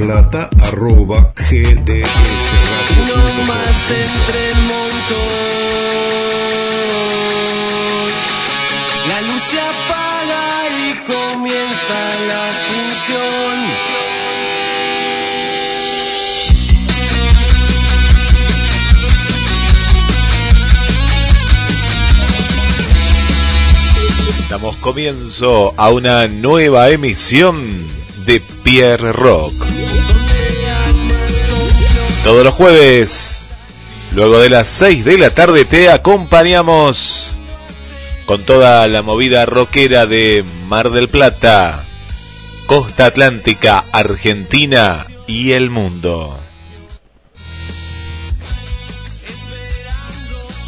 Plata, arroba GDS No más entre montón. La luz se apaga y comienza la función. Damos comienzo a una nueva emisión de Pierre Rock. Todos los jueves, luego de las 6 de la tarde, te acompañamos con toda la movida rockera de Mar del Plata, Costa Atlántica, Argentina y el mundo.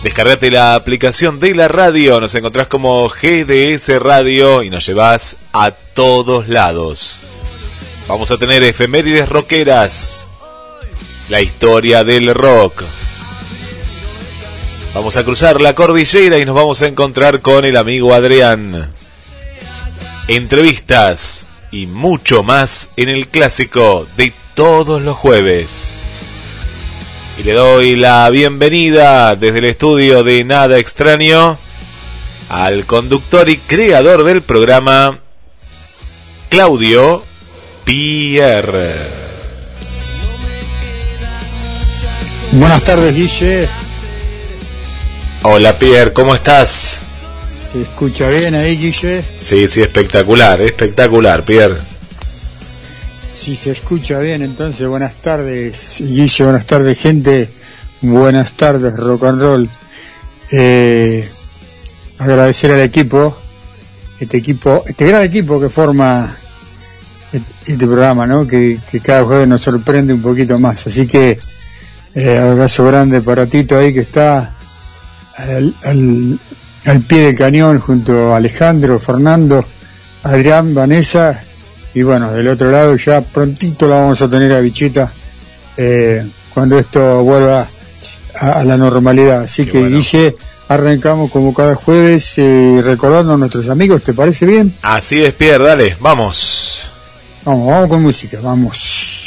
Descargate la aplicación de la radio, nos encontrás como GDS Radio y nos llevas a todos lados. Vamos a tener efemérides rockeras, la historia del rock. Vamos a cruzar la cordillera y nos vamos a encontrar con el amigo Adrián. Entrevistas y mucho más en el clásico de todos los jueves. Y le doy la bienvenida desde el estudio de Nada Extraño al conductor y creador del programa, Claudio Pierre. Buenas tardes, Guille. Hola Pierre, ¿cómo estás? ¿Se escucha bien ahí, Guille? Sí, sí, espectacular, espectacular, Pierre. Si se escucha bien, entonces buenas tardes, Guille, buenas tardes, gente. Buenas tardes, rock and roll. Eh, agradecer al equipo, este equipo, este gran equipo que forma este programa, ¿no? Que, que cada jueves nos sorprende un poquito más. Así que, eh, abrazo grande para Tito ahí que está al, al, al pie del cañón junto a Alejandro, Fernando, Adrián, Vanessa y bueno, del otro lado ya prontito la vamos a tener a Bichita eh, cuando esto vuelva a, a la normalidad. Así Qué que bueno. Guille, arrancamos como cada jueves eh, recordando a nuestros amigos, ¿te parece bien? Así es, Pierre, dale, vamos. Vamos, vamos con música, vamos.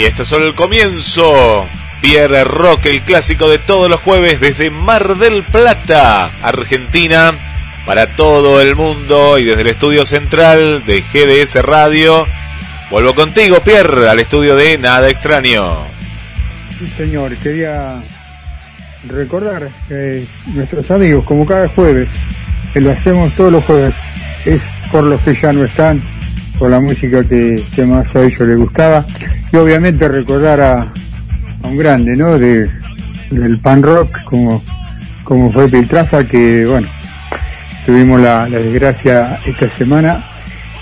Y esto es solo el comienzo. Pierre Rock, el clásico de todos los jueves desde Mar del Plata, Argentina, para todo el mundo y desde el estudio central de GDS Radio. Vuelvo contigo, Pierre, al estudio de Nada Extraño. Sí, señor, quería recordar que nuestros amigos, como cada jueves, que lo hacemos todos los jueves, es por los que ya no están, por la música que, que más a ellos les gustaba, y obviamente recordar a, un grande, ¿no? De, del pan rock, como, como fue Piltrafa, que, bueno, tuvimos la, la desgracia esta semana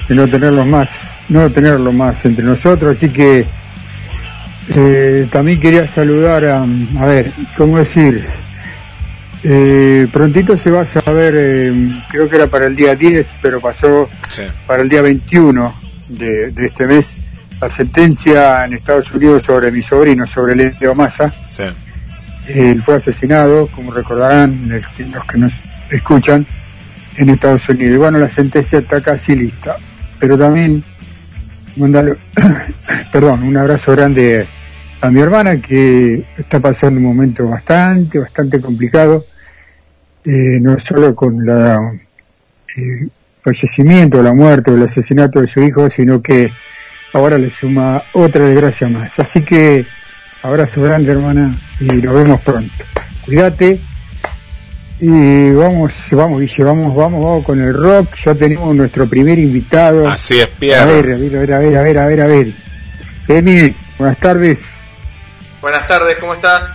de no tenerlo más, no tenerlo más entre nosotros, así que eh, también quería saludar a, a ver, ¿cómo decir? Eh, prontito se va a saber, eh, creo que era para el día 10, pero pasó Sí. para el día 21 de, de este mes, la sentencia en Estados Unidos sobre mi sobrino, sobre Leo Massa. Sí. Él fue asesinado, como recordarán los que- los que nos escuchan, en Estados Unidos. Y bueno, la sentencia está casi lista. Pero también, mandarle, perdón, un abrazo grande a mi hermana que está pasando un momento bastante, bastante complicado, eh, no solo con la eh, fallecimiento, la muerte o el asesinato de su hijo, sino que ahora le suma otra desgracia más. Así que abrazo grande hermana y nos vemos pronto. Cuídate y vamos, vamos, Guille, vamos, vamos, vamos con el rock. Ya tenemos nuestro primer invitado. Así es, A Pierre. ver, a ver, a ver, a ver, a ver, a ver, a ver. Emi, buenas tardes. Buenas tardes, ¿cómo estás?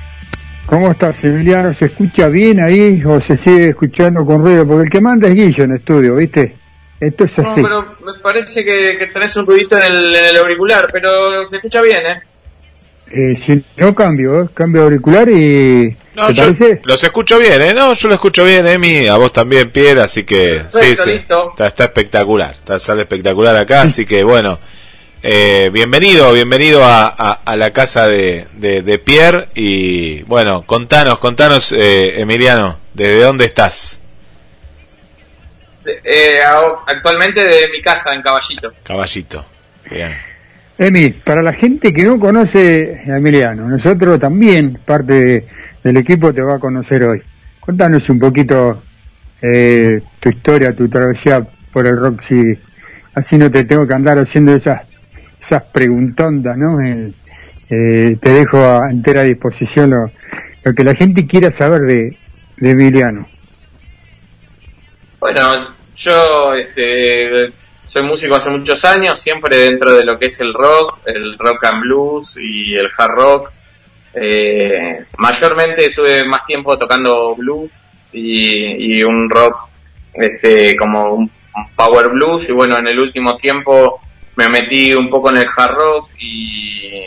¿Cómo estás, Emiliano? ¿Se escucha bien ahí o se sigue escuchando con ruido? Porque el que manda es Guillo en el estudio, ¿viste? Esto es No, así. pero me parece que, que tenés un ruidito en el, en el auricular, pero se escucha bien, ¿eh? Eh, si no cambio, ¿eh? cambio de auricular y... No, ¿Te yo parece? los escucho bien, ¿eh? No, yo lo escucho bien, Emi, a vos también, Pierre, así que sí, sí, listo. está, está espectacular, está sale espectacular acá, así que bueno, eh, bienvenido, bienvenido a, a- a la casa de, de, de Pierre y bueno, contanos, contanos, eh, Emiliano, ¿desde dónde estás? Eh, actualmente de mi casa en Caballito. Caballito. Bien. Emi, para la gente que no conoce a Emiliano, nosotros también, parte de- del equipo, te va a conocer hoy. Cuéntanos un poquito eh, tu historia, tu travesía por el rock, si así no te tengo que andar haciendo esas esas preguntondas, ¿no? Eh, eh, te dejo a entera disposición lo, que la gente quiera saber de, de Emiliano. Bueno, yo este, soy músico hace muchos años, siempre dentro de lo que es el rock, el rock and blues y el hard rock. Eh, mayormente estuve más tiempo tocando blues y, y un rock este, como un power blues y bueno, en el último tiempo me metí un poco en el hard rock y,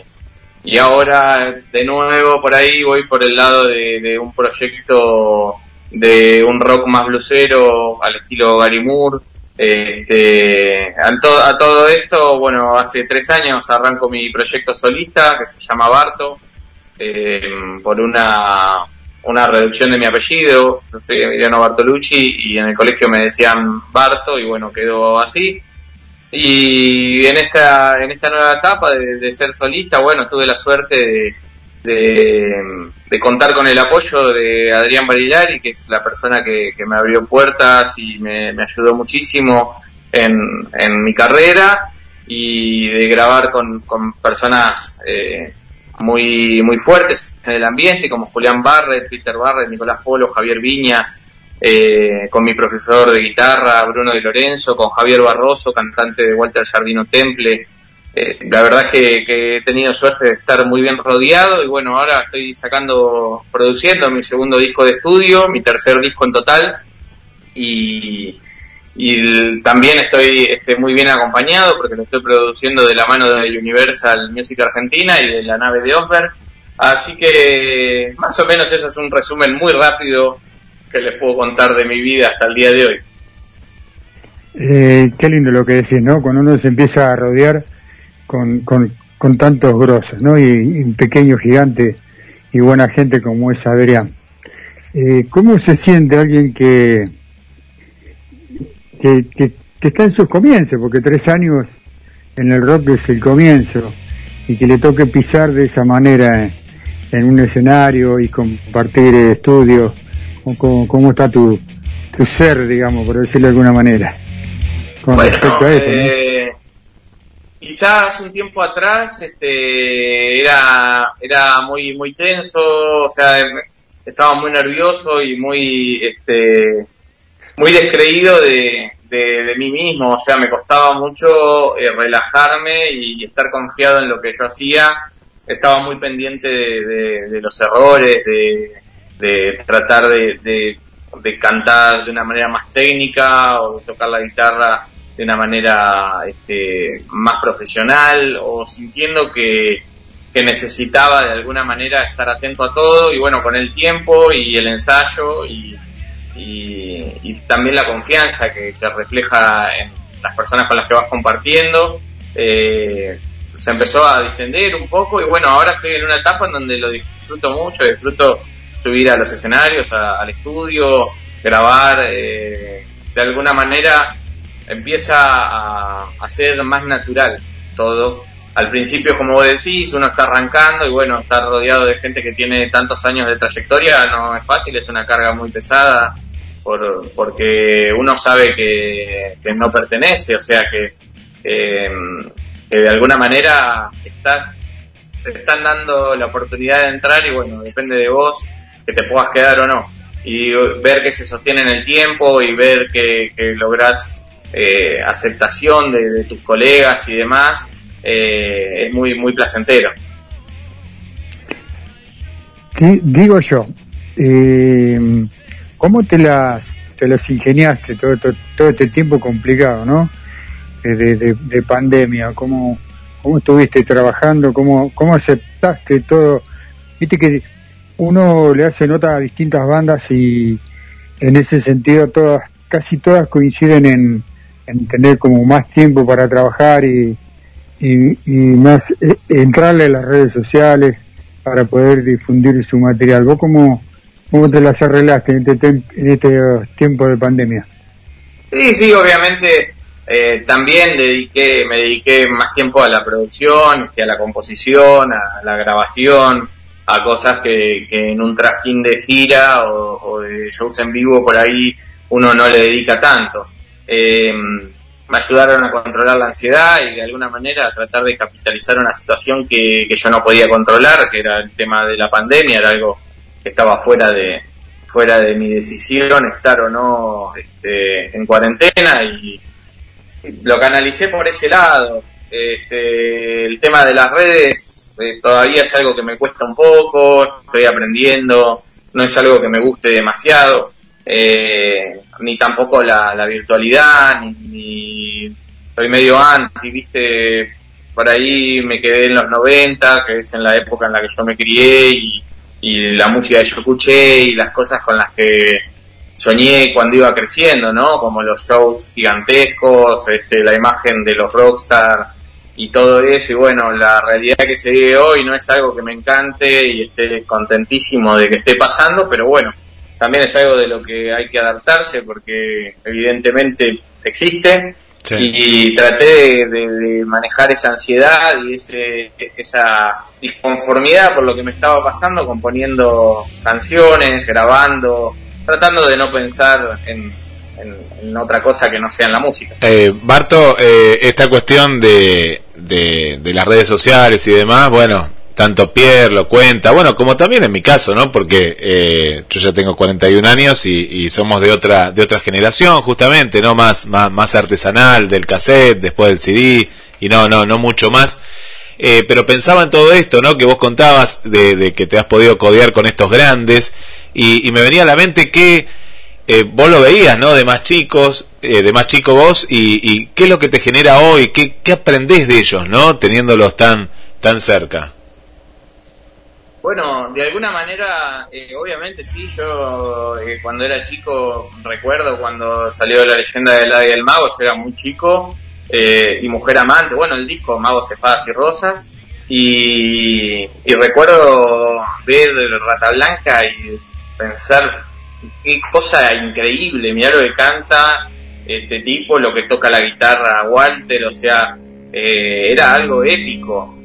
y ahora de nuevo por ahí voy por el lado de, un proyecto de un rock más blusero al estilo Gary Moore. Este, a, to- a todo esto, bueno, hace tres años arranco mi proyecto solista que se llama Barto, eh, por una, una reducción de mi apellido. Yo soy Emiliano Bartolucci y en el colegio me decían Barto y bueno, quedó así. Y en esta, en esta nueva etapa de, ser solista, bueno, tuve la suerte de, de, contar con el apoyo de Adrián Barilari, que es la persona que, me abrió puertas y me, me ayudó muchísimo en, en mi carrera y de grabar con, con personas eh, muy, muy fuertes en el ambiente, como Julián Barret, Peter Barret, Nicolás Polo, Javier Viñas, eh, con mi profesor de guitarra, Bruno de Lorenzo, con Javier Barroso, cantante de Walter Jardino Temple. Eh, la verdad es que, he tenido suerte de estar muy bien rodeado y bueno, ahora estoy sacando, produciendo mi segundo disco de estudio, mi tercer disco en total y, y también estoy este, muy bien acompañado porque lo estoy produciendo de la mano de Universal Music Argentina y de la nave de Osberg. Así que más o menos eso es un resumen muy rápido que les puedo contar de mi vida hasta el día de hoy. Eh, qué lindo lo que decís, ¿no? Cuando uno se empieza a rodear con, con, con tantos grosos, ¿no? Y, y un pequeño gigante y buena gente como es Adrián. Eh, ¿Cómo se siente alguien que, que, que está en sus comienzos? Porque tres años en el rock es el comienzo. y que le toque pisar de esa manera en, un escenario y compartir estudios, ¿cómo, está tu, tu ser, digamos, por decirlo de alguna manera? Con respecto a eso. Eh, quizás un tiempo atrás este, era, era muy, muy tenso, o sea, estaba muy nervioso y muy, este, muy descreído de, de, mí mismo, o sea, me costaba mucho eh, relajarme y estar confiado en lo que yo hacía, estaba muy pendiente de, los errores, de, tratar de, cantar de una manera más técnica o de tocar la guitarra de una manera este, más profesional o sintiendo que, que necesitaba de alguna manera estar atento a todo y bueno, con el tiempo y el ensayo y, y, también la confianza que, refleja en las personas con las que vas compartiendo. Eh, se empezó a distender un poco y bueno, ahora estoy en una etapa en donde lo disfruto mucho, disfruto subir a los escenarios, al estudio, grabar, eh, de alguna manera empieza a, a, ser más natural todo. Al principio, como vos decís, uno está arrancando y bueno, estar rodeado de gente que tiene tantos años de trayectoria no es fácil, es una carga muy pesada por, porque uno sabe que, no pertenece, o sea que, que de alguna manera estás te están dando la oportunidad de entrar y bueno, depende de vos que te puedas quedar o no. Y ver que se sostiene en el tiempo y ver que, que lográs eh, aceptación de, tus colegas y demás, eh, es muy, muy placentero. Digo yo, eh, ¿Cómo te las, te las ingeniaste todo, todo, este tiempo complicado, ¿no? De, de, pandemia, ¿cómo, ¿cómo estuviste trabajando? ¿Cómo, ¿Cómo aceptaste todo? Viste que uno le hace nota a distintas bandas y en ese sentido todas, casi todas coinciden en, en tener como más tiempo para trabajar y, y, más eh, entrarle a las redes sociales para poder difundir su material. ¿Vos cómo, ¿Cómo te las arreglaste en este, en este tiempo de pandemia? Sí, sí, obviamente eh, también dediqué, me dediqué más tiempo a la producción, a la composición, a la grabación, a cosas que, en un trajín de gira o, de shows en vivo por ahí uno no le dedica tanto. Eh, me ayudaron a controlar la ansiedad y de alguna manera a tratar de capitalizar una situación que, que yo no podía controlar, que era el tema de la pandemia, era algo estaba fuera de fuera de mi decisión estar o no este, en cuarentena y lo canalicé por ese lado. Este, el tema de las redes eh, todavía es algo que me cuesta un poco, estoy aprendiendo, no es algo que me guste demasiado, eh, ni tampoco la, virtualidad, ni, ni, soy medio anti, viste, por ahí me quedé en los 90, que es en la época en la que yo me crié y la música que yo escuché y las cosas con las que soñé cuando iba creciendo, ¿no? Como los shows gigantescos, este, la imagen de los rockstar y todo eso. Y bueno, la realidad que se vive hoy no es algo que me encante y esté contentísimo de que esté pasando, pero bueno, también es algo de lo que hay que adaptarse porque evidentemente existe y, traté de, manejar esa ansiedad y ese, esa disconformidad por lo que me estaba pasando, componiendo canciones, grabando, tratando de no pensar en, otra cosa que no sea en la música. Eh, Barto, eh, esta cuestión de, de, de las redes sociales y demás, bueno, tanto Pierre lo cuenta, bueno, como también en mi caso, ¿no? Porque eh, yo ya tengo 41 años y, somos de otra de otra generación, justamente, ¿no? Más, más, más artesanal, del cassette, después del CD, y no, no, no mucho más. Eh, pero pensaba en todo esto, ¿no? Que vos contabas de, que te has podido codear con estos grandes, y, me venía a la mente que eh, vos lo veías, ¿no? De más chicos, de más chico vos, y, qué es lo que te genera hoy, qué, qué aprendés de ellos, ¿no? Teniéndolos tan, tan cerca. Bueno, de alguna manera, eh, obviamente sí, yo eh, cuando era chico recuerdo cuando salió la leyenda del Ave del Mago, yo era muy chico eh, y mujer amante, bueno, el disco Magos, Espadas y Rosas, y, recuerdo ver Rata Blanca y pensar qué cosa increíble, mirar lo que canta este tipo, lo que toca la guitarra Walter, o sea, era algo épico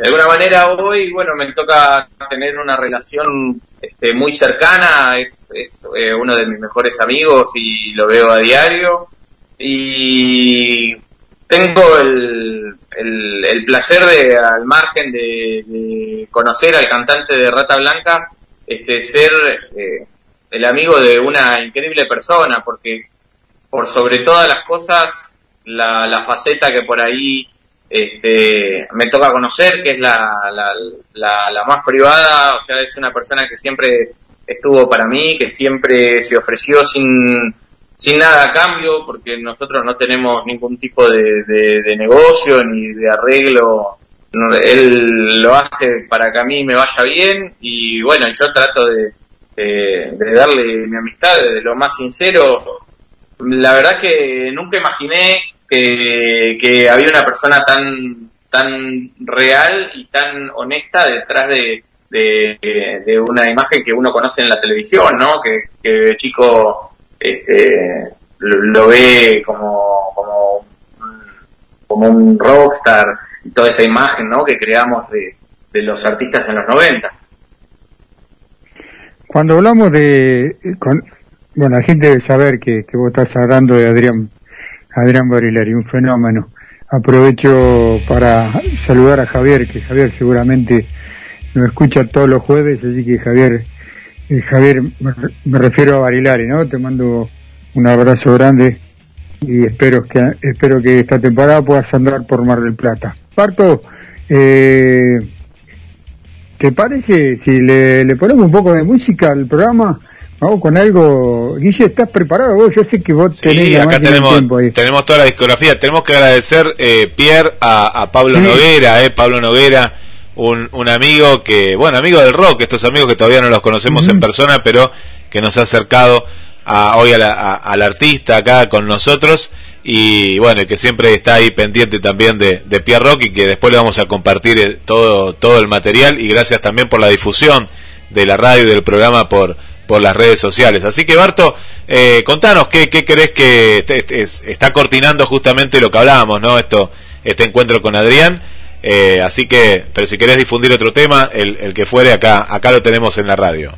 de alguna manera hoy, bueno, me toca tener una relación este, muy cercana, es, es eh, uno de mis mejores amigos y lo veo a diario. Y tengo el, el, placer de, al margen de, conocer al cantante de Rata Blanca, este, ser eh, el amigo de una increíble persona, porque por sobre todas las cosas, la, la faceta que por ahí este, me toca conocer, que es la, la, la, más privada, o sea, es una persona que siempre estuvo para mí, que siempre se ofreció sin, sin nada a cambio, porque nosotros no tenemos ningún tipo de, de, negocio ni de arreglo. él lo hace para que a mí me vaya bien y bueno, yo trato de, de, darle mi amistad de lo más sincero. La verdad que nunca imaginé que, había una persona tan, tan real y tan honesta detrás de, de, una imagen que uno conoce en la televisión, ¿no? Que, que chico este, lo, ve como, como, como un rockstar toda esa imagen ¿no? que creamos de, de los artistas en los 90. Cuando hablamos de... Con, bueno, la gente debe saber que, que vos estás hablando de Adrián, Adrián Barilari, un fenómeno. Aprovecho para saludar a Javier, que Javier seguramente nos escucha todos los jueves, así que Javier eh, Javier, me, refiero a Barilari, ¿no? Te mando un abrazo grande y espero que espero que esta temporada puedas andar por Mar del Plata. Parto, eh, ¿te parece si le, ponemos un poco de música al programa? Vamos con algo. Guille, ¿estás preparado vos? Yo sé que vos sí, acá tenemos, tenemos toda la discografía. Tenemos que agradecer, eh, Pierre, a, Pablo Noguera, eh, Pablo Noguera, un, un amigo que, bueno, amigo del rock, estos amigos que todavía no los conocemos en persona, pero que nos ha acercado a, hoy al artista acá con nosotros y bueno, que siempre está ahí pendiente también de, de Pierre Rock y que después le vamos a compartir eh, todo, todo el material y gracias también por la difusión de la radio y del programa por, por las redes sociales. Así que Barto, eh, contanos qué, qué crees que está cortinando justamente lo que hablábamos, ¿no? Esto, este encuentro con Adrián eh, así que, pero si querés difundir otro tema, el, el que fuere acá, acá lo tenemos en la radio.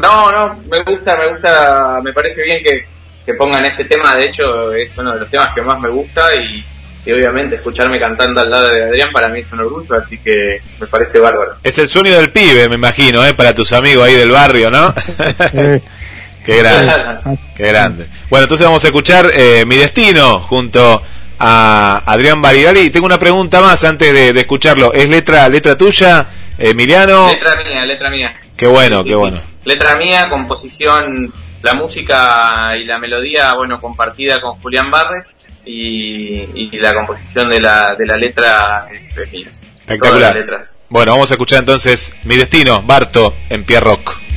No, no, me gusta, me gusta, me parece bien que, que pongan ese tema, de hecho es uno de los temas que más me gusta y, obviamente escucharme cantando al lado de Adrián para mí es un orgullo, así que me parece bárbaro. Es el sueño del pibe, me imagino, ¿eh? para tus amigos ahí del barrio, ¿no? Qué grande, qué grande. Bueno, entonces vamos a escuchar eh, Mi Destino junto a Adrián Barigari. Y tengo una pregunta más antes de, escucharlo. ¿Es letra letra tuya, Emiliano? Letra mía, letra mía. Qué bueno, qué bueno. Letra mía, composición, la música y la melodía, bueno, compartida con Julián Barre. Y, la composición de la, de la letra es. Espectacular. Bueno, vamos a escuchar entonces Mi Destino, Barto, en Pierre Rock.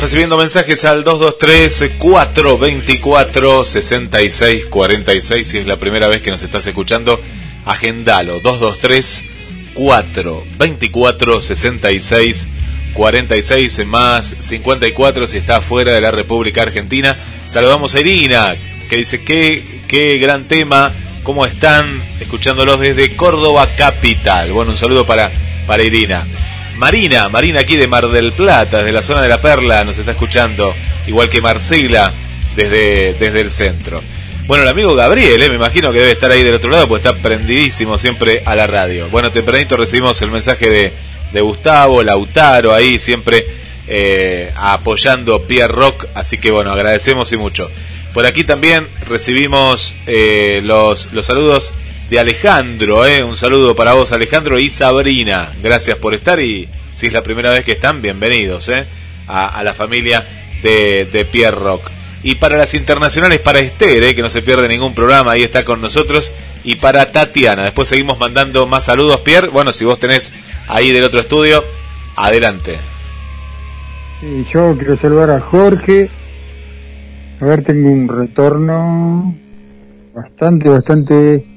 Recibiendo mensajes al 223-424-6646. Si es la primera vez que nos estás escuchando, agendalo. 223-424-6646 más 54 si está fuera de la República Argentina. Saludamos a Irina, que dice que qué gran tema. ¿Cómo están? Escuchándolos desde Córdoba Capital. Bueno, un saludo para, para Irina. Marina, Marina aquí de Mar del Plata, desde la zona de la Perla, nos está escuchando, igual que Marcela desde, desde el centro. Bueno, el amigo Gabriel, eh, me imagino que debe estar ahí del otro lado, pues está prendidísimo siempre a la radio. Bueno, tempranito recibimos el mensaje de, de Gustavo, Lautaro, ahí siempre eh, apoyando Pierre Rock, así que bueno, agradecemos y mucho. Por aquí también recibimos eh, los, los saludos de Alejandro, ¿eh? un saludo para vos Alejandro y Sabrina, gracias por estar y si es la primera vez que están, bienvenidos ¿eh? a, la familia de, Pierre Rock. Y para las internacionales, para Esther, ¿eh? que no se pierde ningún programa, ahí está con nosotros, y para Tatiana, después seguimos mandando más saludos, Pierre, bueno, si vos tenés ahí del otro estudio, adelante. Sí, yo quiero saludar a Jorge, a ver, tengo un retorno bastante, bastante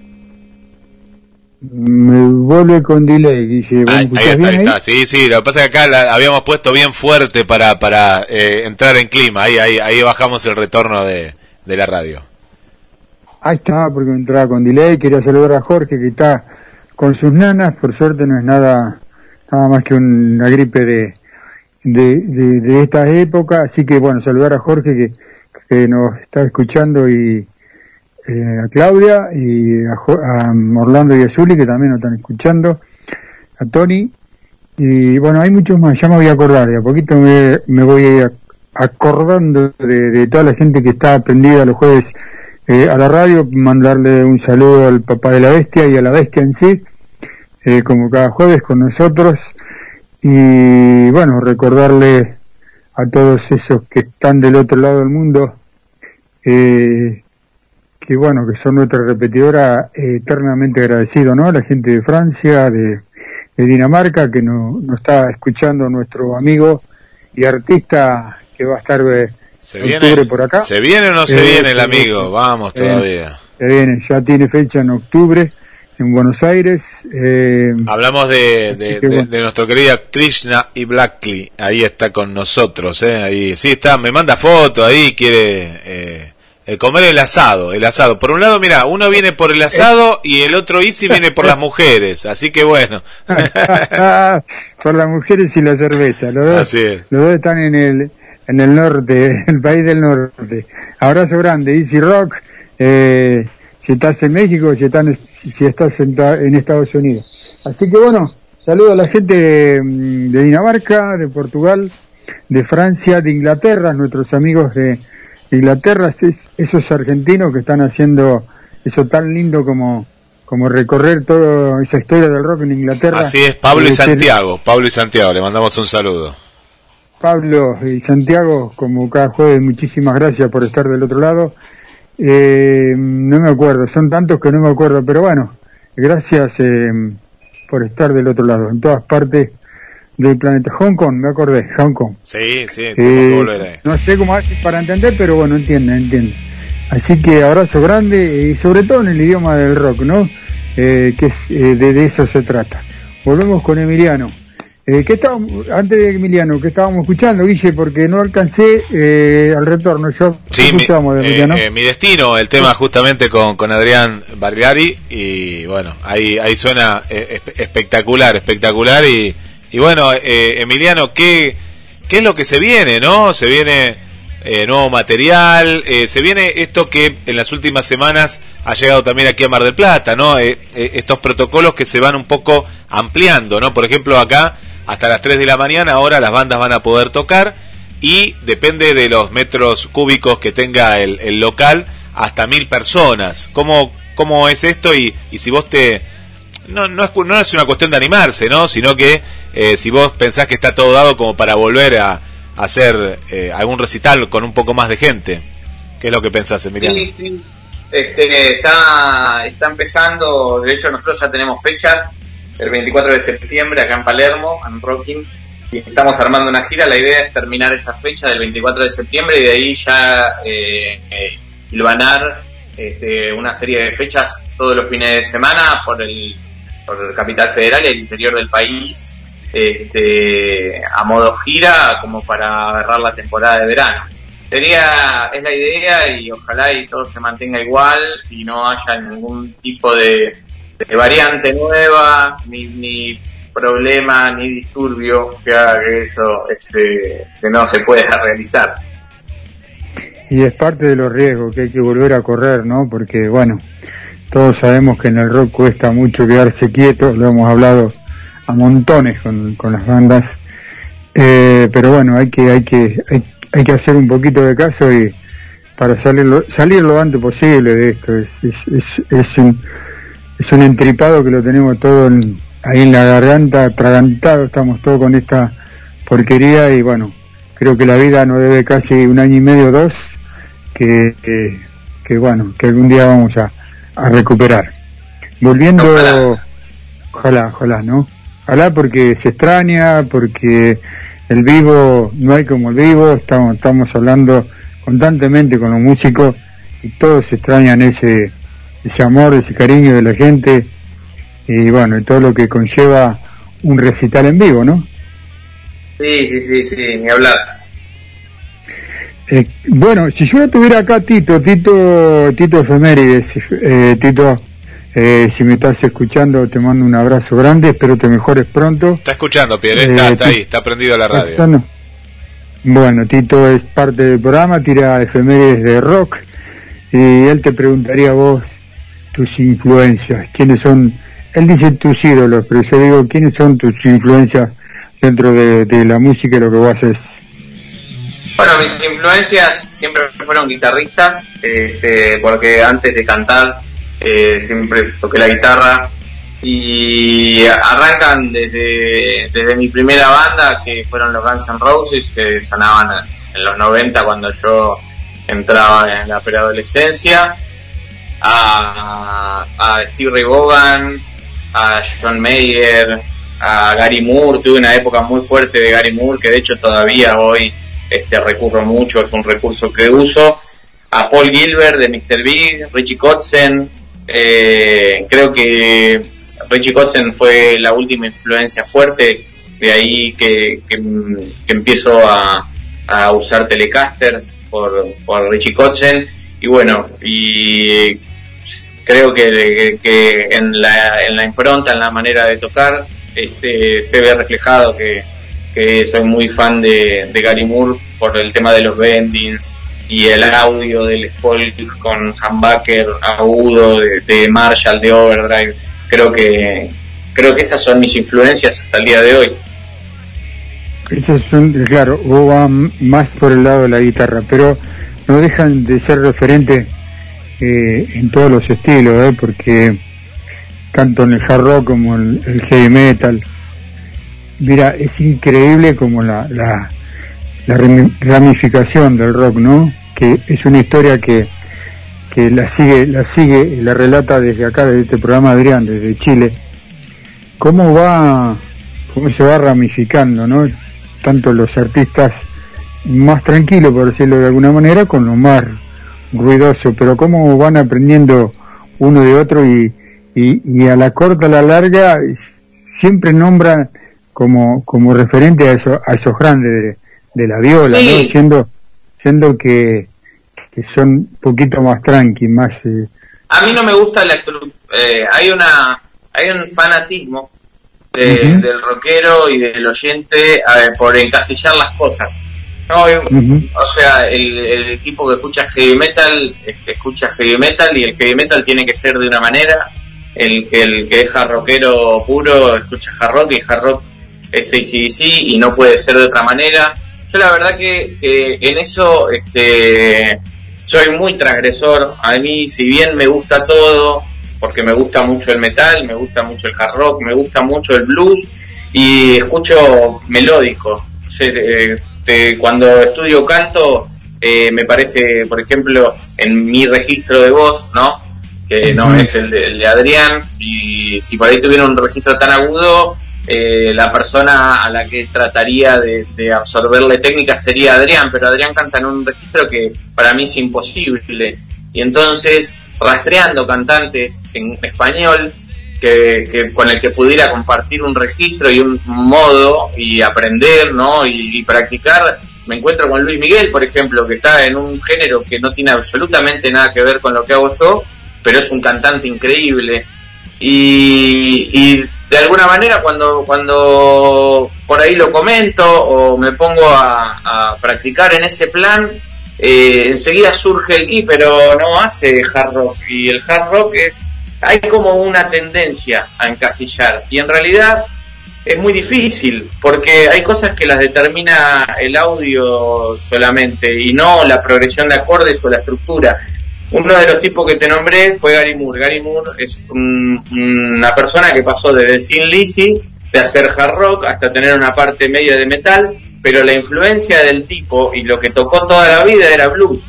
me vuelve con delay, dice. ahí, está, ahí, está. Sí, sí, lo que pasa es que acá la habíamos puesto bien fuerte para, para eh, entrar en clima. Ahí, ahí, ahí bajamos el retorno de, de la radio. Ahí está, porque entraba con delay. Quería saludar a Jorge que está con sus nanas. Por suerte no es nada, nada más que una gripe de, de, de, esta época. Así que bueno, saludar a Jorge que, que nos está escuchando y eh, a Claudia y a, Orlando y a Zuli que también nos están escuchando, a Tony y bueno, hay muchos más, ya me voy a acordar, de a poquito me, me voy acordando de, toda la gente que está aprendida los jueves eh, a la radio, mandarle un saludo al papá de la bestia y a la bestia en sí, eh, como cada jueves con nosotros. Y bueno, recordarle a todos esos que están del otro lado del mundo eh, que bueno, que son nuestra repetidora, eh, eternamente agradecido, ¿no? La gente de Francia, de, Dinamarca, que nos no está escuchando nuestro amigo y artista que va a estar eh, ¿Se viene, por acá. ¿Se viene o no se eh, viene el amigo? Vamos todavía. Se viene, ya tiene fecha en octubre en Buenos Aires. Hablamos de, de, nuestro querido Krishna y Blackley, ahí está con nosotros, ¿eh? ahí sí está, me manda foto ahí, quiere el comer el asado, el asado. Por un lado, mira, uno viene por el asado y el otro Easy viene por las mujeres, así que bueno. por las mujeres y la cerveza, los dos, los dos están en el, en el norte, el país del norte. Abrazo grande, Easy Rock, eh, si estás en México, si, estás, si estás en, en Estados Unidos. Así que bueno, saludo a la gente de, de Dinamarca, de Portugal, de Francia, de Inglaterra, nuestros amigos de Inglaterra, es esos argentinos que están haciendo eso tan lindo como, como recorrer toda esa historia del rock en Inglaterra. Así es, Pablo y Santiago, Pablo y Santiago, le mandamos un saludo. Pablo y Santiago, como cada jueves, muchísimas gracias por estar del otro lado. Eh, no me acuerdo, son tantos que no me acuerdo, pero bueno, gracias eh, por estar del otro lado. En todas partes del planeta Hong Kong, me acordé, Hong Kong. Sí, sí, eh, No sé cómo hace para entender, pero bueno, entiende, entiende. Así que abrazo grande y sobre todo en el idioma del rock, ¿no? Eh, que es, eh, de, eso se trata. Volvemos con Emiliano. Eh, ¿qué estábamos, antes de Emiliano, ¿qué estábamos escuchando, Guille? Porque no alcancé eh, al retorno. Yo, sí, mi, de mi destino, el tema justamente con, con Adrián Barriari. Y bueno, ahí, ahí suena espectacular, espectacular. Y, y bueno, eh, Emiliano, ¿qué, ¿qué es lo que se viene, no? Se viene eh, nuevo material, eh, se viene esto que en las últimas semanas ha llegado también aquí a Mar del Plata, ¿no? Eh, estos protocolos que se van un poco ampliando, ¿no? Por ejemplo, acá hasta las 3 de la mañana ahora las bandas van a poder tocar y depende de los metros cúbicos que tenga el, el local, hasta mil personas. ¿Cómo, cómo es esto? Y, y si vos te no, no, es, no es una cuestión de animarse, ¿no? Sino que eh, si vos pensás que está todo dado como para volver a, hacer eh, algún recital con un poco más de gente. ¿Qué es lo que pensás, Emiliano? Sí, Este, está, está empezando, de hecho nosotros ya tenemos fecha, el 24 de septiembre acá en Palermo, en Rocking. estamos armando una gira. La idea es terminar esa fecha del 24 de septiembre y de ahí ya eh, eh este, una serie de fechas todos los fines de semana por el, por Capital Federal y el interior del país este, a modo gira como para agarrar la temporada de verano. Sería, es la idea y ojalá y todo se mantenga igual y no haya ningún tipo de, variante nueva, ni, ni problema, ni disturbio que haga que eso este, que no se pueda realizar. Y es parte de los riesgos que hay que volver a correr, ¿no? Porque, bueno, todos sabemos que en el rock cuesta mucho quedarse quieto, lo hemos hablado a montones con, con las bandas, eh, pero bueno, hay que, hay que, hay, que hacer un poquito de caso y para salir lo, salir lo antes posible de esto. Es, es, es, un, es un entripado que lo tenemos todo ahí en la garganta, atragantado, estamos todos con esta porquería y bueno, creo que la vida nos debe casi un año y medio, dos, que, que, bueno, que algún día vamos a, a recuperar. Volviendo, ojalá, ojalá, ¿no? Ojalá porque se extraña, porque el vivo no hay como el vivo, estamos, estamos hablando constantemente con los músicos y todos extrañan ese, ese amor, ese cariño de la gente y bueno, y todo lo que conlleva un recital en vivo, ¿no? Sí, sí, sí, sí, ni hablar. Eh, bueno, si yo tuviera acá Tito, Tito, Tito Efemérides, eh, Tito, eh, si me estás escuchando, te mando un abrazo grande, espero te mejores pronto. Está escuchando, Pierre, está, eh, ahí, está prendido la radio. Bueno, Tito es parte del programa, tira efemérides de rock, y él te preguntaría a vos tus influencias, quiénes son, él dice tus ídolos, pero yo digo, quiénes son tus influencias dentro de, la música y lo que vos haces. Bueno, mis influencias siempre fueron guitarristas, este, porque antes de cantar eh, siempre toqué la guitarra. Y arrancan desde, desde mi primera banda que fueron los Guns N' Roses que sonaban en los 90 cuando yo entraba en la preadolescencia a, a Steve Ray a John Mayer a Gary Moore. Tuve una época muy fuerte de Gary Moore que de hecho todavía hoy este recurro mucho es un recurso que uso a Paul Gilbert de Mr. Big Richie Kotzen eh, creo que Richie Kotzen fue la última influencia fuerte, de ahí que, que, empiezo a, usar Telecasters por, Richie Kotzen y bueno, y creo que, que en, la, en la impronta, en la manera de tocar, este, se ve reflejado que, que soy muy fan de, de Gary Moore por el tema de los bendings, y el audio del folk con humbucker agudo de, Marshall, de Overdrive, creo que creo que esas son mis influencias hasta el día de hoy. Esas son, claro, vos va más por el lado de la guitarra, pero no dejan de ser referentes eh, en todos los estilos, ¿eh? porque tanto en el hard rock como en el heavy metal, mira, es increíble como la, la, la ramificación del rock, ¿no? que es una historia que, que la sigue, la sigue y la relata desde acá, desde este programa Adrián, desde Chile, cómo va, cómo se va ramificando, ¿no? Tanto los artistas más tranquilos, por decirlo de alguna manera, con lo más ruidoso, pero cómo van aprendiendo uno de otro y, y, a la corta, a la larga, siempre nombran como, como referente a, eso, a esos grandes de, la viola, ¿no? Siendo, siendo que, que son un poquito más tranqui, más... Eh, a mí no me gusta la... Eh, hay una hay un fanatismo del rockero y del oyente por encasillar las cosas. No, O sea, el, tipo que escucha heavy metal escucha heavy metal y el heavy metal tiene que ser de una manera. El que el que es rockero puro escucha hard rock y hard rock es ACDC y no puede ser de otra manera. Yo la verdad que, que en eso este, soy muy transgresor. A mí, si bien me gusta todo, porque me gusta mucho el metal, me gusta mucho el hard rock, me gusta mucho el blues y escucho melódico. Eh, cuando estudio canto, eh, me parece, por ejemplo, en mi registro de voz, ¿no? Que no es el de, Adrián, si, si por ahí tuviera un registro tan agudo, eh, la persona a la que trataría de, de, absorberle técnica sería Adrián, pero Adrián canta en un registro que para mí es imposible. Y entonces, rastreando cantantes en español, que, con el que pudiera compartir un registro y un modo y aprender, ¿no? Y, practicar. Me encuentro con Luis Miguel, por ejemplo, que está en un género que no tiene absolutamente nada que ver con lo que hago yo, pero es un cantante increíble. Y, de alguna manera cuando, cuando por ahí lo comento o me pongo a, practicar en ese plan, eh, enseguida surge el y pero no hace hard rock. Y el hard rock es hay como una tendencia a encasillar y en realidad es muy difícil porque hay cosas que las determina el audio solamente y no la progresión de acordes o la estructura. Uno de los tipos que te nombré fue Gary Moore. Gary Moore es una persona que pasó desde Sin Lizzy, de hacer hard rock hasta tener una parte media de metal, pero la influencia del tipo y lo que tocó toda la vida era blues.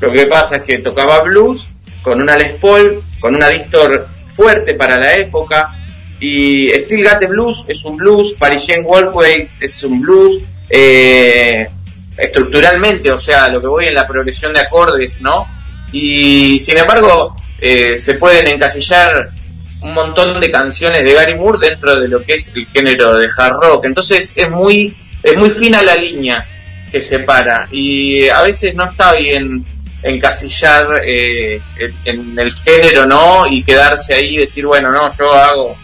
Lo que pasa es que tocaba blues con una Les Paul, con una distor fuerte para la época. Y Still Got Blues es un blues, Parisian Walkways es un blues, eh, estructuralmente, o sea, lo que voy en la progresión de acordes, ¿no? Y sin embargo, eh, se pueden encasillar un montón de canciones de Gary Moore dentro de lo que es el género de hard rock. Entonces es muy, es muy fina la línea que separa y a veces no está bien encasillar eh, en el género, ¿no? Y quedarse ahí y decir, bueno, no, yo hago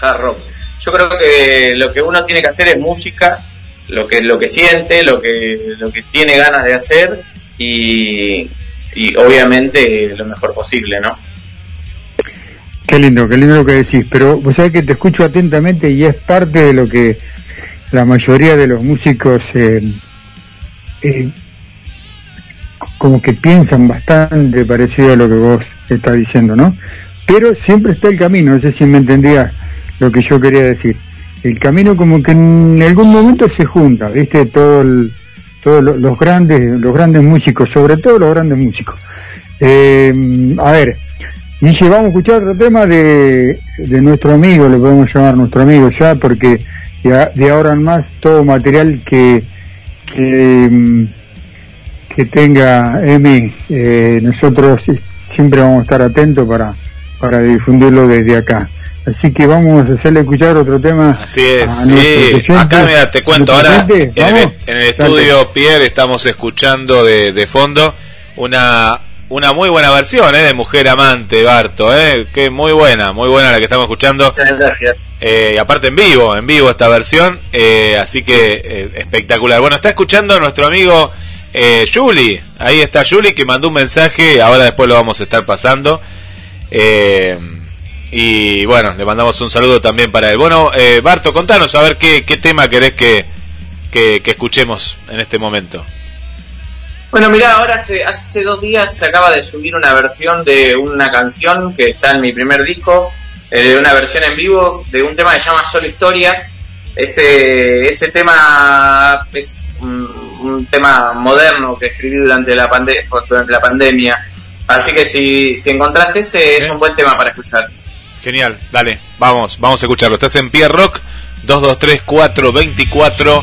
hard rock. Yo creo que lo que uno tiene que hacer es música, lo que lo que siente, lo que lo que tiene ganas de hacer y, y obviamente lo mejor posible, ¿no? Qué lindo, qué lindo lo que decís, pero vos sabés que te escucho atentamente y es parte de lo que la mayoría de los músicos eh, eh, como que piensan bastante parecido a lo que vos estás diciendo, ¿no? Pero siempre está el camino, no sé si me entendías lo que yo quería decir. El camino como que en algún momento se junta, ¿viste? Todo todos los grandes, los grandes músicos, sobre todo los grandes músicos. Eh, a ver, dice, vamos a escuchar otro tema de, de nuestro amigo, le podemos llamar nuestro amigo ya, porque de, ahora en más todo material que, que mm, que tenga Emi, eh, nosotros siempre vamos a estar atentos para, para difundirlo desde acá. Así que vamos a hacerle escuchar otro tema. Así es, sí. Acá mira, te cuento, ahora en el, estudio Pierre estamos escuchando de, de fondo una una muy buena versión ¿eh? de Mujer Amante, Barto, ¿eh? que muy buena, muy buena la que estamos escuchando. Gracias. Eh, y aparte en vivo, en vivo esta versión, eh, así que eh, espectacular. Bueno, está escuchando nuestro amigo eh, Julie, ahí está Julie que mandó un mensaje, ahora después lo vamos a estar pasando. Eh, y bueno, le mandamos un saludo también para él. Bueno, eh, Barto, contanos a ver qué, qué tema querés que, que, escuchemos en este momento. Bueno, mira, ahora hace, hace dos días se acaba de subir una versión de una canción que está en mi primer disco, eh, una versión en vivo de un tema que se llama Solo Historias. Ese, ese tema es un tema moderno que escribí durante la, durante la pandemia. Así que si, si encontrás ese, es un buen tema para escuchar. Genial, dale, vamos, vamos a escucharlo. Estás en Pierre Rock, 223-424.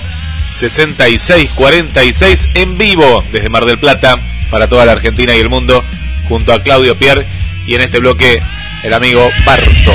6646 en vivo desde Mar del Plata para toda la Argentina y el mundo junto a Claudio Pierre y en este bloque el amigo Barto.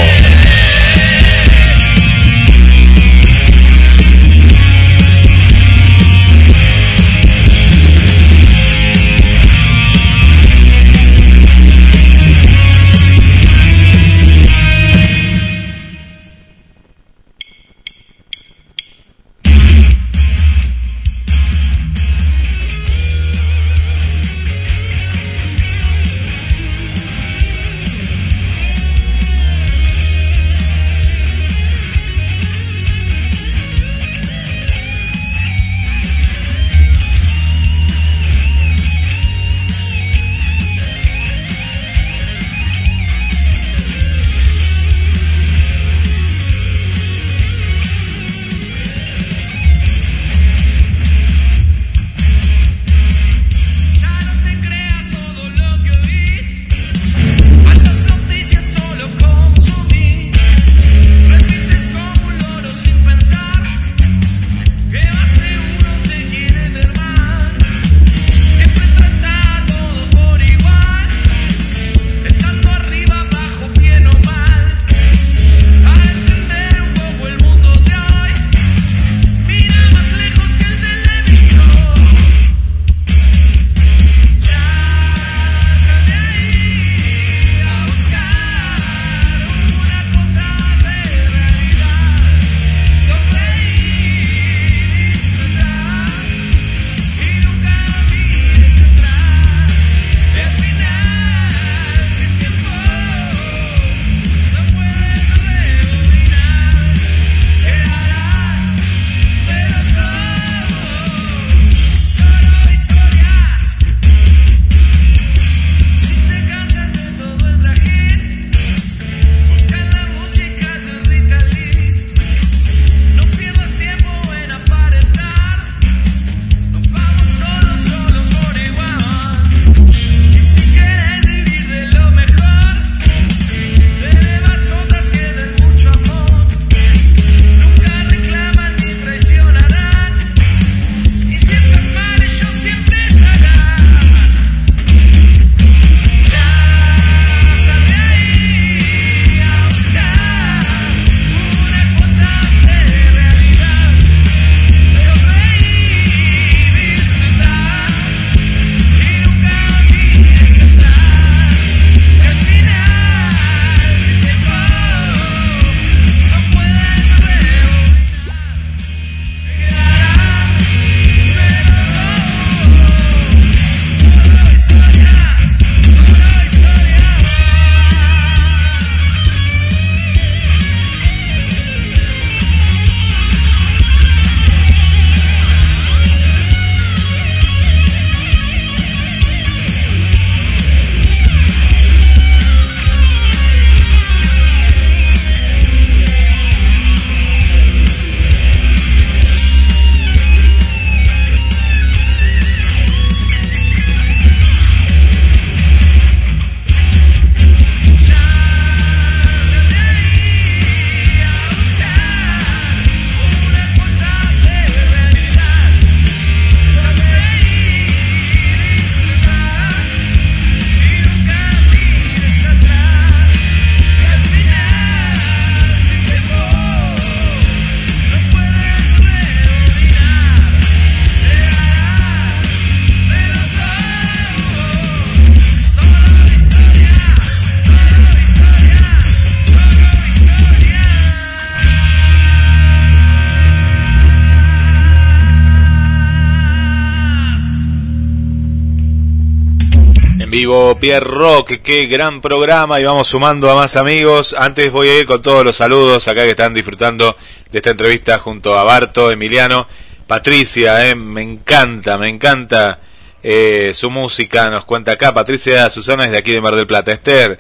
Pierre Rock, qué gran programa y vamos sumando a más amigos. Antes voy a ir con todos los saludos acá que están disfrutando de esta entrevista junto a Barto, Emiliano, Patricia, eh, me encanta, me encanta eh, su música, nos cuenta acá. Patricia Susana es de aquí de Mar del Plata. Esther,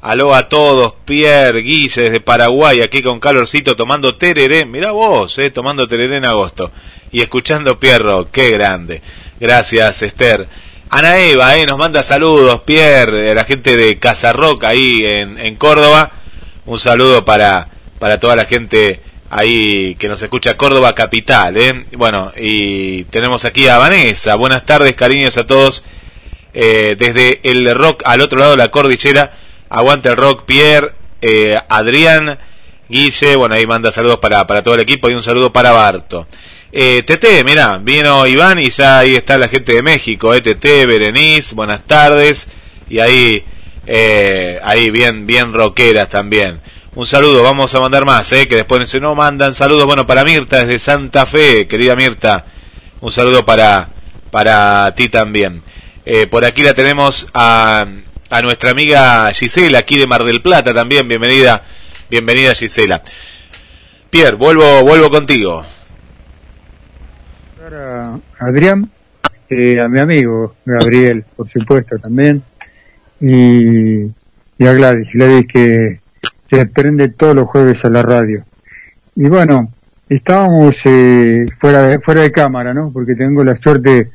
aló a todos, Pierre, Guille desde Paraguay, aquí con calorcito tomando tereré, mirá vos, eh, tomando tereré en agosto y escuchando Pierre qué grande. Gracias Esther. Ana Eva, eh, nos manda saludos, Pierre, la gente de Casa Roca ahí en, en Córdoba. Un saludo para, para toda la gente ahí que nos escucha Córdoba Capital. ¿eh? Bueno, y tenemos aquí a Vanessa. Buenas tardes, cariños a todos. Eh, desde el rock al otro lado de la cordillera. Aguante el rock, Pierre, eh, Adrián, Guille. Bueno, ahí manda saludos para, para todo el equipo y un saludo para Barto. Eh, Tete, mira, vino Iván y ya ahí está la gente de México, eh, Tete, Berenice, buenas tardes. Y ahí, eh, ahí bien, bien rockeras también. Un saludo, vamos a mandar más, eh, que después no mandan saludos. Bueno, para Mirta desde Santa Fe, querida Mirta, un saludo para, para ti también. Eh, por aquí la tenemos a, a nuestra amiga Gisela, aquí de Mar del Plata también. Bienvenida, bienvenida Gisela. Pierre, vuelvo, vuelvo contigo a Adrián, eh, a mi amigo Gabriel, por supuesto, también, y, y a Gladys, Gladys que se prende todos los jueves a la radio. Y bueno, estábamos eh, fuera, de, fuera de cámara, ¿no? Porque tengo la suerte,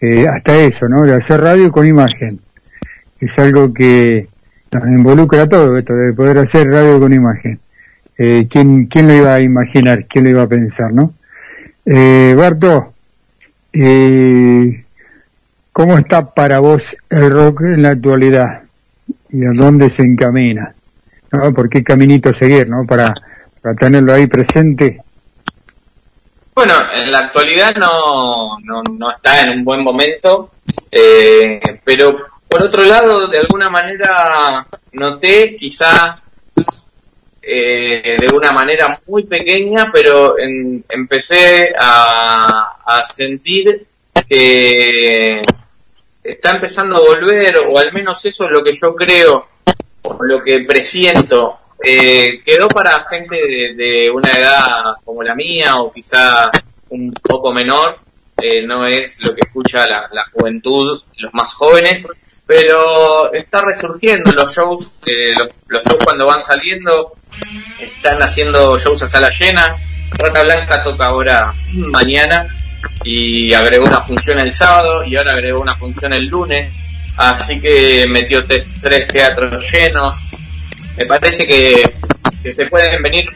eh, hasta eso, ¿no? De hacer radio con imagen. Es algo que nos involucra todo esto, de poder hacer radio con imagen. Eh, ¿quién, ¿Quién lo iba a imaginar? ¿Quién lo iba a pensar, no? Eh, Barto, eh, ¿cómo está para vos el rock en la actualidad? ¿Y a dónde se encamina? ¿No? ¿Por qué caminito seguir, no? Para, para tenerlo ahí presente. Bueno, en la actualidad no, no, no está en un buen momento, eh, pero por otro lado, de alguna manera noté quizá eh, de una manera muy pequeña, pero en, empecé a, sentir que está empezando a volver, o al menos eso es lo que yo creo, o lo que presiento. Eh, quedó para gente de, una edad como la mía, o quizá un poco menor, eh, no es lo que escucha la juventud, los más jóvenes, pero está resurgiendo los shows, eh, los, los, shows cuando van saliendo, están haciendo shows a sala llena, Rata Blanca toca ahora mañana y agregó una función el sábado y ahora agregó una función el lunes, así que metió tres teatros llenos, me parece que, que se pueden venir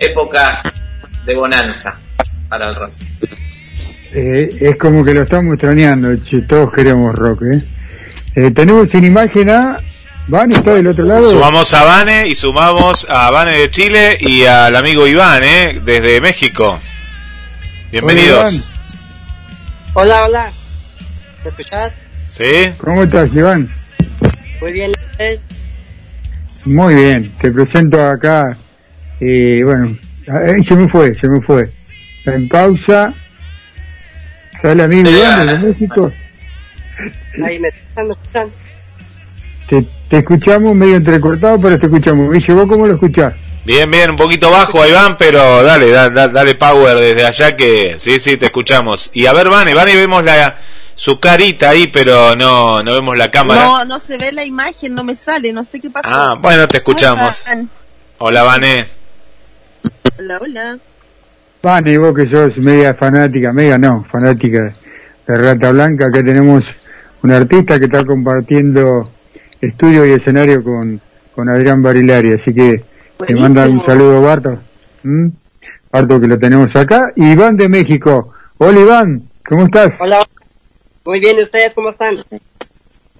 épocas de bonanza para el rock. Eh, es como que lo estamos extrañando, todos queremos rock, ¿eh? Eh, tenemos en imagen a Vane, está del otro lado. Sumamos a Vane y sumamos a Vane de Chile y al amigo Iván, ¿eh? desde México. Bienvenidos. Hola, hola. hola. ¿Me escuchás? Sí. ¿Cómo estás, Iván? Muy bien. ¿eh? Muy bien. Te presento acá. Eh, bueno, eh, se me fue, se me fue. En pausa. Sale amigo Iván de México. Ahí me están escuchando. Te, te, escuchamos medio entrecortado, pero te escuchamos. ¿vos cómo lo escuchás? Bien, bien, un poquito bajo, Iván, pero dale, dale, dale power desde allá que sí, sí, te escuchamos. Y a ver, Vane, Vane, vemos la su carita ahí, pero no no vemos la cámara. No, no se ve la imagen, no me sale, no sé qué pasa. Ah, bueno, te escuchamos. Hola, Vane. Hola, hola. Vane, vos que sos media fanática, media no, fanática de Rata Blanca, que tenemos un artista que está compartiendo estudio y escenario con, con Adrián Barilari, así que te manda un saludo Barto. ¿Mm? Barto que lo tenemos acá. Y Iván de México. Hola Iván, ¿cómo estás? Hola, muy bien, ¿ustedes cómo están?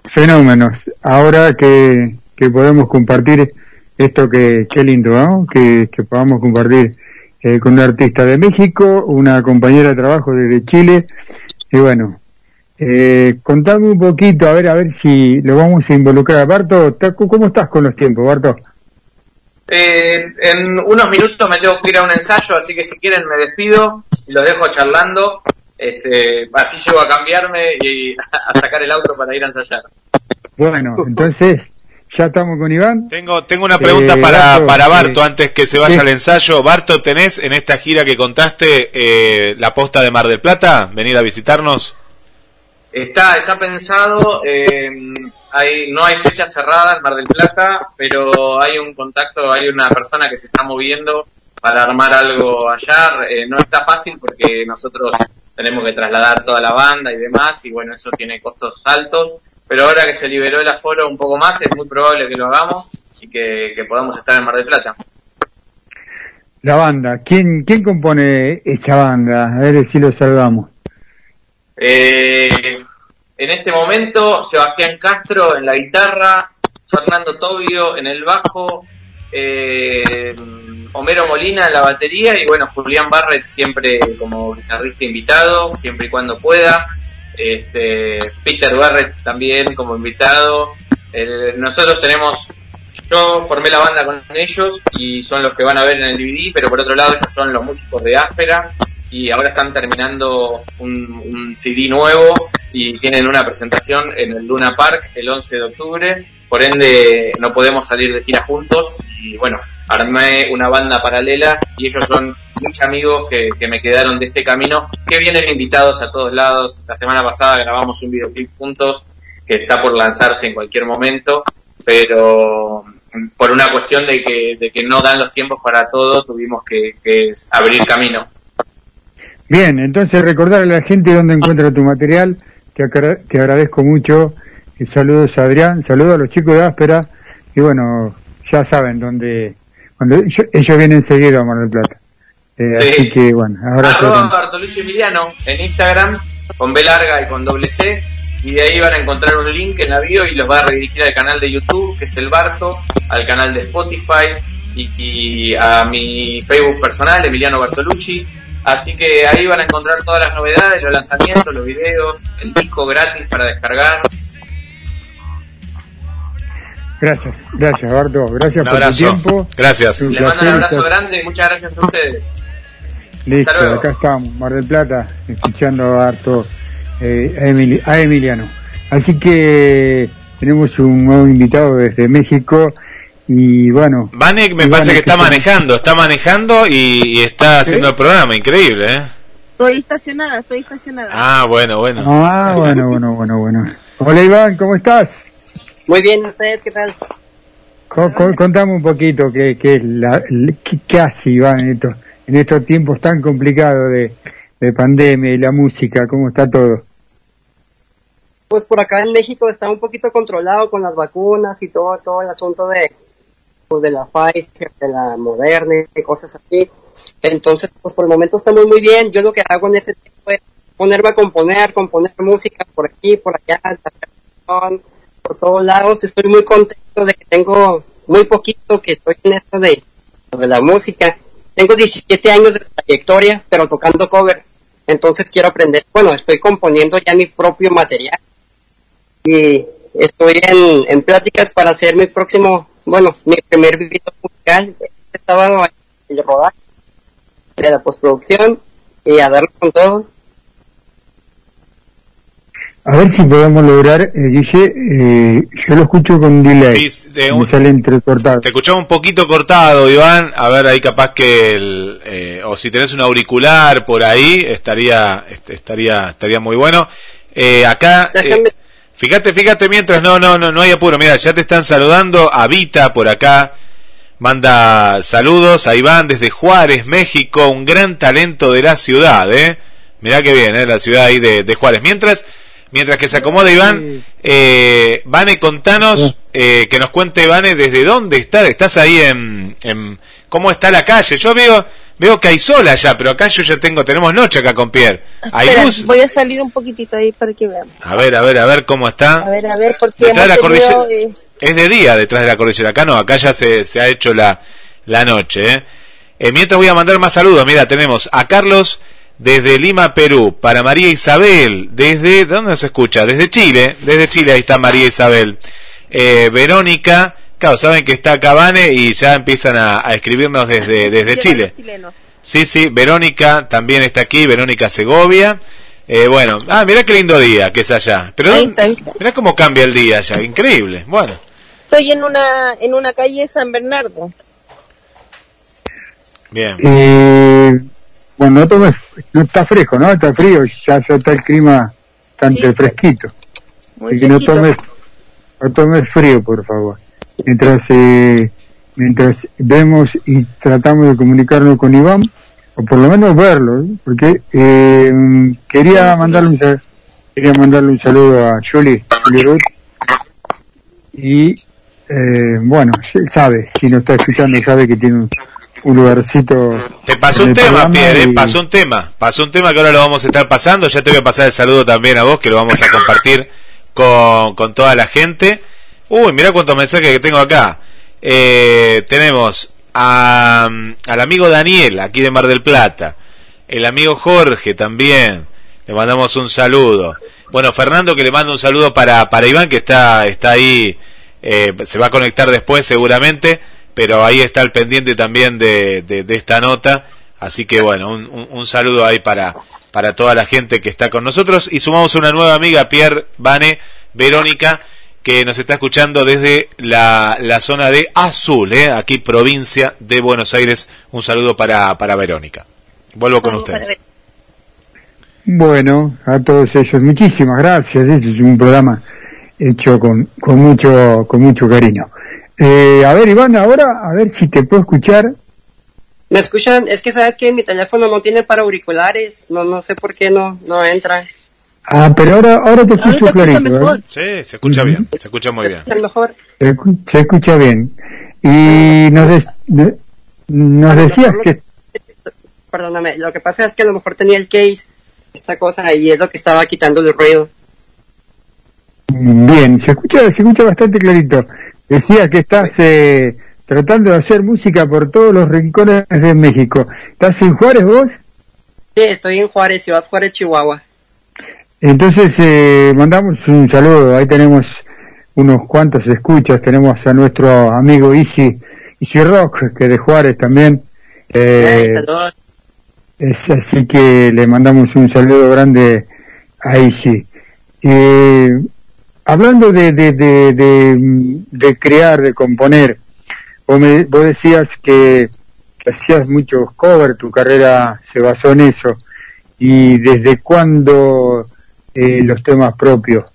Fenómenos. Ahora que, que podemos compartir esto que, qué lindo, ¿no? Que, que podamos compartir eh, con un artista de México, una compañera de trabajo desde Chile, y bueno, eh, contame un poquito, a ver, a ver si lo vamos a involucrar. Barto, ¿cómo estás con los tiempos, Barto? Eh, en unos minutos me tengo que ir a un ensayo, así que si quieren me despido y los dejo charlando. Este, así llego a cambiarme y a sacar el auto para ir a ensayar. Bueno, entonces, ya estamos con Iván. Tengo, tengo una pregunta Eh, para, Barto, para eh, Barto antes que se vaya sí. al ensayo. Barto, ¿tenés en esta gira que contaste eh, la posta de Mar del Plata? ¿Venir a visitarnos? Está, está pensado, eh, hay, no hay fecha cerrada en Mar del Plata, pero hay un contacto, hay una persona que se está moviendo para armar algo allá. Eh, no está fácil porque nosotros tenemos que trasladar toda la banda y demás, y bueno, eso tiene costos altos, pero ahora que se liberó el aforo un poco más, es muy probable que lo hagamos y que, podamos estar en Mar del Plata. La banda, ¿quién, quién compone esa banda? A ver si lo saludamos. Eh, en este momento, Sebastián Castro en la guitarra, Fernando Tobio en el bajo, eh, Homero Molina en la batería y bueno, Julián Barrett siempre como guitarrista invitado, siempre y cuando pueda. Este, Peter Barrett también como invitado. Nosotros tenemos, yo formé la banda con ellos y son los que van a ver en el DVD, pero por otro lado ellos son los músicos de Áspera y ahora están terminando un, un CD nuevo y tienen una presentación en el Luna Park el 11 de octubre, por ende no podemos salir de gira juntos y bueno, armé una banda paralela y ellos son muchos amigos que, que me quedaron de este camino, que vienen invitados a todos lados. La semana pasada grabamos un videoclip juntos que está por lanzarse en cualquier momento, pero por una cuestión de que, de que no dan los tiempos para todo, tuvimos que, que abrir camino. Bien, entonces recordar a la gente dónde encuentra tu material. Te, agra- te agradezco mucho. Y saludos a Adrián, saludos a los chicos de Áspera. Y bueno, ya saben dónde. Cuando ellos, ellos vienen seguido a Mar del Plata. Eh, Sí. Así que bueno, ahora Arroba Bartolucci Emiliano en Instagram, con B larga y con doble C. Y de ahí van a encontrar un link en la bio y los va a redirigir al canal de YouTube, que es el Barto, al canal de Spotify y, y a mi Facebook personal, Emiliano Bartolucci. Así que ahí van a encontrar todas las novedades, los lanzamientos, los videos, el disco gratis para descargar. Gracias, gracias Barto, gracias Un por tu tiempo. Gracias. Les mando un abrazo grande y muchas gracias a ustedes. Listo, Hasta luego. acá estamos, Mar del Plata, escuchando a Barto, eh, a, Emili- a Emiliano. Así que tenemos un nuevo invitado desde México y bueno. Vanek me parece Vanek que está manejando, está manejando y, y está haciendo el programa, increíble, ¿eh? Estoy estacionada, estoy estacionada. Ah, bueno, bueno. Ah, bueno, bueno, bueno, bueno. Hola Iván, ¿cómo estás? Muy bien, ¿ustedes qué tal? Co- co- contame un poquito qué, qué es la, qué hace Iván en estos, en estos tiempos tan complicados de, de pandemia y la música, cómo está todo. Pues por acá en México está un poquito controlado con las vacunas y todo, todo el asunto de, de la Pfizer, de la Moderna y cosas así. Entonces, pues por el momento estamos muy bien. Yo lo que hago en este tiempo es ponerme a componer, componer música por aquí, por allá, por todos lados. Estoy muy contento de que tengo muy poquito que estoy en esto de, la música. Tengo 17 años de trayectoria, pero tocando cover. Entonces quiero aprender, bueno, estoy componiendo ya mi propio material y estoy en pláticas para hacer mi próximo, bueno, mi primer video musical. Este sábado el rodaje de la postproducción y a darle con todo. A ver si podemos lograr, eh, Guille, eh, yo lo escucho con delay, Sí, de me sale entrecortado. Te escuchaba un poquito cortado, Iván. A ver, ahí capaz que el, eh, o si tenés un auricular por ahí, estaría, estaría, estaría muy bueno. Eh, acá, eh, Déjame- fíjate, fíjate mientras, no, no, no, no hay apuro. Mira, ya te están saludando. Avita por acá. Manda saludos a Iván desde Juárez, México, un gran talento de la ciudad, eh. Mirá que bien, eh, la ciudad ahí de, de Juárez. Mientras, mientras que se acomoda Iván, eh, Vane, contanos, eh, que nos cuente Vane desde dónde está, estás ahí en, en, cómo está la calle. Yo veo, veo que hay sol allá, pero acá yo ya tengo, tenemos noche acá con Pierre. Hay Espera, luz. voy a salir un poquito ahí para que vean. A ver, a ver, a ver cómo A está. ver, a ver, porque Detrás de la cordillera. eh, Es de día detrás de la cordillera. Acá no, acá ya se, se ha hecho la, la noche. ¿eh? Eh, mientras voy a mandar más saludos. Mira, tenemos a Carlos desde Lima, Perú. Para María Isabel, desde... ¿Dónde nos escucha? Desde Chile. Desde Chile, ahí está María Isabel. Eh, Verónica. Claro, saben que está Cabane y ya empiezan a, a escribirnos desde, desde Chile. Sí, sí, Verónica también está aquí, Verónica Segovia. Eh, bueno, ah, mirá qué lindo día que es allá. Pero Ahí está, ahí está. mirá cómo cambia el día allá, increíble. Bueno, Estoy en una en una calle de San Bernardo. bien. Eh, bueno, no tomes, no está fresco, ¿no? Está frío, ya, ya está el clima bastante Sí. fresquito. Muy Así que no tomes, no tomes frío, por favor. Mientras, eh, mientras vemos y tratamos de comunicarnos con Iván, o por lo menos verlo, ¿eh? porque eh, quería mandarle un, quería mandarle un saludo a Julie, y eh, bueno, él sabe, si no está escuchando, sabe que tiene un, un lugarcito. Te pasó un tema, Pierre, ¿eh? y- pasó un tema. Pasó un tema que ahora lo vamos a estar pasando. Ya te voy a pasar el saludo también a vos, que lo vamos a compartir con, con toda la gente. Uy, mira cuántos mensajes que tengo acá. Eh, tenemos a, al amigo Daniel, aquí de Mar del Plata. El amigo Jorge también. Le mandamos un saludo. Bueno, Fernando que le manda un saludo para, para Iván, que está, está ahí, eh, se va a conectar después seguramente, pero ahí está el pendiente también de, de, esta nota. Así que bueno, un, un, un saludo ahí para, para toda la gente que está con nosotros. Y sumamos una nueva amiga, Pierre Vane, Verónica, que nos está escuchando desde la, la zona de Azul, ¿eh? aquí provincia de Buenos Aires. Un saludo para, para Verónica. Vuelvo con ustedes. Bueno, a todos ellos, muchísimas gracias. Este es un programa hecho con, con mucho, con mucho cariño. Eh, a ver, Iván, ahora, a ver si te puedo escuchar. ¿Me escuchan? Es que sabes que mi teléfono no tiene para auriculares. No, no sé por qué no, no entra. Ah, pero ahora, ahora te Ahora escucho clarito. mejor. ¿eh? Sí, se escucha bien, se escucha muy bien. A lo mejor. Se, se escucha bien. Y nos, des- nos decías que... Perdóname, lo que pasa es que a lo mejor tenía el case, esta cosa, y es lo que estaba quitando el ruido. Bien, se escucha, se escucha bastante clarito. Decías que estás eh, tratando de hacer música por todos los rincones de México. ¿Estás en Juárez vos? Sí, estoy en Juárez, Ciudad Juárez, Chihuahua. Entonces eh, mandamos un saludo, ahí tenemos unos cuantos escuchas, tenemos a nuestro amigo Easy, Easy Rock, que de Juárez también, eh, saludos. es así que le mandamos un saludo grande a Easy. Eh, hablando de, de, de, de, de crear, de componer, vos, me, vos decías que, que hacías muchos covers, tu carrera se basó en eso, y desde cuándo eh, los temas propios.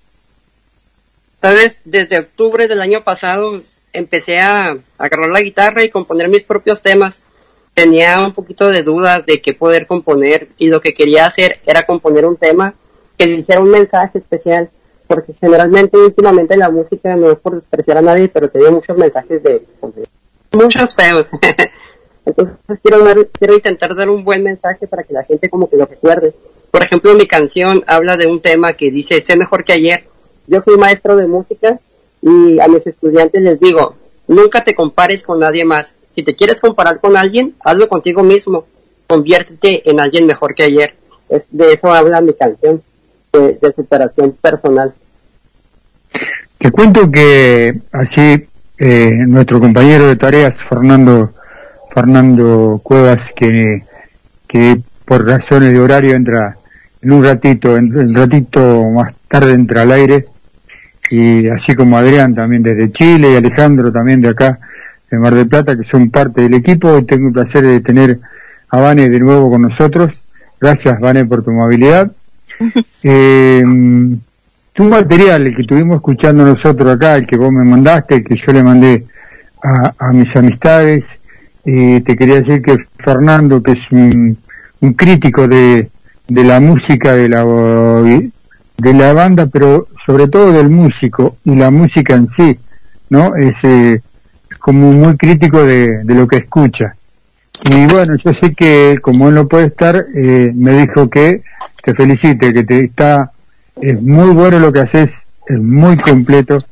Sabes, desde octubre del año pasado empecé a agarrar la guitarra y componer mis propios temas. Tenía un poquito de dudas de qué poder componer y lo que quería hacer era componer un tema que dijera un mensaje especial, porque generalmente últimamente la música no es por despreciar a nadie, pero tenía muchos mensajes de, de- muchos feos. Entonces quiero dar- quiero intentar dar un buen mensaje para que la gente como que lo recuerde. Por ejemplo, mi canción habla de un tema que dice, sé mejor que ayer. Yo soy maestro de música y a mis estudiantes les digo, nunca te compares con nadie más. Si te quieres comparar con alguien, hazlo contigo mismo. Conviértete en alguien mejor que ayer. Es, de eso habla mi canción, de, de superación personal. Te cuento que así eh, nuestro compañero de tareas, Fernando Fernando Cuevas, que, que por razones de horario entra en un ratito, en un ratito más tarde entra al aire, y así como Adrián también desde Chile y Alejandro también de acá, de Mar del Plata, que son parte del equipo. Tengo el placer de tener a Vane de nuevo con nosotros. Gracias, Vane, por tu amabilidad. Eh, tu material, el que estuvimos escuchando nosotros acá, el que vos me mandaste, el que yo le mandé a, a mis amistades, eh, te quería decir que Fernando, que es un, un crítico de, de la música de la, de la banda, pero sobre todo del músico y la música en sí, ¿no? Es eh, como muy crítico de, de lo que escucha. Y bueno, yo sé que como él no puede estar, eh, me dijo que te felicite, que te está, es muy bueno lo que haces, es muy completo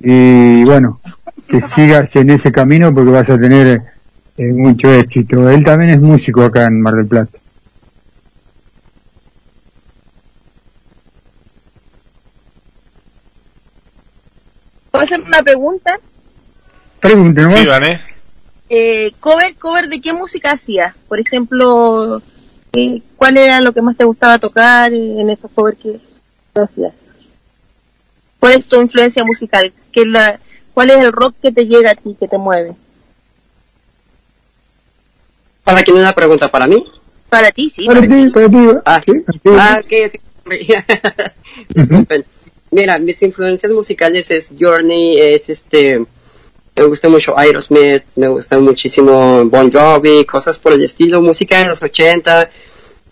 y bueno, que sigas en ese camino porque vas a tener eh, mucho éxito. Él también es músico acá en Mar del Plata. ¿Puedo hacer una pregunta? Sí, Vané. Eh, cover, cover de qué música hacías? Por ejemplo, ¿Qué- ¿Cuál era lo que más te gustaba tocar en esos covers que hacías? ¿Cuál es tu influencia musical? ¿Qué es la, ¿Cuál es el rock que te llega a ti, que te mueve? ¿Para quién una pregunta? ¿Para mí? Para ti, sí. Para ti, para ti. Ah, Sí, ah ok. Disculpen. Mira, mis influencias musicales es Journey, es este, me gusta mucho Aerosmith, me gusta muchísimo Bon Jovi, cosas por el estilo, música de los 80,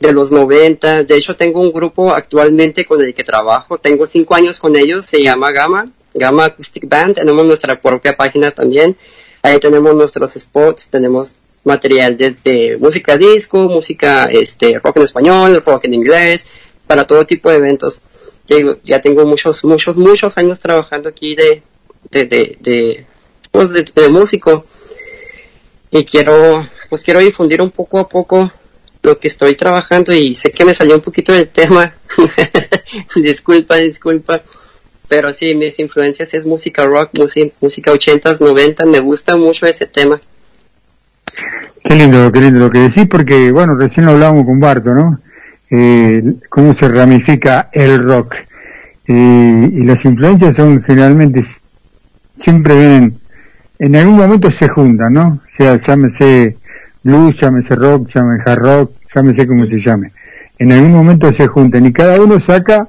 de los 90. De hecho, tengo un grupo actualmente con el que trabajo, tengo cinco años con ellos, se llama Gamma, Gamma Acoustic Band, tenemos nuestra propia página también. Ahí tenemos nuestros spots, tenemos material desde música disco, música este rock en español, rock en inglés, para todo tipo de eventos. Ya, tengo muchos, muchos, muchos años trabajando aquí de, de, de, pues de, músico y quiero, pues quiero difundir un poco a poco lo que estoy trabajando y sé que me salió un poquito del tema. disculpa, disculpa. Pero sí, mis influencias es música rock, música, música 80s, 90 me gusta mucho ese tema. Qué lindo, qué lindo lo que decís, porque, bueno, recién lo hablábamos con Barto, ¿no? Eh, cómo se ramifica el rock. Y, y las influencias son generalmente, siempre vienen, en algún momento se juntan, ¿no? O sea, llámese blues, llámese rock, llámese hard rock, llámese como se llame. En algún momento se juntan y cada uno saca,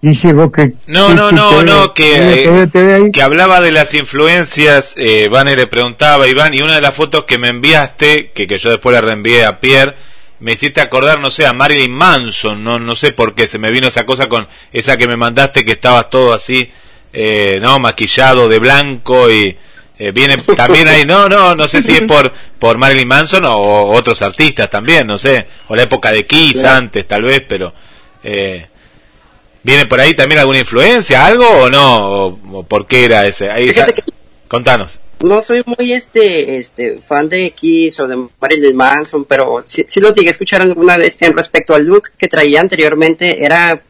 dice vos que... No, no, no, no, que, que hablaba de las influencias, eh, Vane le preguntaba Iván, y una de las fotos que me enviaste, que, que yo después la reenvié a Pierre, me hiciste acordar, no sé, a Marilyn Manson, no, no sé por qué, se me vino esa cosa con esa que me mandaste que estabas todo así, eh, no, maquillado de blanco y eh, viene también ahí, no, no, no sé si es por, por Marilyn Manson o, otros artistas también, no sé, o la época de Kiss antes tal vez, pero... Eh, ¿Viene por ahí también alguna influencia, algo o no? ¿O, o por qué era ese? Ahí Fíjate sa- que- Contanos. No soy muy este, este, fan de X o de Marilyn Manson, pero sí, sí lo llegué a escuchar alguna vez. En respecto al look que traía anteriormente, era,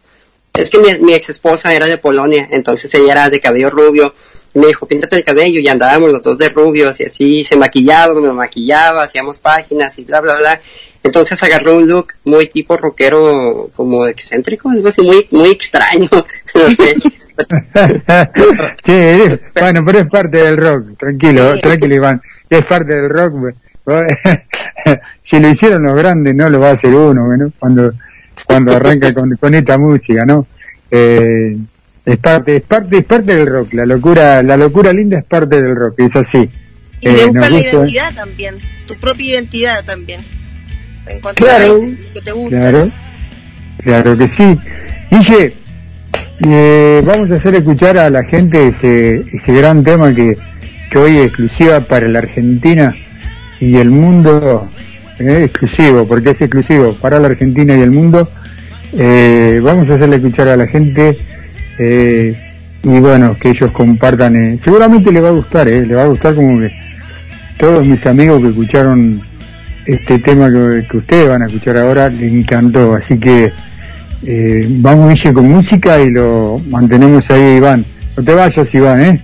es que mi, ex esposa era de Polonia, entonces ella era de cabello rubio, y me dijo, píntate el cabello, y andábamos los dos de rubios, y así, se maquillaba, me maquillaba, hacíamos páginas, y bla, bla, bla, entonces agarró un look muy tipo rockero, como excéntrico, algo así, muy, muy extraño, no sé. sí, bueno, pero es parte del rock, tranquilo, tranquilo Iván, es parte del rock. pues. si lo hicieron los grandes, no lo va a hacer uno, ¿no? Cuando, cuando arranca con, con esta música, ¿no? Eh, es parte, es parte, es parte del rock, la locura, la locura linda es parte del rock, es así. Y Eh, buscar la gusta- identidad también, tu propia identidad también. Encontrar Claro. que te gusta. Claro, claro que sí. Guille, eh, vamos a hacer escuchar a la gente ese, ese gran tema que, que hoy es exclusiva para la Argentina y el mundo, eh, exclusivo, porque es exclusivo para la Argentina y el mundo. Eh, vamos a hacerle escuchar a la gente eh, y bueno, que ellos compartan. eh, seguramente le va a gustar, eh, le va a gustar como que todos mis amigos que escucharon este tema que, que ustedes van a escuchar ahora le encantó, así que eh, vamos Guille con música y lo mantenemos ahí Iván. No te vayas Iván, ¿eh?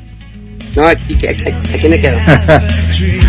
No, aquí, aquí, aquí me quedo.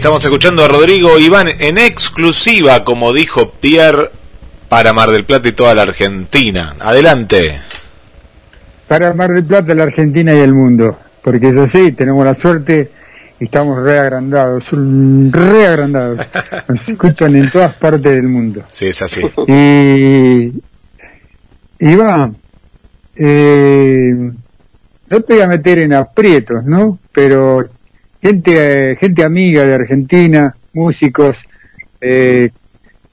estamos escuchando a Rodrigo Iván en exclusiva, como dijo Pierre, para Mar del Plata y toda la Argentina. Adelante. Para Mar del Plata, la Argentina y el mundo. Porque es así, tenemos la suerte y estamos re agrandados, son re agrandados. Nos escuchan en todas partes del mundo. Sí, es así. Y Iván, eh, no te voy a meter en aprietos, ¿no? Pero gente, gente amiga de Argentina, músicos, eh,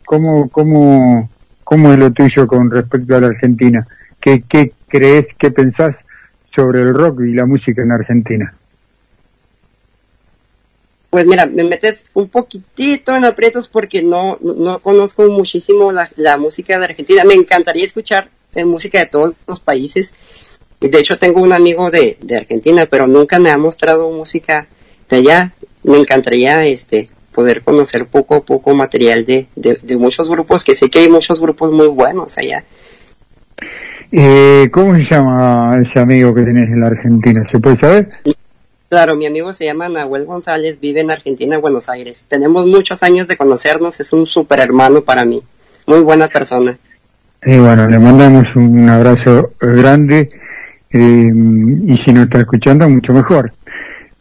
¿cómo, cómo, ¿cómo es lo tuyo con respecto a la Argentina? ¿Qué, qué crees, qué pensás sobre el rock y la música en Argentina? Pues mira, me metes un poquitito en aprietos porque no, no, no conozco muchísimo la, música de Argentina. Me encantaría escuchar eh, música de todos los países. De hecho tengo un amigo de Argentina, pero nunca me ha mostrado música de allá. Me encantaría este poder conocer poco a poco material de, de, de muchos grupos, que sé que hay muchos grupos muy buenos allá. Eh, ¿Cómo se llama ese amigo que tenés en la Argentina? ¿Se puede saber? Claro, mi amigo se llama Nahuel González, vive en Argentina, Buenos Aires. Tenemos muchos años de conocernos, es un super hermano para mí, muy buena persona. Y bueno, le mandamos un abrazo eh, grande eh, y si nos está escuchando, mucho mejor.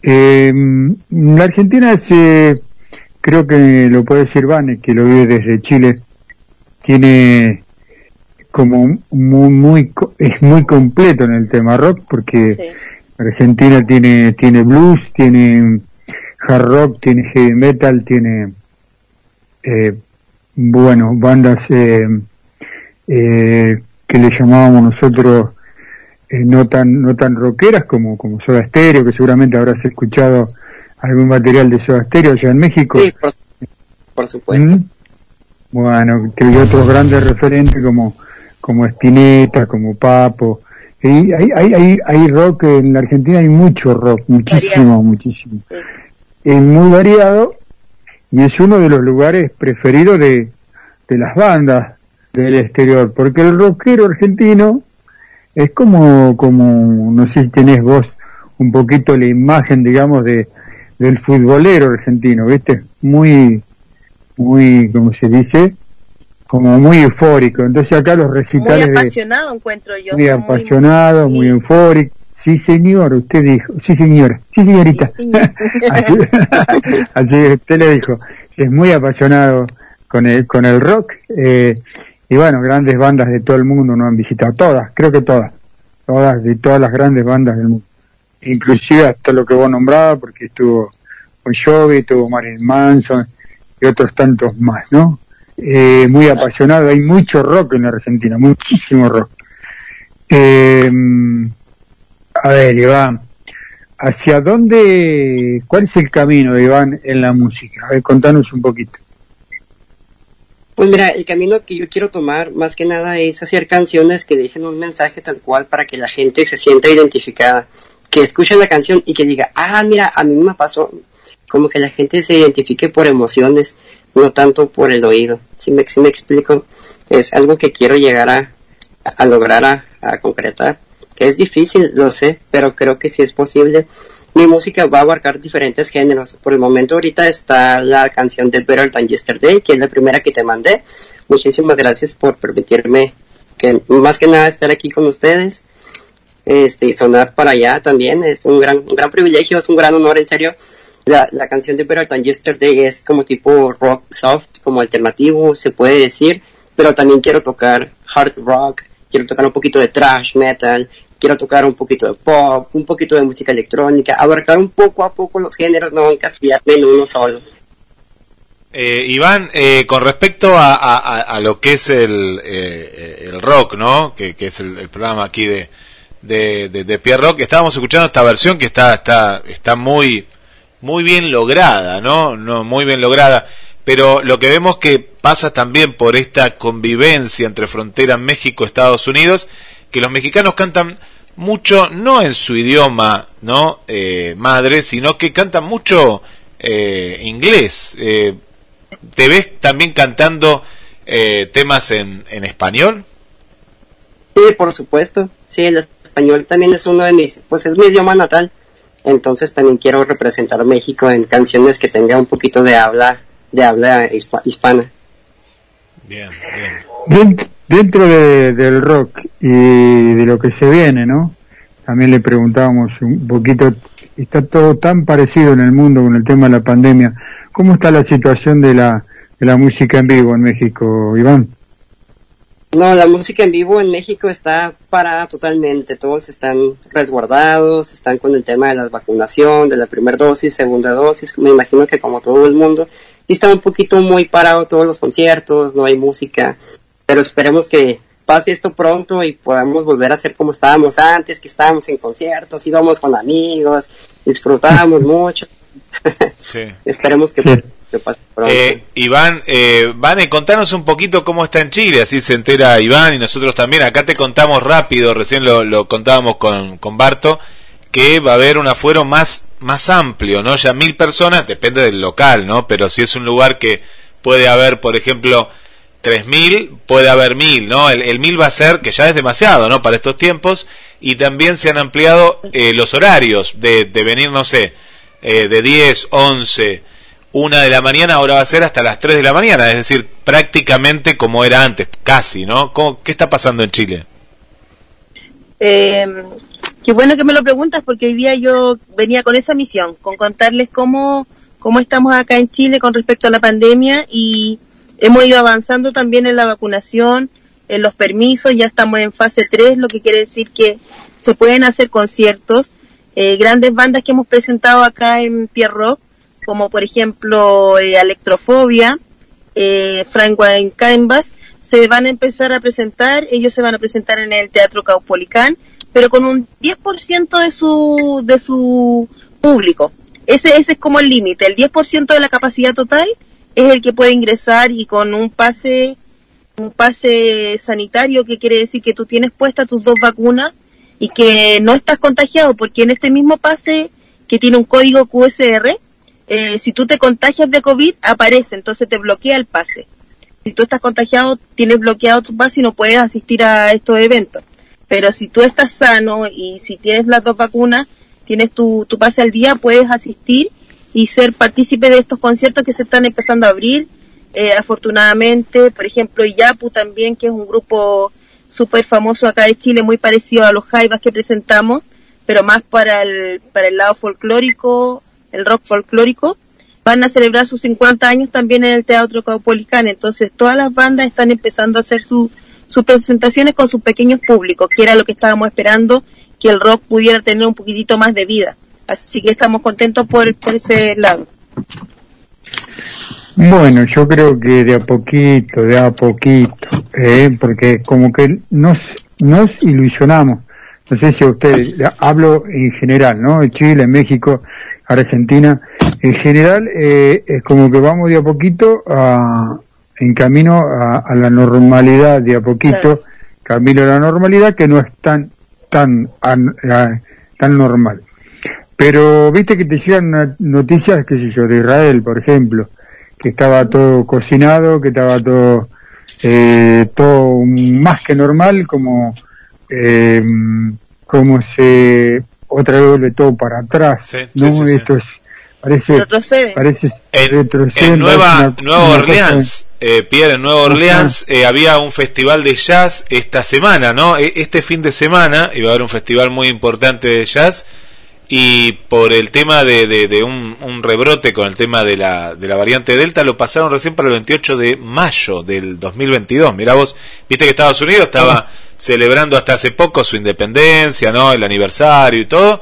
Eh, la Argentina es, eh, creo que lo puede decir Vane, que lo vive desde Chile, tiene como muy, muy, es muy completo en el tema rock porque Argentina tiene, tiene blues, tiene hard rock, tiene heavy metal, tiene, eh, bueno, bandas, eh, eh, que le llamábamos nosotros eh, no tan no tan rockeras como como Soda Stereo que seguramente habrás escuchado algún material de Soda Stereo allá en México. Sí, por, por supuesto. ¿Mm? bueno que hay otros grandes referentes como como Spinetta como Papo. Y hay, hay, hay, hay rock en la Argentina hay mucho rock muchísimo muchísimo. Es muy variado y es uno de los lugares preferidos de, de las bandas del exterior, porque el rockero argentino es como, como, no sé si tenés vos un poquito la imagen, digamos, de del futbolero argentino, ¿viste? Muy, muy, como se dice, como muy eufórico. Entonces acá los Muy recitales de, apasionado encuentro yo. muy apasionado, muy eufórico. Sí, señor, usted dijo. Sí, señora. Sí, señorita. así, así usted le dijo. Es muy apasionado con el, con el rock. Eh, y bueno, grandes bandas de todo el mundo nos han visitado. Todas, creo que todas. Todas, de todas las grandes bandas del mundo. Inclusive hasta lo que vos nombrabas, porque estuvo Bon Jovi, estuvo Marilyn Manson y otros tantos más, ¿no? Eh, muy apasionado. Hay mucho rock en la Argentina, muchísimo rock. Eh, a ver, Iván, ¿hacia dónde, cuál es el camino, Iván, en la música? A ver, contanos un poquito. Pues mira, el camino que yo quiero tomar más que nada es hacer canciones que dejen un mensaje tal cual para que la gente se sienta identificada, que escuche la canción y que diga, ah, mira, a mí me pasó, como que la gente se identifique por emociones, no tanto por el oído. Si me, si me explico, es algo que quiero llegar a, a lograr a, a concretar. Es difícil, lo sé, pero creo que sí es posible. Mi música va a abarcar diferentes géneros. Por el momento ahorita está la canción de Better Than Yesterday, que es la primera que te mandé. Muchísimas gracias por permitirme que más que nada estar aquí con ustedes. Este, sonar para allá también es un gran, un gran privilegio, es un gran honor, en serio. La, la canción de Better Than Yesterday es como tipo rock soft, como alternativo, se puede decir, pero también quiero tocar hard rock, quiero tocar un poquito de thrash metal, quiero tocar un poquito de pop, un poquito de música electrónica, abarcar un poco a poco los géneros, no encastillarme en uno solo. Eh, Iván, eh, con respecto a, lo que es el, eh, rock, ¿no? Que, es el, el programa aquí de, de, de, de Pierre Rock, estábamos escuchando esta versión que está, está, está muy, muy bien lograda, ¿no? No, muy bien lograda. Pero lo que vemos que pasa también por esta convivencia entre frontera México-Estados Unidos, que los mexicanos cantan mucho, no en su idioma, ¿no? Eh, madre, sino que cantan mucho eh, inglés. Eh, ¿Te ves también cantando eh, temas en, en español? Sí, por supuesto. Sí, el español también es uno de mis, pues es mi idioma natal. Entonces también quiero representar a México en canciones que tenga un poquito de habla, de habla hispa- hispana. Bien, bien. Dent- Dentro de- del rock y de lo que se viene, ¿no? También le preguntábamos un poquito, está todo tan parecido en el mundo con el tema de la pandemia. ¿Cómo está la situación de la, de la música en vivo en México, Iván? No, la música en vivo en México está parada totalmente. Todos están resguardados, están con el tema de la vacunación, de la primera dosis, segunda dosis. Me imagino que como todo el mundo, sí está un poquito muy parado todos los conciertos, no hay música. Pero esperemos que pase esto pronto y podamos volver a ser como estábamos antes, que estábamos en conciertos, íbamos con amigos, disfrutábamos mucho. Sí. esperemos que, Sí. que pase pronto. Eh, Iván, eh, Vane, contanos un poquito cómo está en Chile, así se entera Iván y nosotros también. Acá te contamos rápido, recién lo, lo contábamos con, con Barto, que va a haber un afuero más, más amplio, ¿no? Ya mil personas, depende del local, ¿no? Pero si es un lugar que puede haber, por ejemplo, tres mil, puede haber mil, ¿no? El, el mil va a ser, que ya es demasiado, ¿no? Para estos tiempos, y también se han ampliado eh, los horarios de, de venir, no sé, eh, de 10, 11, una de la mañana, ahora va a ser hasta las 3 de la mañana, es decir, prácticamente como era antes, casi, ¿no? ¿Cómo- ¿Qué está pasando en Chile? Eh, qué bueno que me lo preguntas porque hoy día yo venía con esa misión, con contarles cómo, cómo estamos acá en Chile con respecto a la pandemia y hemos ido avanzando también en la vacunación, en los permisos, ya estamos en fase 3, lo que quiere decir que se pueden hacer conciertos. Eh, grandes bandas que hemos presentado acá en Pierre Rock, como por ejemplo eh, Electrofobia, eh, Frank Wayne Canvas, se van a empezar a presentar, ellos se van a presentar en el Teatro Caupolicán, pero con un 10% de su, de su público. Ese, ese es como el límite, el 10% de la capacidad total es el que puede ingresar y con un pase, un pase sanitario que quiere decir que tú tienes puestas tus dos vacunas y que no estás contagiado, porque en este mismo pase que tiene un código QSR, eh, si tú te contagias de COVID, aparece, entonces te bloquea el pase. Si tú estás contagiado, tienes bloqueado tu pase y no puedes asistir a estos eventos. Pero si tú estás sano y si tienes las dos vacunas, tienes tu, tu pase al día, puedes asistir y ser partícipe de estos conciertos que se están empezando a abrir. Eh, afortunadamente, por ejemplo, Iyapu también, que es un grupo súper famoso acá de Chile, muy parecido a los Jaivas que presentamos, pero más para el, para el lado folclórico, el rock folclórico. Van a celebrar sus 50 años también en el Teatro Caupolicán, entonces todas las bandas están empezando a hacer su- sus presentaciones con sus pequeños públicos, que era lo que estábamos esperando, que el rock pudiera tener un poquitito más de vida. Así que estamos contentos por, por ese lado. Bueno, yo creo que de a poquito, de a poquito, ¿eh? porque como que nos, nos ilusionamos. No sé si a ustedes, hablo en general, ¿no? En Chile, México, Argentina. En general, eh, es como que vamos de a poquito a, en camino a, a la normalidad, de a poquito, camino a la normalidad que no es tan, tan, an- a- tan normal. Pero viste que te llegan noticias, qué sé yo, de Israel, por ejemplo, que estaba todo cocinado, que estaba todo, eh, todo más que normal, como, eh, como se otra vez vuelve todo para atrás. Sí, ¿no? sí, sí, sí. Esto es, parece, Retrocede. parece En, Nueva, una- Nueva una Orleans, eh, Pierre, en Nueva Orleans eh, había un festival de jazz esta semana, ¿no? E- Este fin de semana iba a haber un festival muy importante de jazz y por el tema de, de, de un, un rebrote con el tema de la, de la variante Delta lo pasaron recién para el 28 de mayo del 2022. Mirá vos, viste que Estados Unidos estaba celebrando hasta hace poco su independencia, ¿no? El aniversario y todo,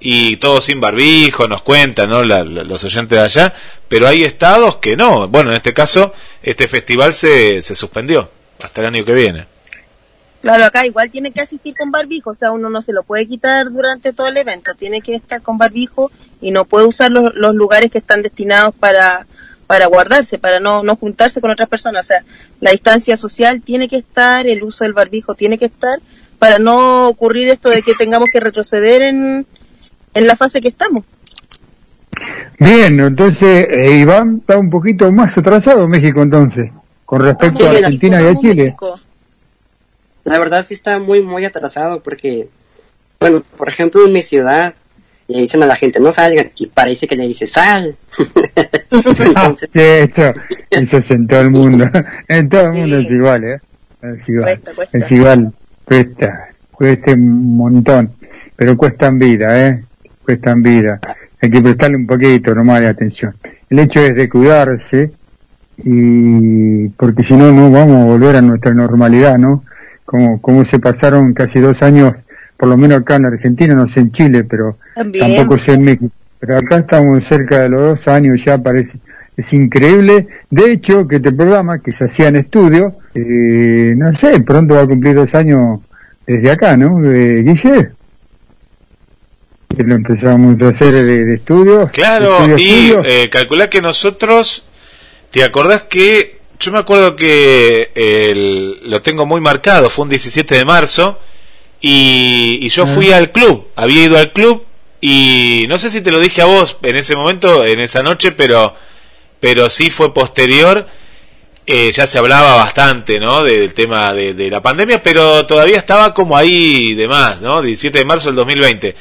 y todo sin barbijo, nos cuentan, ¿no? La- la- los oyentes de allá, pero hay estados que no. Bueno, en este caso, este festival se, se suspendió hasta el año que viene. Claro, acá igual tiene que asistir con barbijo, o sea, uno no se lo puede quitar durante todo el evento, tiene que estar con barbijo y no puede usar los, los lugares que están destinados para, para guardarse, para no, no juntarse con otras personas. O sea, la distancia social tiene que estar, el uso del barbijo tiene que estar, para no ocurrir esto de que tengamos que retroceder en, en la fase que estamos. Bien, entonces eh, Iván está un poquito más atrasado México entonces, con respecto a Argentina y a Chile. México. La verdad sí está muy, muy atrasado porque, bueno, por ejemplo, en mi ciudad le dicen a la gente no salgan y parece que le dice sal. Entonces, sí, eso, eso es en todo el mundo. En todo el mundo es igual, ¿eh? Es igual. Cuesta, cuesta. Es igual. Cuesta. Cuesta un montón. Pero cuestan vida, ¿eh? Cuestan vida. Hay que prestarle un poquito nomás de atención. El hecho es de cuidarse y porque si no, no vamos a volver a nuestra normalidad, ¿no? Como, como se pasaron casi dos años, por lo menos acá en Argentina, no sé en Chile, pero También. tampoco sé en México. Pero acá estamos cerca de los dos años ya parece. Es increíble. De hecho, que este programa, que se hacía en estudio, eh, no sé, pronto va a cumplir dos años desde acá, ¿no? Eh, Guille. Que lo empezamos a hacer de, de estudio. Claro, estudio, y estudio. eh, calculá que nosotros, ¿te acordás que yo me acuerdo que el- lo tengo muy marcado, fue un 17 de marzo, y, y yo fui al club, había ido al club, y no sé si te lo dije a vos en ese momento, en esa noche, pero, pero sí fue posterior, eh, ya se hablaba bastante, ¿no? de- del tema de, de la pandemia, pero todavía estaba como ahí de más, ¿no? 17 de marzo del 2020.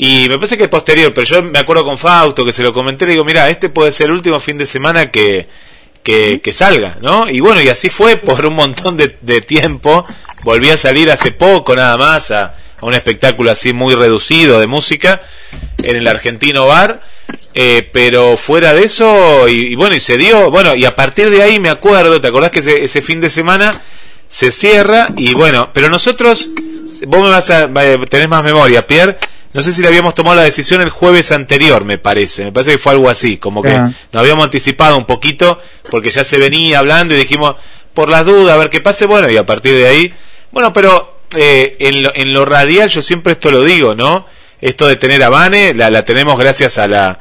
Y me parece que es posterior, pero yo me acuerdo con Fausto que se lo comenté, le digo, mira, este puede ser el último fin de semana que, que, que salga, ¿no? Y bueno, y así fue por un montón de, de tiempo. Volví a salir hace poco nada más a, a un espectáculo así muy reducido de música en el Argentino Bar. Eh, pero fuera de eso, y, y bueno, y se dio, bueno, y a partir de ahí me acuerdo, ¿te acordás que ese, ese fin de semana se cierra? Y bueno, pero nosotros, vos me vas a, eh, tenés más memoria, Pierre, no sé si le habíamos tomado la decisión el jueves anterior, me parece, me parece que fue algo así, como que Ah. nos habíamos anticipado un poquito, porque ya se venía hablando y dijimos, por las dudas, a ver qué pase, bueno, y a partir de ahí, bueno, pero eh, en, lo, en lo radial yo siempre esto lo digo, ¿no? Esto de tener a Vane, la, la tenemos gracias a la,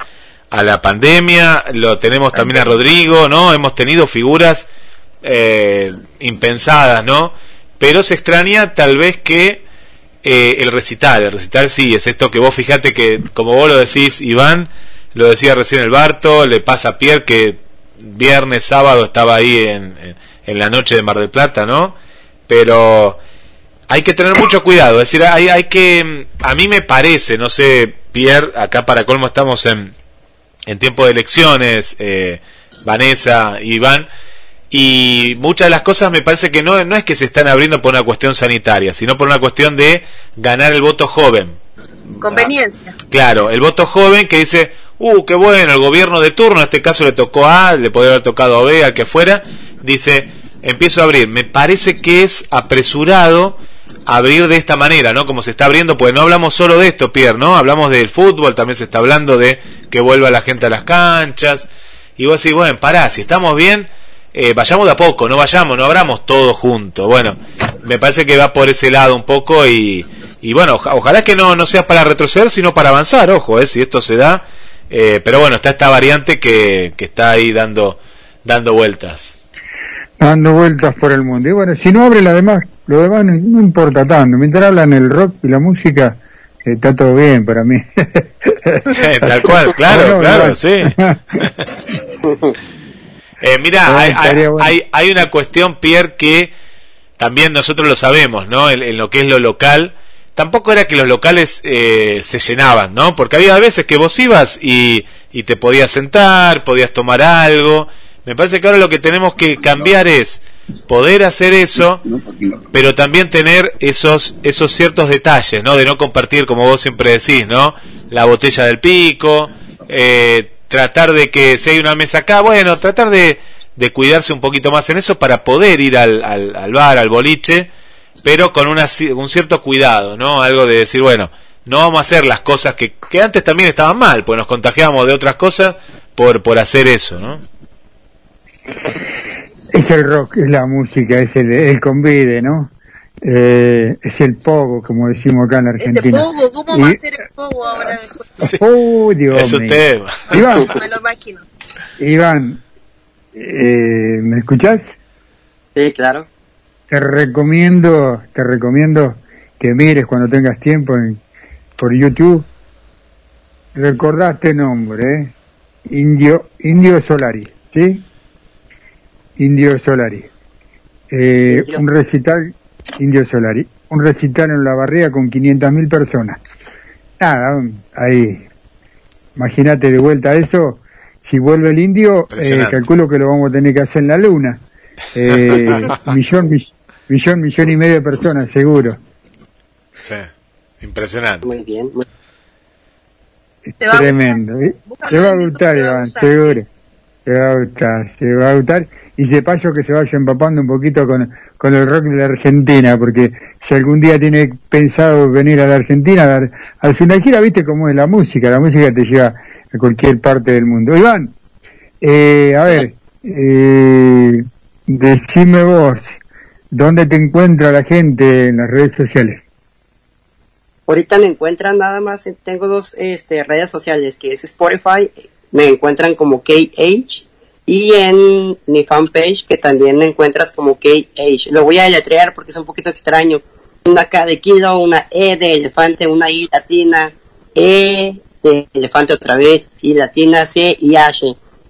a la pandemia, lo tenemos también a Rodrigo, ¿no? Hemos tenido figuras eh, impensadas, ¿no? Pero se extraña tal vez que eh, el recital, el recital sí, es esto que vos fijate que, como vos lo decís, Iván, lo decía recién el Barto, le pasa a Pierre que viernes, sábado estaba ahí en, en, la noche de Mar del Plata, ¿no? Pero hay que tener mucho cuidado, es decir, hay, hay que, a mí me parece, no sé, Pierre, acá para colmo estamos en, en tiempo de elecciones, eh, Vanessa, Iván, y muchas de las cosas me parece que no, no es que se están abriendo por una cuestión sanitaria, sino por una cuestión de ganar el voto joven. Conveniencia. Claro, el voto joven que dice, uh, qué bueno, el gobierno de turno, en este caso le tocó a, le podría haber tocado a B, al que fuera, dice, empiezo a abrir. Me parece que es apresurado abrir de esta manera, ¿no? Como se está abriendo, pues no hablamos solo de esto, Pierre, ¿no? Hablamos del fútbol, también se está hablando de que vuelva la gente a las canchas. Y vos decís, bueno, pará, si estamos bien, eh, vayamos de a poco, no vayamos, no abramos todo junto. Bueno, me parece que va por ese lado un poco y, y bueno, oja- ojalá que no, no sea para retroceder, sino para avanzar, ojo, eh, si esto se da. Eh, pero bueno, está esta variante que, que está ahí dando, dando vueltas. dando vueltas por el mundo. Y bueno, si no abre la demás, lo demás no, no importa tanto. Mientras hablan el rock y la música, eh, está todo bien para mí. Tal cual, claro, Bueno, claro, sí. Eh, mira, Bueno, hay, hay, bueno. hay- hay una cuestión, Pierre, que también nosotros lo sabemos, ¿no? En, en lo que es lo local. Tampoco era que los locales eh, se llenaban, ¿no? Porque había veces que vos ibas y, y te podías sentar, podías tomar algo. Me parece que ahora lo que tenemos que cambiar es poder hacer eso, pero también tener esos esos ciertos detalles, ¿no? De no compartir, como vos siempre decís, ¿no? La botella del pico, eh, tratar de que si hay una mesa acá, bueno, tratar de, de cuidarse un poquito más en eso para poder ir al, al, al bar, al boliche, pero con una, un cierto cuidado, ¿no? Algo de decir, bueno, no vamos a hacer las cosas que, que antes también estaban mal, pues nos contagiábamos de otras cosas por, por hacer eso, ¿no? Es el rock, es la música, es el, el convide, ¿no? Eh, es el pogo, como decimos acá en Ese Argentina. pogo, ¿cómo Y- va a ser el pogo ahora? Sí. Oh, Dios Es un mío. tema. Iván, Me lo imagino. Iván, eh, ¿me escuchás? Sí, claro. Te recomiendo, te recomiendo que mires cuando tengas tiempo en- por YouTube. Recordá este nombre, ¿eh? Indio, Indio Solari, ¿sí? Indio Solari. Eh, un recital, Indio Solari, un recital en la barriga con 500.000 personas. Nada, ahí, imagínate de vuelta eso. Si vuelve el indio, eh, calculo que lo vamos a tener que hacer en la luna. Eh, millón, mi- millón, millón y medio de personas, seguro. Sí, impresionante. Muy bien. muy- Te va a Tremendo. ¿eh? Te va a gustar, te va a Iván, seguro. Te va a gustar, se va a gustar. Y de paso que se vaya empapando un poquito con, con el rock de la Argentina, porque si algún día tiene pensado venir a la Argentina, al final gira, viste cómo es la música, la música te lleva a cualquier parte del mundo. Iván, eh, a ver, eh, decime vos, ¿dónde te encuentra la gente en las redes sociales? Ahorita me encuentran nada más, tengo dos este, redes sociales, que es Spotify, me encuentran como KH, y en mi fanpage, que también encuentras como KH. Lo voy a deletrear porque es un poquito extraño. Una K de kilo, una E de elefante, una I latina, E de elefante otra vez, I latina, C y H.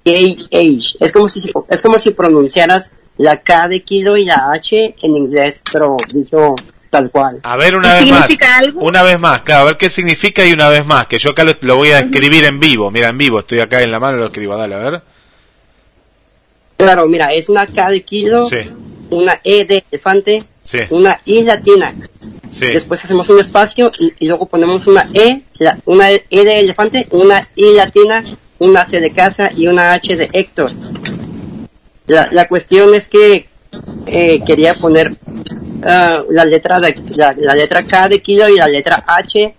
KH. Es como si, es como si pronunciaras la K de kilo y la H en inglés, pero dicho tal cual. A ver una ¿Y vez más. significa algo? Una vez más, claro, a ver qué significa y una vez más, que yo acá lo, lo voy a escribir en vivo. Mira, en vivo, estoy acá en la mano, lo escribo, dale, a ver. Claro, mira, es una K de kilo, Sí, una E de elefante, sí, una I latina. sí. Después hacemos un espacio y, y luego ponemos una E, la- una E de elefante, una I latina, una C de casa y una H de Héctor. La, la cuestión es que eh, quería poner ah, la letra de, la, la letra K de kilo y la letra H,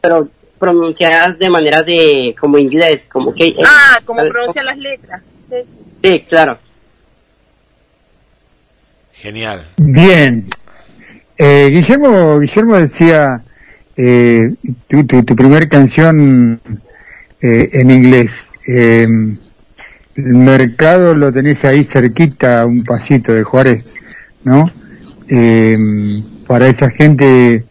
pero pronunciadas de manera de como inglés, como que Ah, como pronuncian las letras. Sí. Sí, claro. Genial. Bien. Eh, Guillermo, Guillermo decía eh, tu, tu, tu primer canción eh, en inglés. Eh, el mercado lo tenés ahí cerquita, a un pasito de Juárez, ¿no? Eh, para esa gente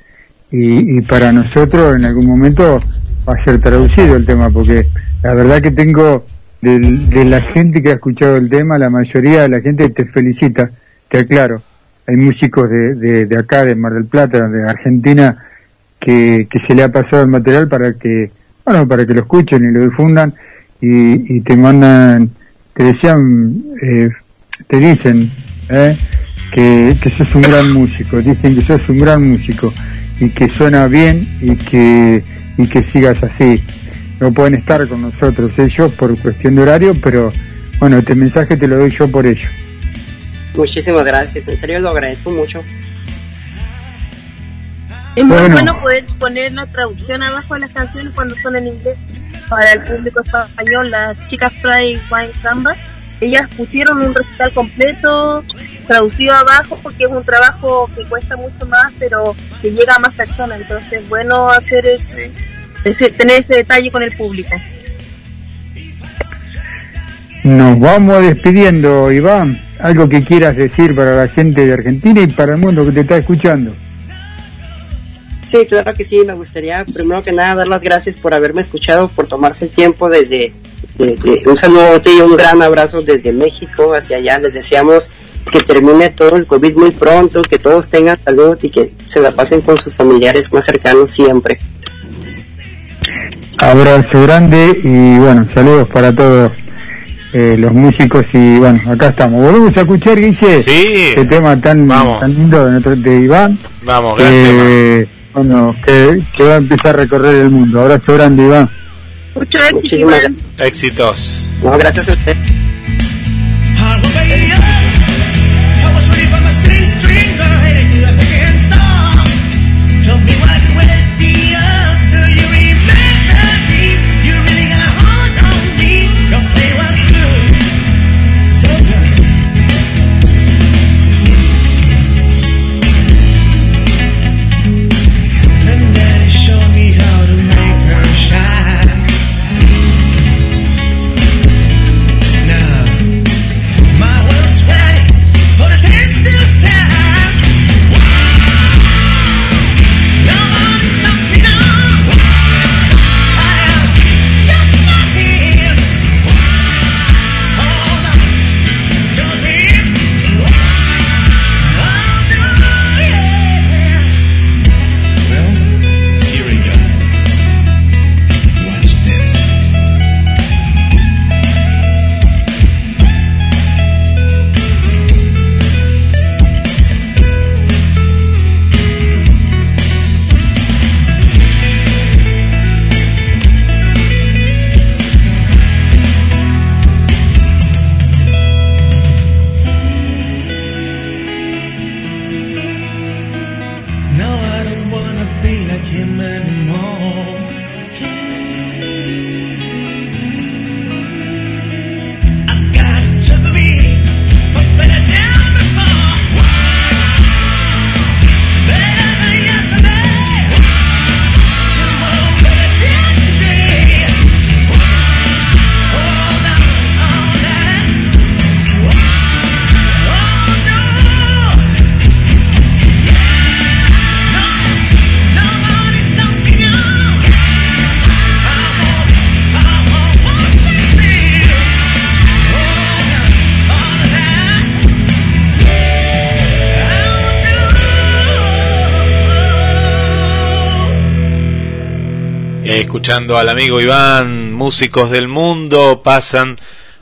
y, y para nosotros en algún momento va a ser traducido el tema, porque la verdad que tengo del- de, la gente que ha escuchado el tema, la mayoría de la gente te felicita, te aclaro. Hay músicos de, de, de acá, de Mar del Plata, de Argentina, que, que se le ha pasado el material para que, bueno, para que lo escuchen y lo difundan y, y te mandan, te decían, eh, te dicen, eh, que, que sos un gran músico, dicen que sos un gran músico y que suena bien y que, y que sigas así. No pueden estar con nosotros ellos por cuestión de horario, pero bueno, este mensaje te lo doy yo por ello. Muchísimas gracias, en serio lo agradezco mucho. Es muy Bueno. bueno poder poner la traducción abajo de las canciones cuando son en inglés para el público español. Las chicas Fry Wine Canvas, ellas pusieron un recital completo traducido abajo porque es un trabajo que cuesta mucho más, pero que llega a más personas. Entonces, es bueno hacer ese, ese tener ese detalle con el público. Nos vamos despidiendo, Iván. Algo que quieras decir para la gente de Argentina y para el mundo que te está escuchando. Sí, claro que sí, me gustaría primero que nada dar las gracias por haberme escuchado, por tomarse el tiempo desde, desde- un saludo y un gran abrazo desde México hacia allá. Les deseamos que termine todo el COVID muy pronto, que todos tengan salud y que se la pasen con sus familiares más cercanos siempre. Abrazo grande y bueno, saludos para todos eh, los músicos y bueno, acá estamos. Volvemos a escuchar, Guille, Sí. este tema tan, tan lindo de, nuestro- de Iván, Vamos, gran tema. que, bueno, que, que va a empezar a recorrer el mundo. Abrazo grande, Iván. Mucho éxito, Muchísimas Iván. Éxitos. No, gracias a usted. فلک من ما escuchando al amigo Iván, músicos del mundo pasan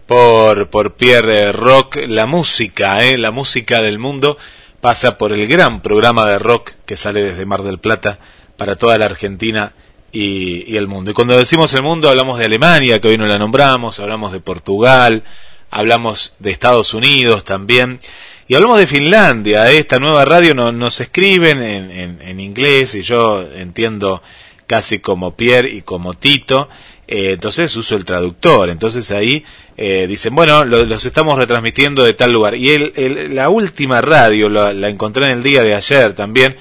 por, por Pierre Rock, la música, eh, la música del mundo pasa por el gran programa de rock que sale desde Mar del Plata para toda la Argentina y, el mundo. Y cuando decimos el mundo hablamos de Alemania, que hoy no la nombramos, hablamos de Portugal, hablamos de Estados Unidos también. Y hablamos de Finlandia, eh, esta nueva radio no- nos escriben en, en- en inglés y yo entiendo casi como Pierre y como Tito, eh, entonces uso el traductor, entonces ahí eh, dicen, bueno, lo- los estamos retransmitiendo de tal lugar. Y el, la última radio la, encontré en el día de ayer también,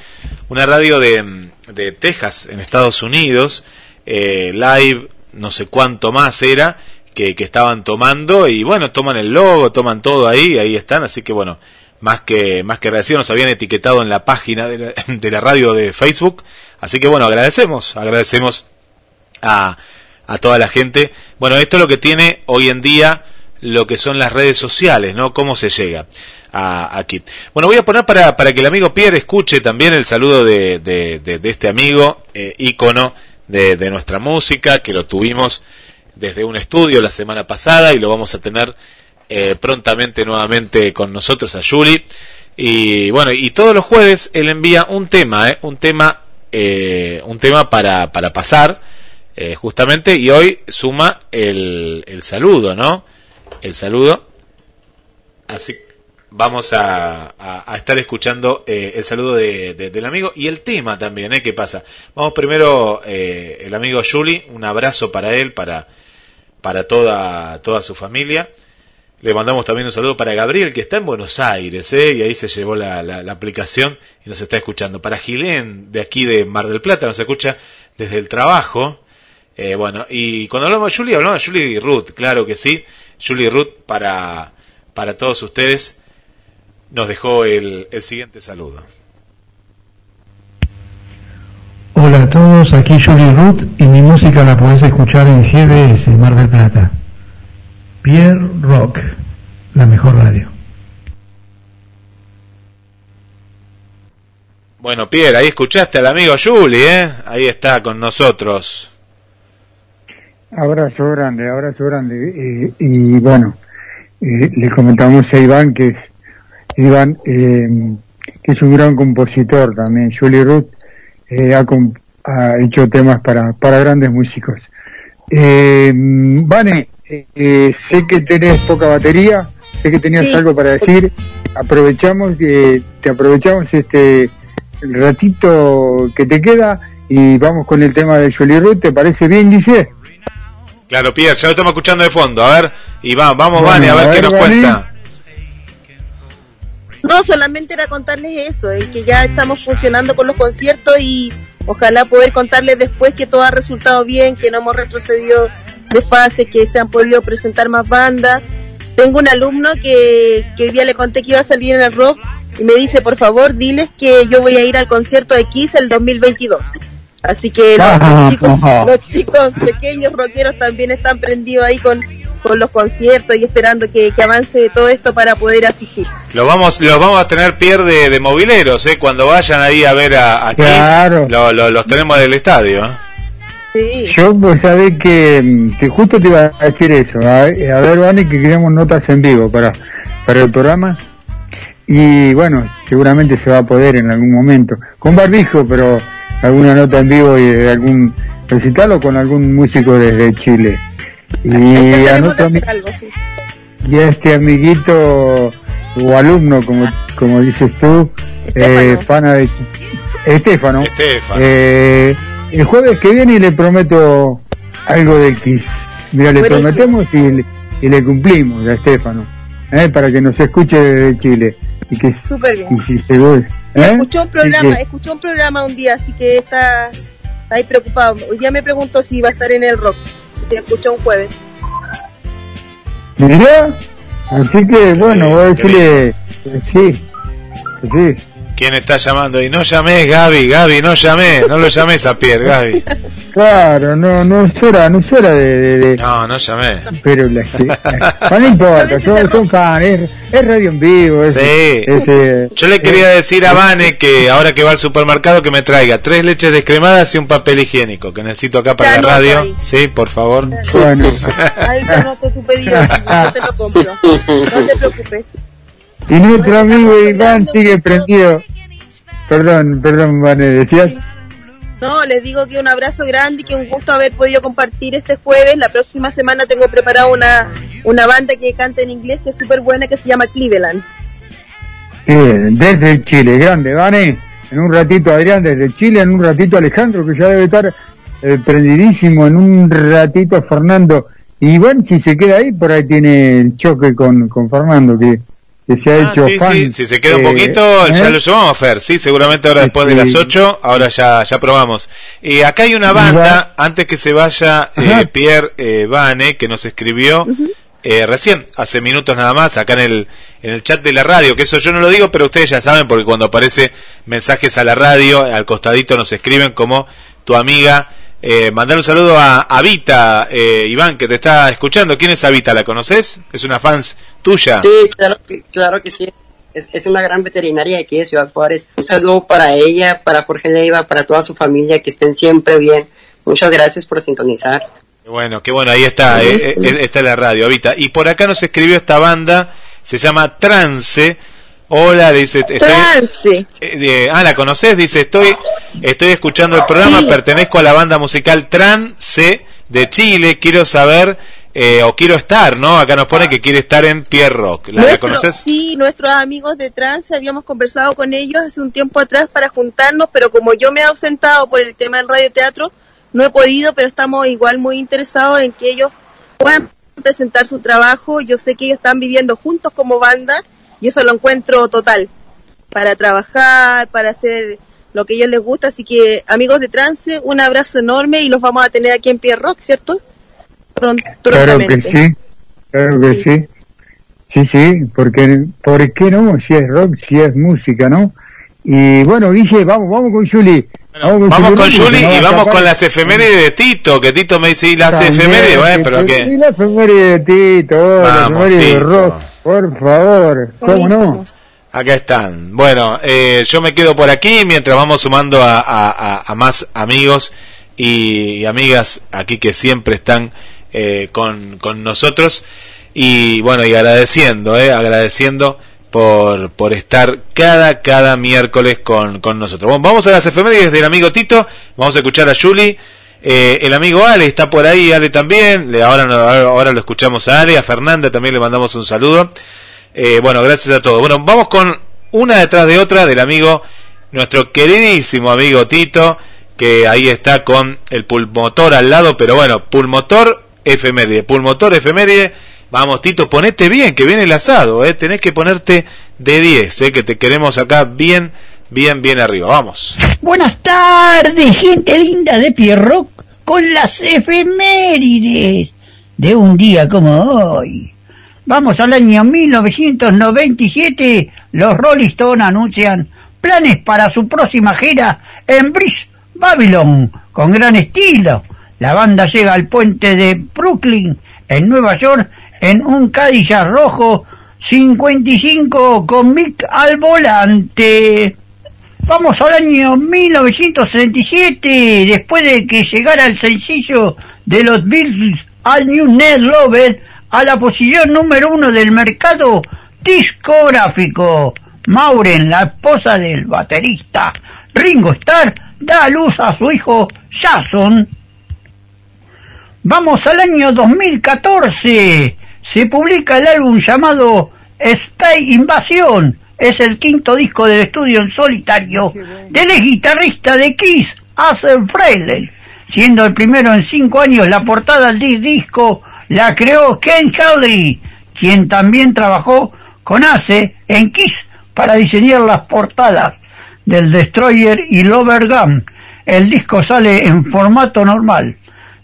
una radio de, de Texas, en Estados Unidos, eh, live, no sé cuánto más era, que, que estaban tomando y bueno, toman el logo, toman todo ahí, ahí están, así que bueno, más que más que agradecido, nos habían etiquetado en la página de la, de la radio de Facebook, así que bueno, agradecemos, agradecemos a, a toda la gente. Bueno, esto es lo que tiene hoy en día lo que son las redes sociales, ¿no? Cómo se llega a, aquí. Bueno, voy a poner para, para que el amigo Pierre escuche también el saludo de, de, este amigo, eh, ícono de, de nuestra música, que lo tuvimos desde un estudio la semana pasada y lo vamos a tener eh, prontamente nuevamente con nosotros a Julie. Y bueno, y todos los jueves él envía un tema, ¿eh? un tema, eh, un tema para, para pasar, eh, justamente, y hoy suma el, el saludo, ¿no? El saludo. Así vamos a, a- estar escuchando eh, el saludo de, de- del amigo y el tema también, ¿eh? ¿Qué pasa? Vamos primero, eh, el amigo Julie, un abrazo para él, para, para toda, toda su familia. Le mandamos también un saludo para Gabriel, que está en Buenos Aires, ¿eh? y ahí se llevó la, la- aplicación y nos está escuchando. Para Gilén, de aquí de Mar del Plata, nos escucha desde el trabajo. Eh, bueno, y cuando hablamos de Julie, hablamos de Julie y Ruth, claro que sí. Julie Ruth, para, para todos ustedes, nos dejó el, el siguiente saludo. Hola a todos, aquí Julie Ruth y mi música la podés escuchar en GDS, Mar del Plata. Pierre Rock, la mejor radio. Bueno, Pierre, ahí escuchaste al amigo Julie, ¿eh? Ahí está con nosotros. Abrazo grande, abrazo grande. eh, y bueno, eh, le comentamos a Iván que es, Iván, eh, que es un gran compositor también. Julie Ruth eh, ha, com- ha hecho temas para, para grandes músicos. Eh, Vane, eh, eh, sé que tenés poca batería, sé que tenías Sí. algo para decir. Aprovechamos que te aprovechamos este ratito que te queda y vamos con el tema de Julie Ruth. ¿Te parece bien, dice? Claro, Pierre, ya lo estamos escuchando de fondo. A ver, y va, vamos, Bueno, Vane, a ver a qué ver, nos Vane. cuenta. No, solamente era contarles eso, el que ya estamos funcionando con los conciertos y ojalá poder contarles después que todo ha resultado bien, que no hemos retrocedido de fase, que se han podido presentar más bandas. Tengo un alumno que, que hoy día le conté que iba a salir en el rock y me dice, por favor, diles que yo voy a ir al concierto de Kiss el 2022. Así que los, Ah, chicos, los chicos pequeños rockeros también están prendidos ahí con, con los conciertos y esperando que, que avance todo esto para poder asistir. Los vamos, los vamos a tener Pierre de, de mobileros, ¿eh? Cuando vayan ahí a ver a, a Kiss, Claro. lo- lo- los tenemos del estadio, ¿eh? Sí. Yo pues sabés que, mm, que justo te iba a decir eso. A, a ver, Vane, que queremos notas en vivo para, para el programa. Y bueno, seguramente se va a poder en algún momento. Con barbijo, pero alguna nota en vivo y de algún recital o con algún músico desde Chile. Y a, nuestro, algo, sí. y a este amiguito o alumno, como, como dices tú, eh, fana de Estefano. Estefano. Eh, el jueves que viene le prometo algo del Kiss. Mira, le Buenísimo. prometemos y le, y le cumplimos a Estefano. ¿eh? Para que nos escuche desde Chile. Y que Súper bien. y si se vuelve. ¿eh? Escuchó un programa, que- escuchó un programa un día, así que está, está ahí preocupado. Hoy día me preguntó si iba a estar en el rock. Se escuchó un jueves. Mirá, así que bueno, voy a decirle que sí, que sí. ¿Quién está llamando? Y no llamé, Gaby, Gaby, no llamé, no lo llames a Pierre, Gaby. Claro, no, no es hora, no es hora de, de- de- No, no llamé. pero la, no, no importa, son, son fan, es, es radio en vivo, es, Sí. es, eh, Yo le quería decir a Vane que ahora que va al supermercado que me traiga tres leches descremadas y un papel higiénico que necesito acá para Ya la radio. ahí. Sí, por favor. bueno. Ahí te tu pedido, yo te lo compro. No te preocupes. Y nuestro amigo Iván sigue prendido. Perdón, perdón, Vane, decías. No, les digo que un abrazo grande y que un gusto haber podido compartir este jueves. La próxima semana tengo preparada una, una banda que canta en inglés que es súper buena que se llama Cleveland. Bien, desde Chile, grande, Vane. En un ratito Adrián desde Chile, en un ratito Alejandro, que ya debe estar eh, prendidísimo, en un ratito Fernando. Y Iván, si se queda ahí, por ahí tiene el choque con, con Fernando, que, que se ha Ah, hecho sí, fan. sí, si se queda un Eh, poquito, ¿eh? ya lo llevamos, Fer. Sí, seguramente ahora después de las 8, ahora ya, ya probamos. Y acá hay una banda, antes que se vaya eh. Pierre eh, Vane, que nos escribió eh, recién, hace minutos nada más, acá en el, en el chat de la radio, que eso yo no lo digo, pero ustedes ya saben, porque cuando aparece mensajes a la radio, al costadito nos escriben como tu amiga. Eh, mandar un saludo a Avita, eh, Iván, que te está escuchando. ¿Quién es Avita? ¿La conoces? Es una fans tuya. Sí, claro, que- claro que sí. Es, es una gran veterinaria aquí de Ciudad Juárez. Un saludo para ella, para Jorge Leiva, para toda su familia, que estén siempre bien. Muchas gracias por sintonizar. Bueno, qué bueno, ahí está, eh, eh, eh, está la radio, Avita. Y por acá nos escribió esta banda, se llama Trance. Hola, dice, estoy, eh, ah, ¿la conoces? Dice, estoy, estoy escuchando el programa, Sí. pertenezco a la banda musical Trance de Chile, quiero saber, eh, o quiero estar, ¿no? Acá nos pone que quiere estar en Pierre Rock. ¿La, la Nuestro- conoces? Sí, nuestros amigos de Trance habíamos conversado con ellos hace un tiempo atrás para juntarnos, pero como yo me he ausentado por el tema del radioteatro, no he podido, pero estamos igual muy interesados en que ellos puedan presentar su trabajo. Yo sé que ellos están viviendo juntos como banda y eso lo encuentro total para trabajar, para hacer lo que a ellos les gusta. Así que, amigos de Trance, un abrazo enorme y los vamos a tener aquí en Pierre Rock, ¿cierto? Pron- Claro que sí, claro que sí. Sí, sí, porque, ¿por qué no? Si es rock, si es música, ¿no? Y bueno, Guille, vamos, vamos con Juli. Vamos con Juli, Juli y vamos con las efemérides de Tito, que Tito me dice, y las También, efemérides, bueno, que- pero Y que... la efeméride de Tito, la Vamos, efeméride de Tito. rock, por favor, ¿cómo no? Acá están. Bueno, eh, yo me quedo por aquí mientras vamos sumando a, a- a- a más amigos y, y amigas aquí que siempre están eh, con, con nosotros. Y bueno, y agradeciendo, eh, agradeciendo por, por estar cada, cada miércoles con, con nosotros. Bueno, vamos a las efemérides del amigo Tito, vamos a escuchar a Julie. Eh, el amigo Ale está por ahí, Ale también. Ahora, ahora lo escuchamos a Ale, a Fernanda también le mandamos un saludo. Eh, bueno, gracias a todos. Bueno, vamos con una detrás de otra del amigo, nuestro queridísimo amigo Tito, que ahí está con el pulmotor al lado, pero bueno, pulmotor efeméride, pulmotor efeméride. Vamos, Tito, ponete bien, que viene el asado, ¿eh? Tenés que ponerte de 10, ¿eh? Que te queremos acá bien, bien, bien arriba. Vamos. Buenas tardes, gente linda de Pierrock, con las efemérides de un día como hoy. Vamos al año 1997, los Rolling Stones anuncian planes para su próxima gira en Bridge, Babylon, con gran estilo. La banda llega al puente de Brooklyn, en Nueva York, en un Cadillac rojo 55 con Mick al volante. Vamos al año 1967, después de que llegara el sencillo de los Beatles al New Net Lover a la posición número uno del mercado discográfico. Maureen, la esposa del baterista Ringo Starr, da a luz a su hijo Jason. Vamos al año 2014. Se publica el álbum llamado Space Invasion es el quinto disco del estudio en solitario del ex guitarrista de Kiss, Acer Frehley, siendo el primero en cinco años la portada del disco la creó Ken Kelly, quien también trabajó con Ace en Kiss para diseñar las portadas del Destroyer y Lover Gun. El disco sale en formato normal,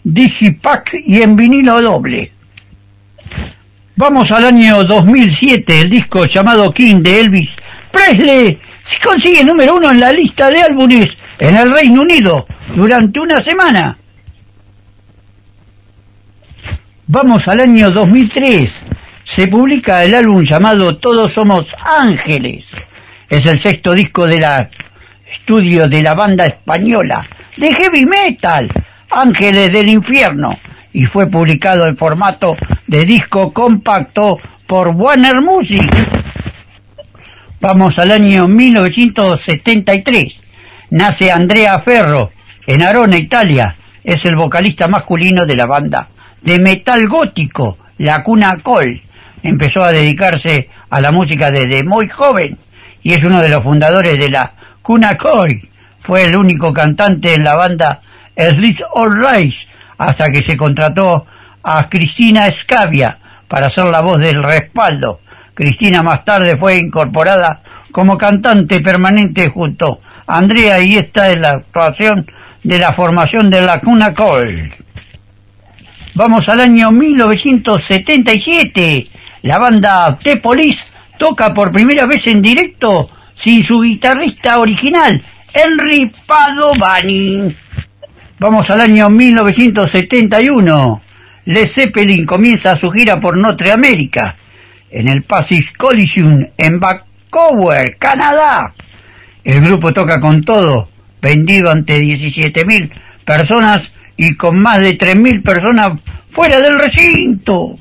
digipack y en vinilo doble. Vamos al año 2007, el disco llamado King de Elvis Presley se consigue número uno en la lista de álbumes en el Reino Unido durante una semana. Vamos al año 2003. Se publica el álbum llamado Todos Somos Ángeles. Es el sexto disco de la estudio de la banda española de heavy metal, Ángeles del Infierno, y fue publicado en formato de disco compacto por Warner Music. Vamos al año 1973. Nace Andrea Ferro en Arona, Italia. Es el vocalista masculino de la banda de metal gótico, La Cuna Col. Empezó a dedicarse a la música desde muy joven y es uno de los fundadores de la Cuna Col. Fue el único cantante en la banda Sleep All Rise hasta que se contrató a Cristina Scavia para ser la voz del respaldo. Cristina más tarde fue incorporada como cantante permanente junto a Andrea y esta es la actuación de la formación de la Cuna Col. Vamos al año 1977. La banda The Police toca por primera vez en directo sin su guitarrista original, Henry Padovani. Vamos al año 1971. Led Zeppelin comienza su gira por Norteamérica en el Pacific Collision en Vancouver, Canadá. El grupo toca con todo, vendido ante 17.000 personas y con más de 3.000 personas fuera del recinto.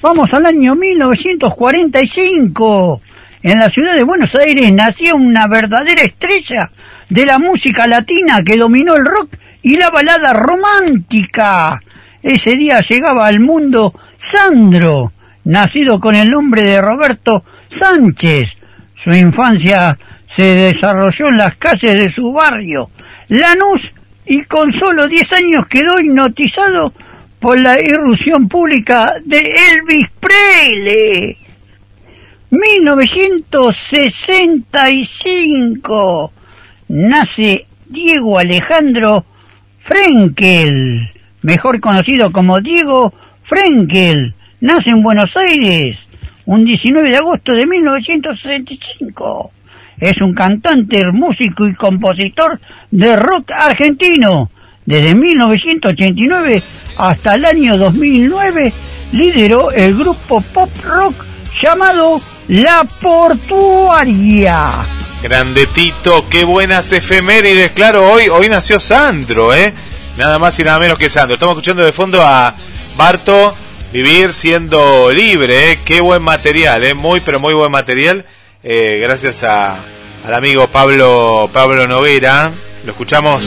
Vamos al año 1945. En la ciudad de Buenos Aires nació una verdadera estrella de la música latina que dominó el rock y la balada romántica. Ese día llegaba al mundo Sandro, nacido con el nombre de Roberto Sánchez. Su infancia se desarrolló en las calles de su barrio, Lanús, y con solo 10 años quedó hipnotizado por la irrupción pública de Elvis Presley. 1965 nace Diego Alejandro Frenkel, mejor conocido como Diego Frenkel. Nace en Buenos Aires un 19 de agosto de 1965. Es un cantante, músico y compositor de rock argentino. Desde 1989 hasta el año 2009 lideró el grupo pop rock llamado La Portuaria. Grande Tito, qué buenas efemérides. Claro, hoy, hoy nació Sandro, ¿eh? Nada más y nada menos que Sandro. Estamos escuchando de fondo a Barto Vivir siendo libre, ¿eh? Qué buen material, ¿eh? Muy, pero muy buen material. Eh, gracias al amigo Pablo, Pablo Noguera. Lo escuchamos.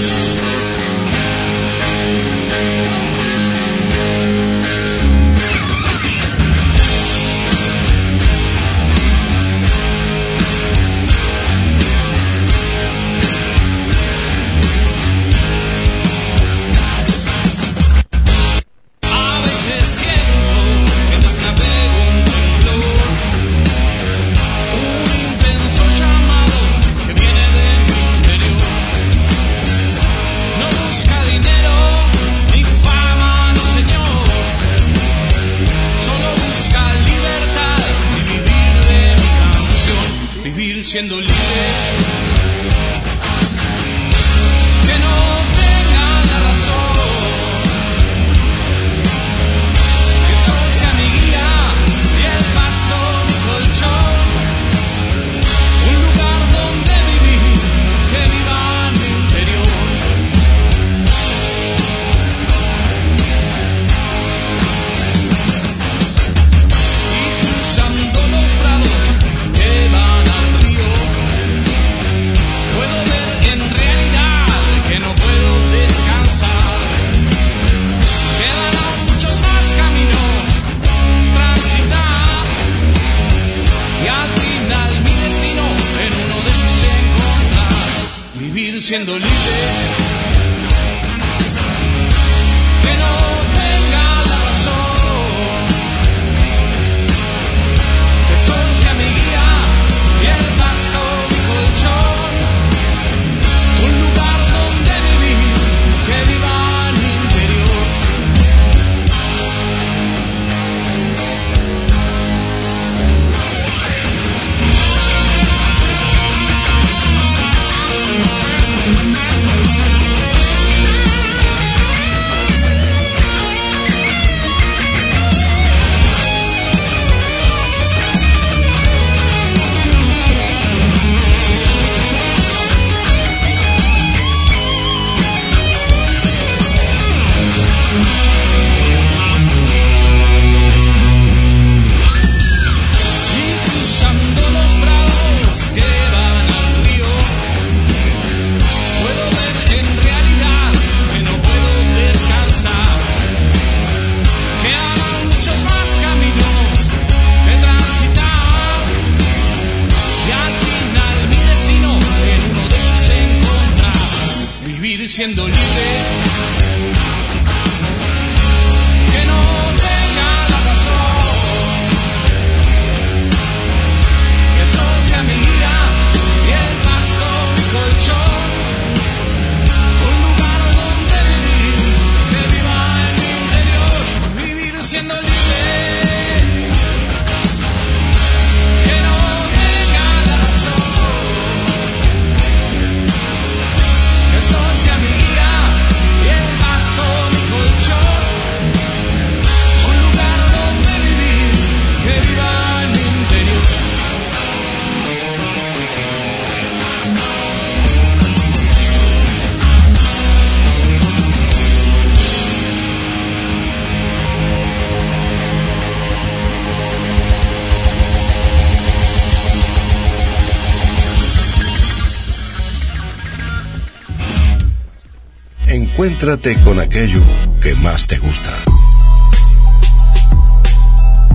Encuéntrate con aquello que más te gusta.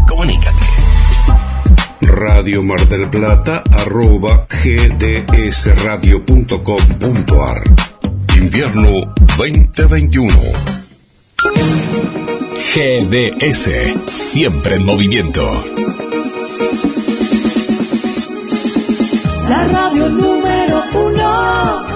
Comunícate. Radio Mar del Plata arroba gdsradio.com.ar Invierno 2021 GDS, siempre en movimiento. La radio número uno,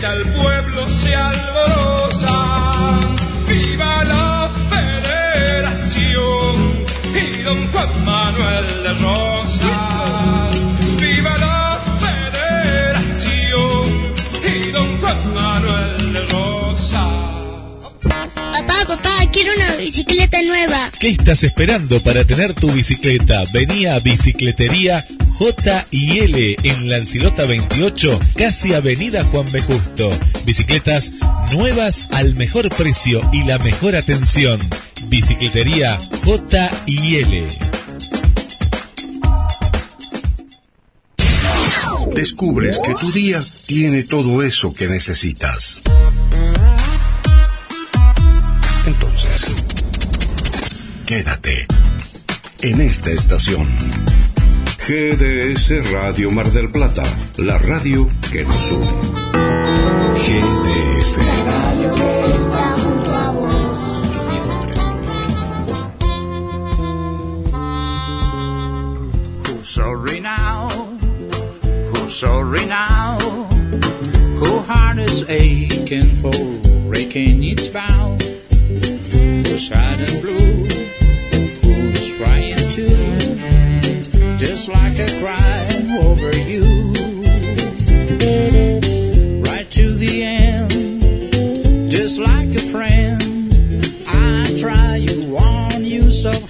Grita el pueblo, se alborosa. Viva la federación y don Juan Manuel de Rosas. Quiero una bicicleta nueva. ¿Qué estás esperando para tener tu bicicleta? Vení a Bicicletería J y L en Lancilota 28, casi Avenida Juan B. Justo. Bicicletas nuevas al mejor precio y la mejor atención. Bicicletería J y L. Descubres que tu día tiene todo eso que necesitas. Quédate en esta estación. GDS Radio Mar del Plata, la radio que nos une. GDS. radio que está junto a vos. Who's sorry now? Who's sorry now? Who heart is aching for breaking its bow? Who's sad and blue? Crying too? Just like I cry over you. Right to the end, just like a friend. I try to warn you somehow.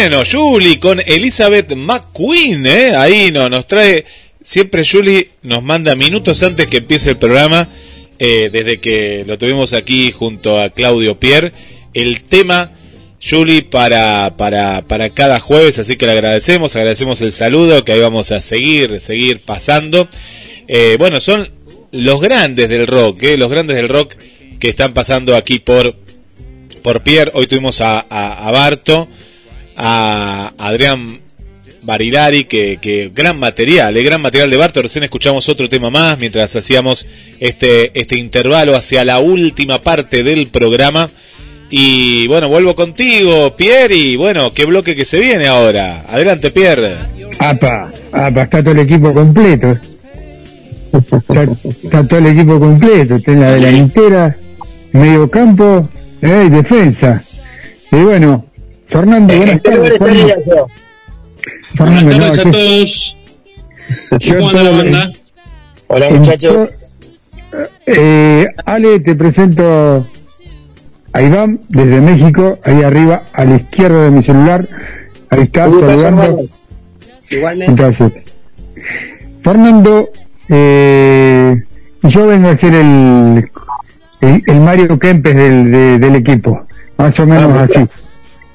Bueno, Julie con Elizabeth McQueen, ¿eh? Ahí no, nos trae, siempre Julie nos manda minutos antes que empiece el programa, eh, desde que lo tuvimos aquí junto a Claudio Pierre, el tema, Julie, para, para, para cada jueves, así que le agradecemos, agradecemos el saludo, que ahí vamos a seguir, seguir pasando. Eh, bueno, son los grandes del rock, los grandes del rock que están pasando aquí por, por Pierre, hoy tuvimos a, a, a Barto, a Adrián Barilari, que, que gran material, el gran material de Barto. Recién escuchamos otro tema más mientras hacíamos este, este intervalo hacia la última parte del programa. Y bueno, vuelvo contigo, Pierre, y bueno, qué bloque que se viene ahora. Adelante, Pierre. Apa, apa, está todo el equipo completo. Está, todo el equipo completo. Está la delantera, mediocampo eh, y defensa. Y bueno, Fernando, buenas tardes. Fernando. Buenas tardes a todos. ¿Cómo anda la banda? Hola muchachos. Eh, Ale, te presento a Iván desde México, ahí arriba a la izquierda de mi celular. Ahí está, saludando. Igualmente. Entonces, Fernando, eh, yo vengo a ser el, el, el Mario Kempes del, de- del equipo, más o menos así.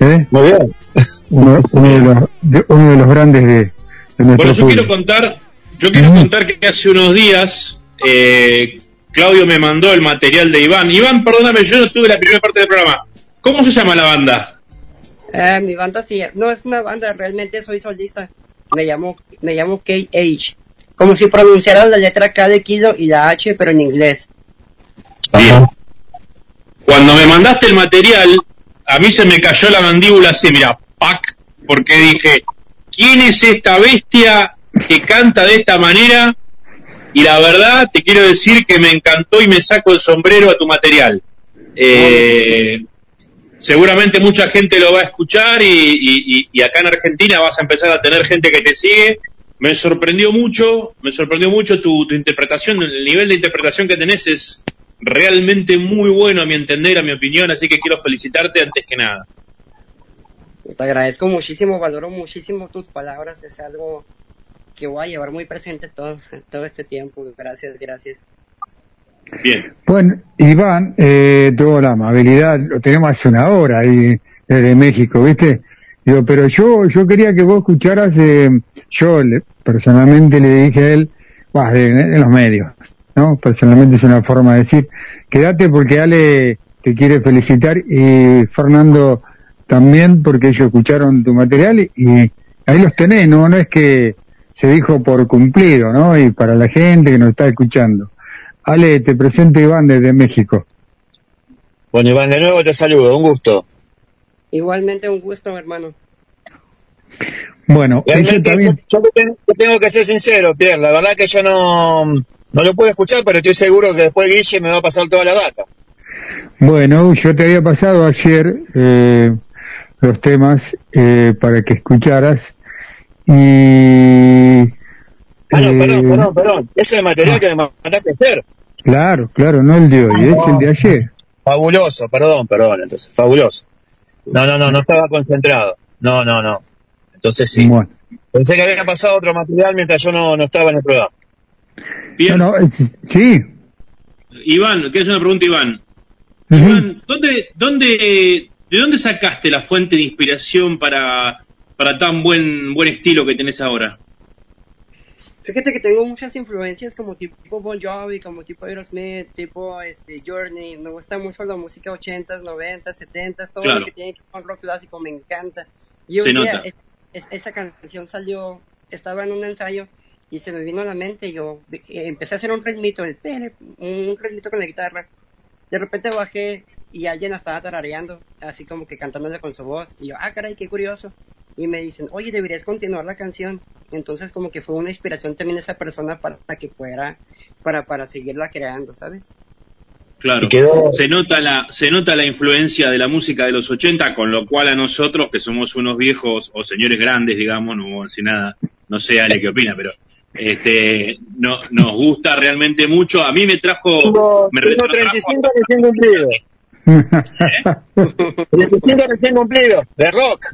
¿Eh? Muy bien. Uno, uno de los, de- uno de los grandes de, de nuestro Bueno, yo quiero contar, yo quiero contar que hace unos días eh, Claudio me mandó el material de Iván. Iván, perdóname, yo no tuve la primera parte del programa. ¿Cómo se llama la banda? Eh, mi banda sí, no es una banda, realmente soy solista. Me llamo, me llamo KH. Como si pronunciaran la letra K de kilo y la H, pero en inglés. Cuando me mandaste el material, a mí se me cayó la mandíbula así, mira, pac, porque dije, ¿quién es esta bestia que canta de esta manera? Y la verdad, te quiero decir que me encantó y me saco el sombrero a tu material. Eh, seguramente mucha gente lo va a escuchar y, acá en Argentina vas a empezar a tener gente que te sigue. Me sorprendió mucho, me sorprendió mucho tu, tu interpretación, el nivel de interpretación que tenés es realmente muy bueno a mi entender, a mi opinión, así que quiero felicitarte antes que nada. Te agradezco muchísimo, valoro muchísimo tus palabras, es algo que voy a llevar muy presente todo, todo este tiempo. Gracias, gracias. Bien. Bueno, Iván eh, tuvo la amabilidad, lo tenemos hace una hora ahí desde México, ¿viste? Digo, pero yo yo quería que vos escucharas, eh, yo le- personalmente le dije a él, bah, de- en los medios, ¿no? Personalmente es una forma de decir, quédate porque Ale te quiere felicitar y Fernando también porque ellos escucharon tu material y, ahí los tenés, ¿no? No es que se dijo por cumplido, ¿no? Y para la gente que nos está escuchando. Ale, te presento Iván desde México. Bueno, Iván, de nuevo te saludo, un gusto. Igualmente un gusto, hermano. Bueno, ella Realmente, también, yo te tengo, te tengo que ser sincero, Pierre. La verdad que yo no, no lo puedo escuchar, pero estoy seguro que después Guille me va a pasar toda la data. bueno, yo te había pasado ayer eh, los temas eh, para que escucharas y... Ah, no, eh, perdón, perdón, perdón. Ese es el material que me mandaste a hacer. Claro, claro, no el de hoy, es el de ayer. Fabuloso, perdón, perdón, entonces, fabuloso. No, no, no, no estaba concentrado. No, no, no. Entonces sí. Bueno, Pensé que había pasado otro material mientras yo no, no estaba en el programa. Bien. no, no, es- sí, Iván, quiero hacer una pregunta, Iván. Ujú. Iván, ¿dónde, dónde, ¿de dónde sacaste la fuente de inspiración para, para tan buen, buen estilo que tenés ahora? Fíjate que tengo muchas influencias como tipo Bon Jovi, como tipo Aerosmith, tipo este Journey. Me gusta mucho la música 80s, 90s, 70s, todo Claro. lo que tiene que ver con rock clásico me encanta. Y Se un día nota. es- es- esa canción salió, estaba en un ensayo y se me vino a la mente yo eh, empecé a hacer un ritmito, el un ritmito con la guitarra. De repente bajé y alguien la estaba tarareando, así como que cantándole con su voz. Y yo, ah, caray, qué curioso. Y me dicen, oye, deberías continuar la canción. Entonces como que fue una inspiración también esa persona para que fuera, para, para seguirla creando, ¿sabes? Claro, quedó- se nota la se nota la influencia de la música de los 80, con lo cual a nosotros que somos unos viejos o señores grandes, digamos, no voy a decir nada, no sé Ale qué opina, pero este no nos gusta realmente mucho. A mí me trajo Tengo, me tengo retrotrajo 35 recién cumplidos. 35 recién cumplidos, de rock.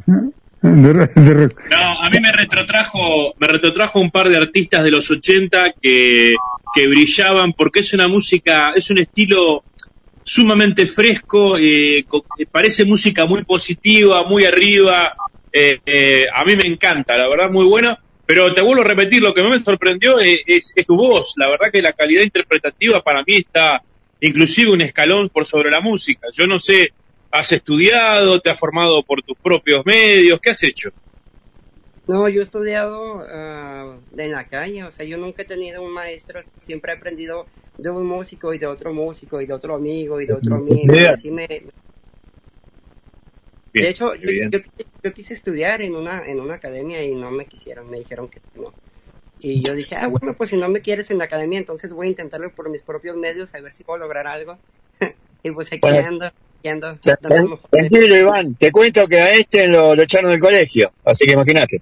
de, ro- de rock. No, a mí me retrotrajo, me retrotrajo un par de artistas de los 80 que, que brillaban porque es una música, es un estilo sumamente fresco, eh, co- eh, parece música muy positiva, muy arriba, eh, eh, a mí me encanta, la verdad muy bueno, pero te vuelvo a repetir, lo que más me sorprendió es, es- es tu voz, la verdad que la calidad interpretativa para mí está inclusive un escalón por sobre la música, yo no sé, has estudiado, te has formado por tus propios medios, ¿qué has hecho? No, yo he estudiado de en la calle, o sea, yo nunca he tenido un maestro, siempre he aprendido de un músico y de otro músico y de otro amigo y de otro amigo. así me... Bien, de hecho, yo, yo, yo quise estudiar en una, en una academia y no me quisieron, me dijeron que no. Y yo dije, ah, bueno, pues si no me quieres en la academia, entonces voy a intentarlo por mis propios medios, a ver si puedo lograr algo. Y pues aquí Bueno. ando, aquí ando. Tranquilo, Iván. Te cuento que a este lo, lo echaron del colegio. Así que imagínate.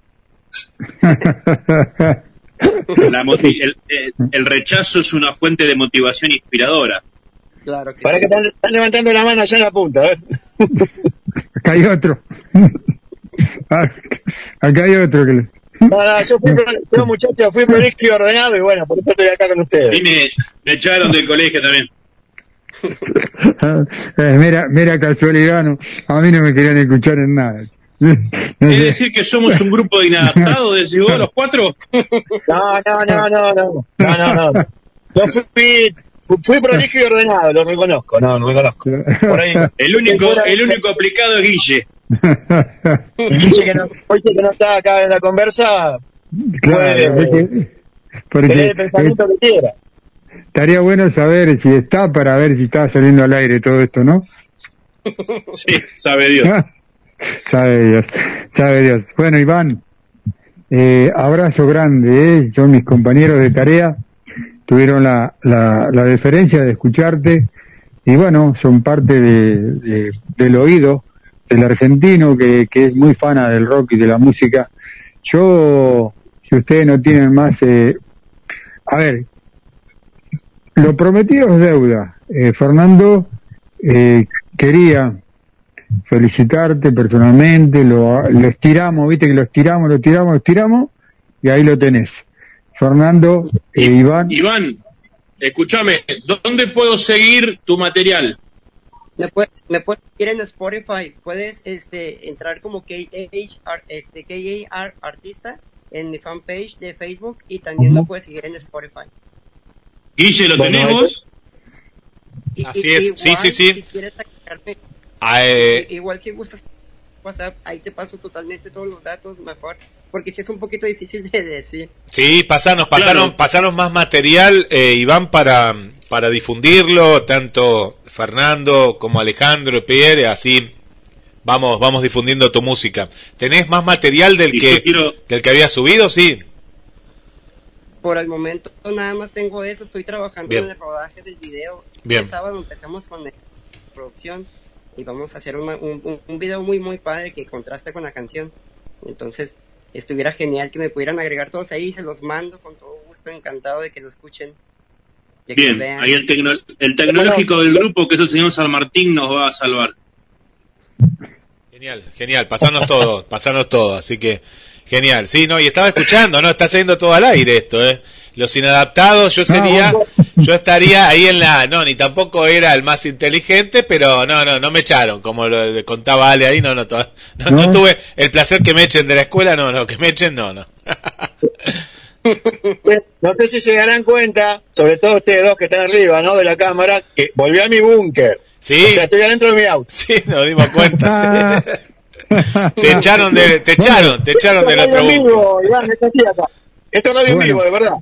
La moti- el, el- el rechazo es una fuente de motivación inspiradora. Claro que Para sí. que están, están levantando la mano allá en la punta. A ver. Acá hay otro. Acá hay otro que le... No, no, yo fui, yo, muchacho, fui prolijo y ordenado y bueno, por eso estoy acá con A ustedes. mí me, me echaron del colegio también. Eh, mira, mira casualidad, no, a mí no me querían escuchar en nada. No ¿Es sé. decir que somos un grupo de inadaptados, decís vos, los cuatro? No, no, no, no, no. No, no, no. Yo fui, fui, prolijo y ordenado, lo reconozco. No, lo reconozco. Por ahí. El único, el único aplicado es Guille. Dice que no, oye, que no está acá en la conversa, Claro, puede porque, tener el pensamiento que quiera. estaría bueno saber si está para ver si está saliendo al aire todo esto, ¿no? Sí, sabe Dios. sabe Dios, sabe Dios. Bueno, Iván, eh, abrazo grande, ¿eh? Yo, mis compañeros de tarea tuvieron la, la, la deferencia de escucharte y bueno, son parte de, de- del oído del argentino que, que es muy fana del rock y de la música. Yo, si ustedes no tienen más, eh, a ver, lo prometido es deuda. Eh, Fernando eh, quería felicitarte personalmente, lo, lo estiramos, viste que lo estiramos, lo estiramos, lo estiramos, y ahí lo tenés. Fernando, eh, Iván, Iván, escúchame, ¿dónde puedo seguir tu material? Me puedes, me puedes seguir en Spotify. Puedes este, entrar como KH, Ar- este, KAR Artista en mi fanpage de Facebook y también me puedes seguir en Spotify. Guille, ¿lo Bueno, tenemos? Y- Así y- es, igual, sí, sí, sí. Si quieres agregarme, Ah, eh, igual si gustas WhatsApp, ahí te paso totalmente todos los datos mejor, porque si es un poquito difícil de decir. Sí, pasanos, Claro. pasanos más material, eh, Iván, para, para difundirlo, tanto Fernando como Alejandro, Pierre, así vamos, vamos difundiendo tu música. ¿Tenés más material del que, quiero- del que había subido? Sí. Por el momento nada más tengo eso, estoy trabajando Bien. en el rodaje del video. Bien. El sábado empezamos con la producción y vamos a hacer un, un, un video muy muy padre que contrasta con la canción. Entonces estuviera genial que me pudieran agregar todos ahí, se los mando con todo gusto, encantado de que lo escuchen. de que Bien, vean. ahí el, tecno- el tecnológico del grupo, que es el señor San Martín, nos va a salvar. Genial, genial, pasanos todo, pasanos todo, así que genial, sí, no, y estaba escuchando, no, está saliendo todo al aire esto, eh. Los inadaptados, yo sería, yo estaría ahí en la, no, ni tampoco era el más inteligente, pero no, no, no me echaron, como lo contaba Ale ahí, no, no, no, no ¿No? tuve el placer que me echen de la escuela, no, no, que me echen, no, no. No sé si se darán cuenta, sobre todo ustedes dos que están arriba, ¿no? De la cámara, que volví a mi búnker. Sí. O sea, estoy adentro de mi auto. Sí, nos dimos cuenta, sí. Te echaron de, te echaron, te echaron del otro búnker. vivo, Iván, esto sí acá. Esto es vivo, de verdad.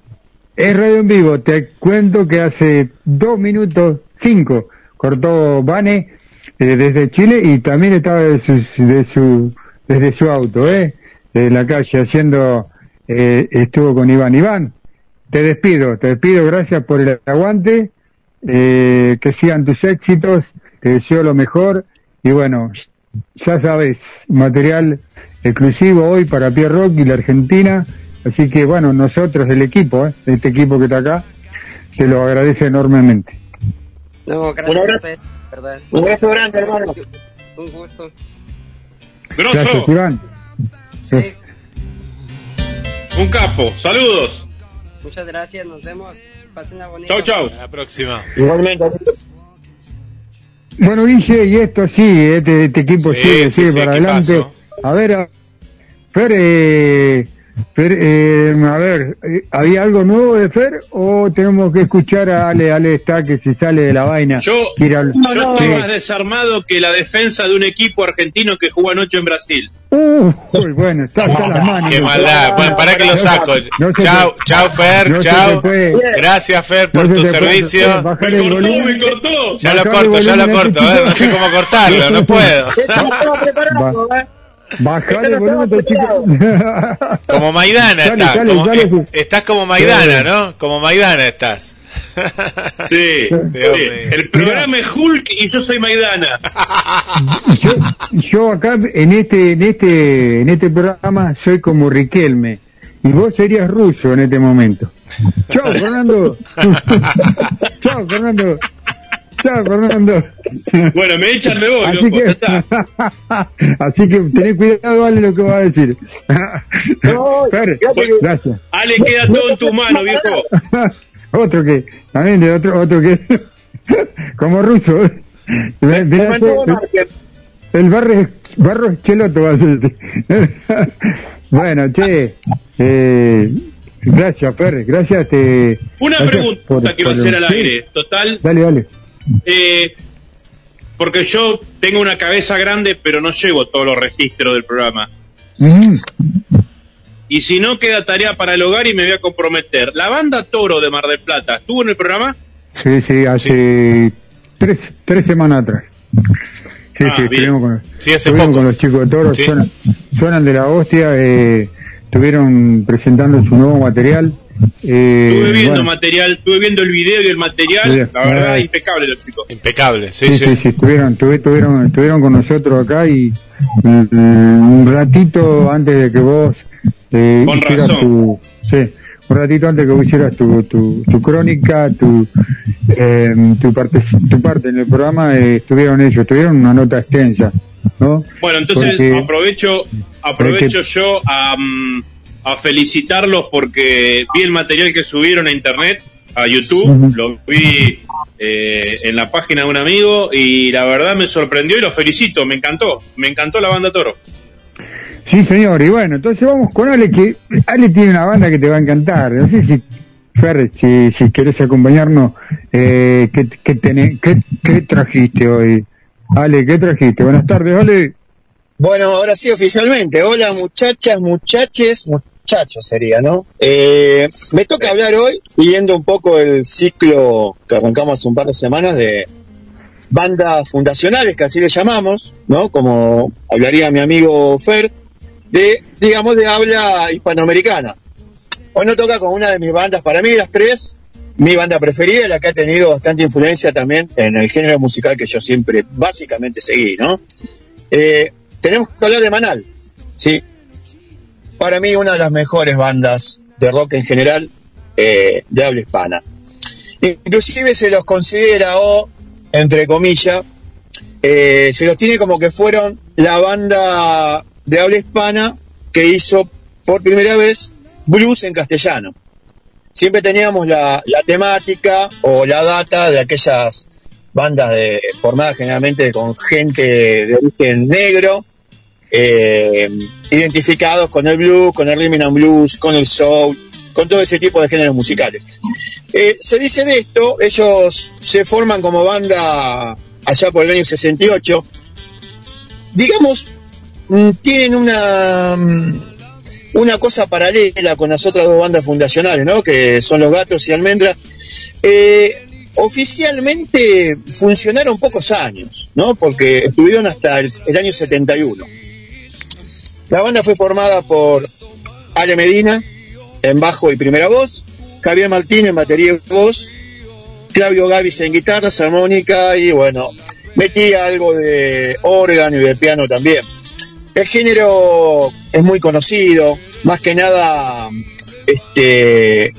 Es radio en vivo, te cuento que hace dos minutos, cinco, cortó Vane eh, desde Chile y también estaba de su, de su, desde su auto, ¿eh? De la calle haciendo, eh, estuvo con Iván. Iván, te despido, te despido, gracias por el aguante, eh, que sigan tus éxitos, te deseo lo mejor y bueno, ya sabes, material exclusivo hoy para Pierre Rock y la Argentina, así que bueno, nosotros, el equipo, ¿eh? este equipo que está acá, te lo agradece enormemente. No, Un gracias abrazo. Un abrazo grande, hermano. Un gusto. Grosso, Gracias, Iván. Sí, un capo, saludos. muchas gracias, nos vemos. Pasen la bonita. Chau, chau. Hasta la próxima. Igualmente. Bueno, Guille, y esto sí, este, este equipo Sí, sigue, sí, sigue sí, para adelante. A ver, a- Fer, eh, Fer, eh, a ver, eh, ¿había algo nuevo de Fer o tenemos que escuchar a Ale? Ale está que se sale de la vaina. Yo, estoy más desarmado que la defensa de un equipo argentino que jugó anoche en Brasil. Uh, uy, bueno, está, está las manos. Qué maldad. Bueno, para que lo saco. No se Chau, te- chau, Fer, puede- Gracias, Fer, por no tu puede- servicio. Me cortó, volumen. me cortó. Ya lo corto, ya lo corto. eh, No sé cómo cortarlo, no puedo. Esto el volumen, chico. Como Maidana Dale, estás. dale, como- dale, estás como Maidana, ¿no? Como Maidana estás. Sí, sí. El programa es Hulk y yo soy Maidana. Yo, yo acá en este, en este, en este programa soy como Riquelme y vos serías ruso en este momento. Chao, Fernando. Chao, Fernando. Chao, Fernando. Bueno, me echan, me voy, Así loco, que, ya está. así que tenés cuidado, vale lo que vas a decir. Fer, gracias. Ale, queda todo en tu mano, viejo. otro que, también de otro, otro que, como ruso. Che, el barro, barro cheloto va a ser. bueno, che, eh, gracias, Fer, gracias. Te, Una gracias pregunta por- que va a ser al aire. Total, Dale, dale. Eh, porque yo tengo una cabeza grande, pero no llevo todos los registros del programa. Mm, Y si no, queda tarea para el hogar y me voy a comprometer. La banda Toro de Mar del Plata, ¿estuvo en el programa? Sí, sí, hace Tres, tres semanas atrás. Sí, Ah, sí, estuvimos con, Sí, hace estuvimos poco. con los chicos de Toro, Sí. suenan, suenan de la hostia, eh, estuvieron presentando su nuevo material. Eh, Estuve viendo bueno, material, estuve viendo el video y el material, la verdad, Ah. impecable los chicos. Impecable, sí, Sí, sí. sí, sí, estuvieron, tuve- tuvieron, estuvieron con nosotros acá y mm, un ratito antes de que vos eh, Con hicieras razón. tu, sí, un ratito antes de que vos hicieras tu, tu, tu crónica, tu, eh, tu parte, tu parte en el programa, eh, estuvieron ellos, tuvieron una nota extensa, ¿no? Bueno, entonces Porque- aprovecho aprovecho yo a, mm, a felicitarlos porque vi el material que subieron a internet, a YouTube, lo vi eh, en la página de un amigo y la verdad me sorprendió y los felicito, me encantó, me encantó la banda Toro. Sí, señor, y bueno, entonces vamos con Ale, que Ale tiene una banda que te va a encantar. No sé si, Fer, si, si querés acompañarnos, eh, ¿qué, qué, tenés- qué, qué trajiste hoy? Ale, ¿qué trajiste? Buenas tardes, Ale. Bueno, ahora sí oficialmente. Hola muchachas, muchaches, muchachos sería, ¿no? Eh, me toca hablar hoy, siguiendo un poco el ciclo que arrancamos hace un par de semanas de bandas fundacionales, que así le llamamos, ¿no? Como hablaría mi amigo Fer, de, digamos, de habla hispanoamericana. Hoy nos toca con una de mis bandas, para mí las tres, mi banda preferida, la que ha tenido bastante influencia también en el género musical que yo siempre básicamente seguí, ¿no? Eh, tenemos que hablar de Manal, sí. Para mí una de las mejores bandas de rock en general eh, de habla hispana. Inclusive se los considera, o entre comillas, eh, se los tiene como que fueron la banda de habla hispana que hizo por primera vez blues en castellano. Siempre teníamos la, la temática o la data de aquellas bandas de, formadas generalmente con gente de origen negro, eh, identificados con el blues, con el rhythm and blues, con el soul, con todo ese tipo de géneros musicales. Eh, se dice de esto, ellos se forman como banda allá por el año 68. Digamos, mm, tienen una, mm, una cosa paralela con las otras dos bandas fundacionales, ¿no? Que son Los Gatos y Almendra. Eh, oficialmente funcionaron pocos años, ¿no? Porque estuvieron hasta el, el año 71. La banda fue formada por Ale Medina en bajo y primera voz, Javier Martín en batería y voz, Claudio Gavis en guitarra, armónica y bueno, metía algo de órgano y de piano también. El género es muy conocido, más que nada, este,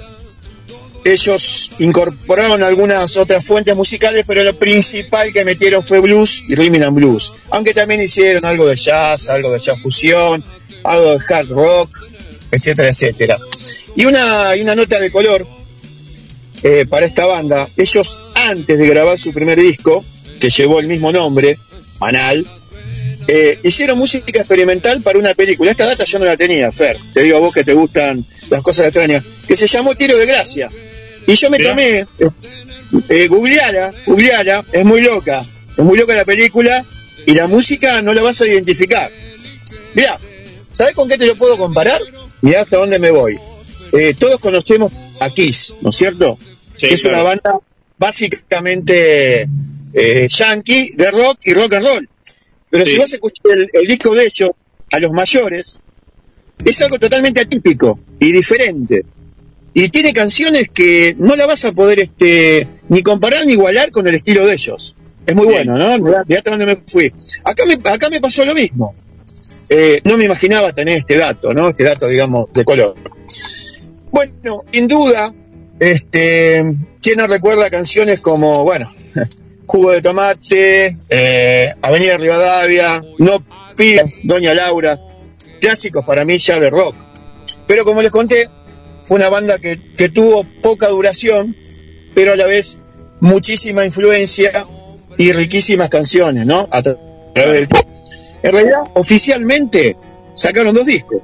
ellos incorporaron algunas otras fuentes musicales, pero lo principal que metieron fue blues y rhythm and blues. Aunque también hicieron algo de jazz, algo de jazz fusión, algo de hard rock, etcétera, etcétera. Y una, y una nota de color eh, para esta banda. Ellos, antes de grabar su primer disco, que llevó el mismo nombre, Manal, eh, hicieron música experimental para una película. Esta data yo no la tenía, Fer. Te digo a vos que te gustan las cosas extrañas. Que se llamó Tiro de Gracia. Y yo me tomé, eh, eh, googleala, googleala, es muy loca. Es muy loca la película y la música no la vas a identificar. Mirá, ¿sabes con qué te lo puedo comparar? Mirá hasta dónde me voy. Eh, todos conocemos a Kiss, ¿no es cierto? Sí, que es claro. una banda básicamente eh, yankee de rock y rock and roll. Pero Sí. si vos escuchás el, el disco de ellos a los mayores, es algo totalmente atípico y diferente. y tiene canciones que no la vas a poder este, ni comparar ni igualar con el estilo de ellos. Es muy bueno, ¿no? Mirá, mirá hasta dónde me fui. Acá me, acá me pasó lo mismo. Eh, no me imaginaba tener este dato, ¿no? Este dato, digamos, de color. Bueno, sin duda, este, ¿quién no recuerda canciones como, bueno, Jugo de Tomate, eh, Avenida Rivadavia, No Pías, Doña Laura, clásicos para mí ya de rock. Pero como les conté, fue una banda que, tuvo poca duración, pero a la vez muchísima influencia y riquísimas canciones, ¿no? A tra- través del pop. En realidad, oficialmente sacaron dos discos.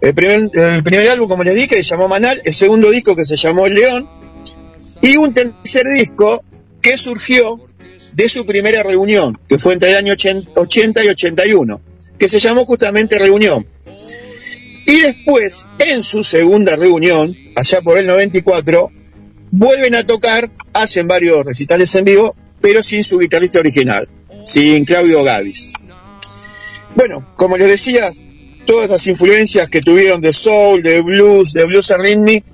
El primer álbum, como les dije, se llamó Manal, el segundo disco que se llamó El León, y un tercer disco que surgió de su primera reunión, que fue entre el año 80 80 y 81, que se llamó justamente Reunión. Y después, en su segunda reunión, allá por el 94, vuelven a tocar, hacen varios recitales en vivo, pero sin su guitarrista original, sin Claudio Gavis. Bueno, como les decía, todas las influencias que tuvieron de soul, de blues, de blues and rhythm,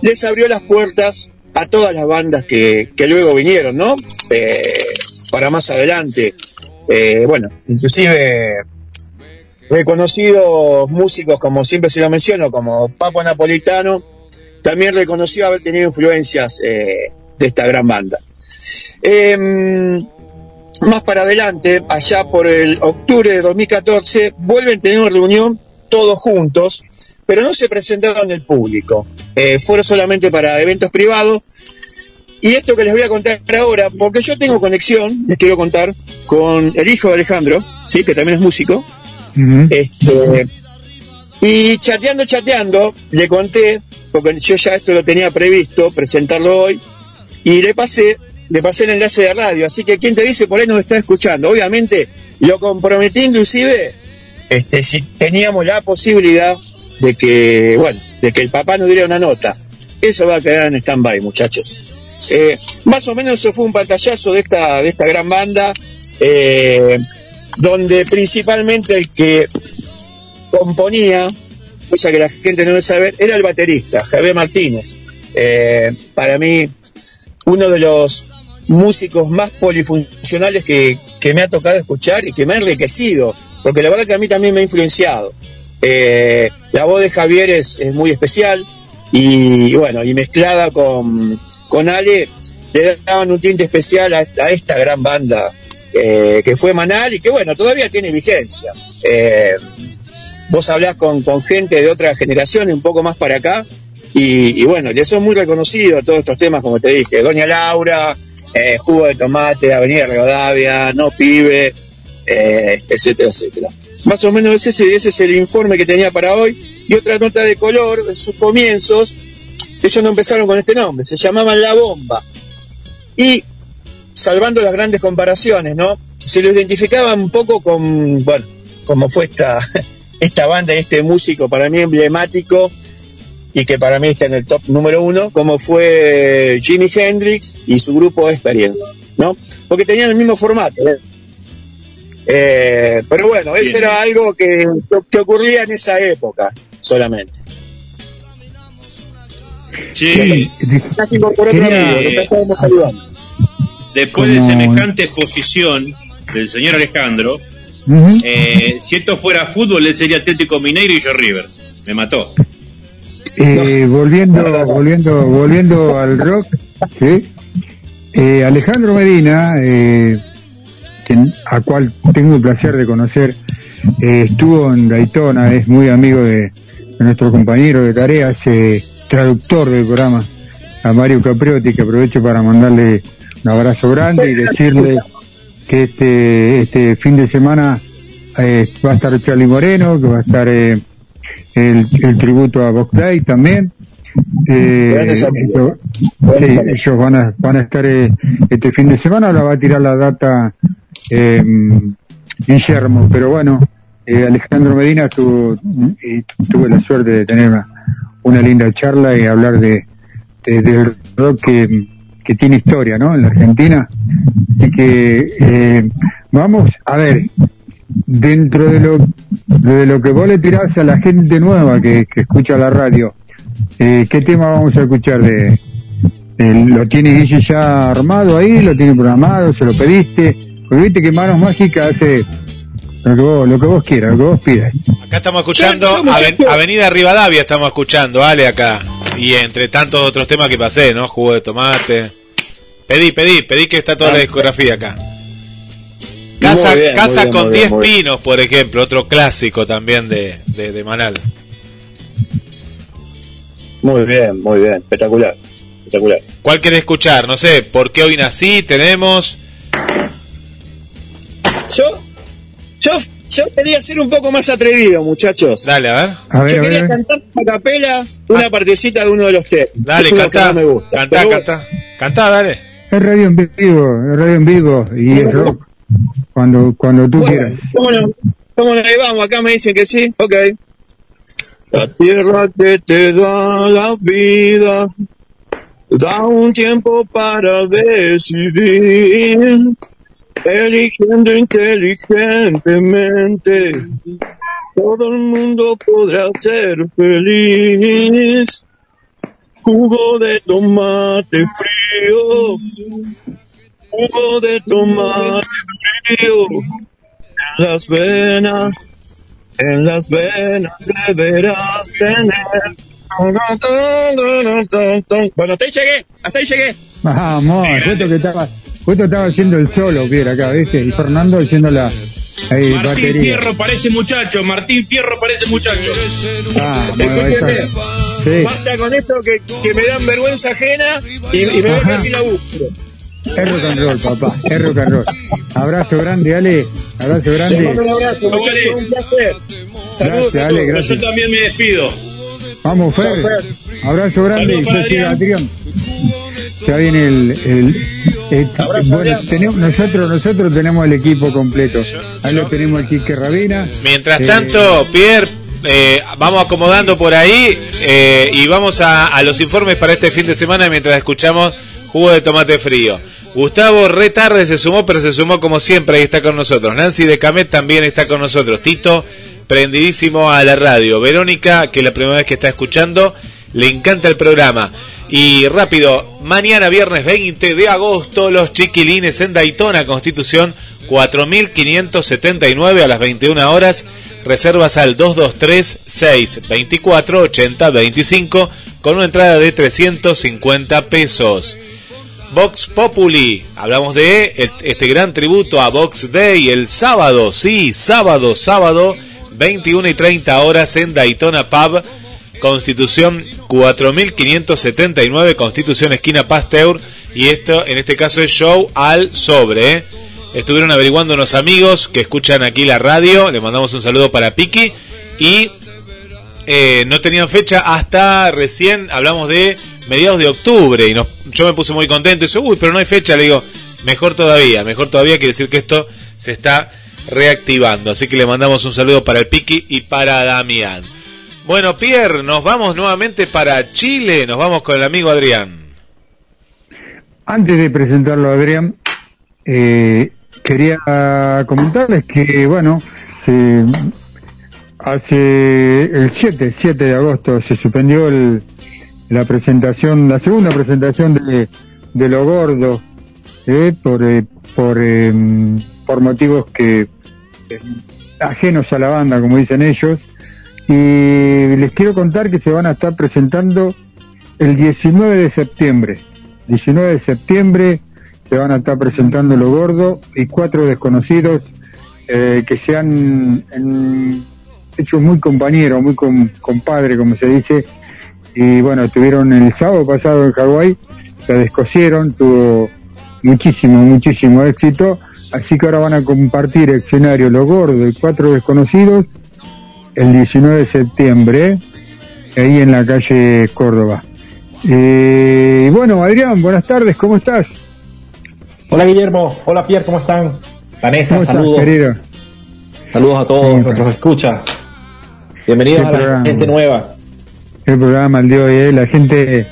les abrió las puertas a todas las bandas que, que luego vinieron, ¿no? Eh, para más adelante. Eh, bueno, inclusive reconocidos músicos, como siempre se lo menciono, como Papo Napolitano, también reconoció haber tenido influencias eh, de esta gran banda. Em, más para adelante, allá por el octubre de 2014, vuelven a tener una reunión todos juntos, pero no se presentaron el público. Eh, fueron solamente para eventos privados. Y esto que les voy a contar ahora, porque yo tengo conexión, les quiero contar, con el hijo de Alejandro, sí, que también es músico. Este, y chateando, chateando, le conté, porque yo ya esto lo tenía previsto, presentarlo hoy, y le pasé, le pasé el enlace de radio, así que quien te dice por ahí nos está escuchando. Obviamente, lo comprometí inclusive, este, si teníamos la posibilidad de que, bueno, de que el papá nos diera una nota. Eso va a quedar en stand-by, muchachos. Eh, más o menos eso fue un pantallazo de esta, de esta gran banda, eh, donde principalmente el que componía, cosa que la gente no debe saber, era el baterista, Javier Martínez. Eh, para mí, uno de los músicos más polifuncionales que, que me ha tocado escuchar y que me ha enriquecido, porque la verdad que a mí también me ha influenciado. Eh, la voz de Javier es, es muy especial y bueno, y mezclada con, con Ale, le daban un tinte especial a, esta gran banda eh, que fue Manal y que bueno, todavía tiene vigencia. Eh, vos hablás con, gente de otra generación, un poco más para acá, y, y bueno, ya son muy reconocidos todos estos temas, como te dije, Doña Laura, eh, Jugo de Tomate, Avenida Rivadavia, No Pibe, eh, etcétera, etcétera. Más o menos ese, es el informe que tenía para hoy. Y otra nota de color, en sus comienzos, ellos no empezaron con este nombre, se llamaban La Bomba. Y, salvando las grandes comparaciones, ¿no? Se lo identificaban un poco con, bueno, como fue esta, esta banda y este músico para mí emblemático y que para mí está en el top número uno, como fue Jimi Hendrix y su grupo Experience, ¿no? Porque tenían el mismo formato. ¿eh? Eh, pero bueno, eso era algo que, que ocurría en esa época solamente. Sí. Otro amigo. Después de semejante exposición del señor Alejandro, eh, si esto fuera fútbol, él sería Atlético Mineiro y yo River. Me mató. Eh, volviendo, volviendo, volviendo al rock, ¿sí? Eh, Alejandro Medina, eh, a cual tengo el placer de conocer, eh, estuvo en Daytona, es muy amigo de, de nuestro compañero de tareas, eh, traductor del programa, a Mario Capriotti, que aprovecho para mandarle un abrazo grande y decirle que este, este fin de semana eh, va a estar Charlie Moreno, que va a estar eh, el, el tributo a Box Day también. Eh, esto- sí, ellos van a, van a estar eh, este fin de semana, ahora va a tirar la data eh, Guillermo, pero bueno, eh, Alejandro Medina tuvo, y tuve la suerte de tener una, una linda charla y hablar de, de- del rock que, que tiene historia, ¿no? En la Argentina. Así que eh, vamos a ver, dentro de lo, de lo que vos le tirás a la gente nueva que, que escucha la radio, Eh, ¿Qué tema vamos a escuchar de, de- ¿Lo tiene Guille ya armado ahí? ¿Lo tiene programado? ¿Se lo pediste? Porque viste que Manos Mágicas hace lo que vos, lo que vos quieras, lo que vos pidas. Acá estamos escuchando Yo- yo, muchacho. Aven- Avenida Rivadavia, estamos escuchando, Ale, acá. Y entre tantos otros temas que pasé, ¿no? Jugo de tomate. Pedí, pedí, pedí que está toda la discografía acá. Casa, bien, casa bien, con muy bien, 10 muy bien. pinos, por ejemplo, otro clásico también de, de, de Manal. Muy bien, muy bien, espectacular, espectacular. ¿Cuál querés escuchar? No sé, ¿por qué hoy nací? Tenemos. Yo, yo, yo quería ser un poco más atrevido, muchachos. Dale, a ver. A ver, yo a quería ver. cantar a capela una partecita de uno de los temas. Dale, cantá. no me gusta. Cantá, Pero cantá. Cantá, dale. Es radio en vivo, es radio en vivo y es rock. Cuando, cuando tú Bueno, quieras. ¿cómo no? ¿Cómo no? Ahí vamos, acá me dicen que sí. Ok. La tierra que te da la vida da un tiempo para decidir, eligiendo inteligentemente. Todo el mundo podrá ser feliz. Jugo de tomate frío, jugo de tomate frío en las venas, en las venas deberás tener. Bueno, hasta ahí llegué, hasta ahí llegué. Vamos, justo que estaba, justo estaba haciendo el solo, Pierre, acá, ¿viste? Y Fernando haciendo la ahí, Martín batería. Fierro parece muchacho, Martín Fierro parece muchacho. Ah, bueno. Sí. Basta con esto que, que me dan vergüenza ajena y, y me dejan sin laburo. Es rock and roll, papá, es rock and roll. Abrazo grande, Ale, abrazo grande. un abrazo, un placer. Saludos Gracias, a Ale, todos. gracias. Yo también me despido. Vamos, Fer. Abrazo grande. Saludos Adrián. Ya viene el... el, el- bueno, tenemos, nosotros, nosotros tenemos el equipo completo. Ahí lo tenemos aquí, que Rabina. Mientras Eh, tanto, Pierre, eh, vamos acomodando por ahí eh, y vamos a, a los informes para este fin de semana mientras escuchamos jugo de tomate frío. Gustavo re tarde se sumó, pero se sumó como siempre y está con nosotros. Nancy de Camet también está con nosotros. Tito, prendidísimo a la radio. Verónica, que es la primera vez que está escuchando, le encanta el programa. Y rápido, mañana viernes 20 de agosto, los chiquilines en Daytona, Constitución 4579 a las 21 horas. Reservas al 223-624-8025 con una entrada de 350 pesos. Vox Populi, hablamos de este gran tributo a Vox Day el sábado, sí, sábado, sábado, 21 y 30 horas en Daytona Pub, Constitución 4579, Constitución esquina Pasteur, y esto en este caso es show al sobre. ¿eh? Estuvieron averiguando unos amigos que escuchan aquí la radio, le mandamos un saludo para Piki, y eh, no tenían fecha hasta recién, hablamos de mediados de octubre, y yo me puse muy contento, y dice, uy, pero no hay fecha, le digo, mejor todavía, mejor todavía quiere decir que esto se está reactivando, así que le mandamos un saludo para el Piki y para Damián. Bueno, Pierre, nos vamos nuevamente para Chile, nos vamos con el amigo Adrián. Antes de presentarlo a Adrián, eh, quería comentarles que, bueno, se- hace el 7, 7 de agosto se suspendió el- la presentación, la segunda presentación de, de Lo Gordo, eh, por, eh, por, eh, por motivos que eh, ajenos a la banda, como dicen ellos. Y les quiero contar que se van a estar presentando el 19 de septiembre. 19 de septiembre se van a estar presentando Lo Gordo y cuatro desconocidos eh, que se han hecho muy compañeros, muy com- compadre, como se dice. Y bueno, estuvieron el sábado pasado en Hawái, se descosieron, tuvo muchísimo, muchísimo éxito. Así que ahora van a compartir escenario Lo Gordo y cuatro desconocidos el 19 de septiembre, ahí en la calle Córdoba. Eh, y bueno, Adrián, buenas tardes, ¿cómo estás? Hola Guillermo, hola Pierre, ¿cómo están? Vanessa, ¿Cómo estás, saludos. querido? Saludos a todos nuestros escuchas. Bienvenidos a la programa. gente nueva. El programa el de hoy, ¿eh? la gente,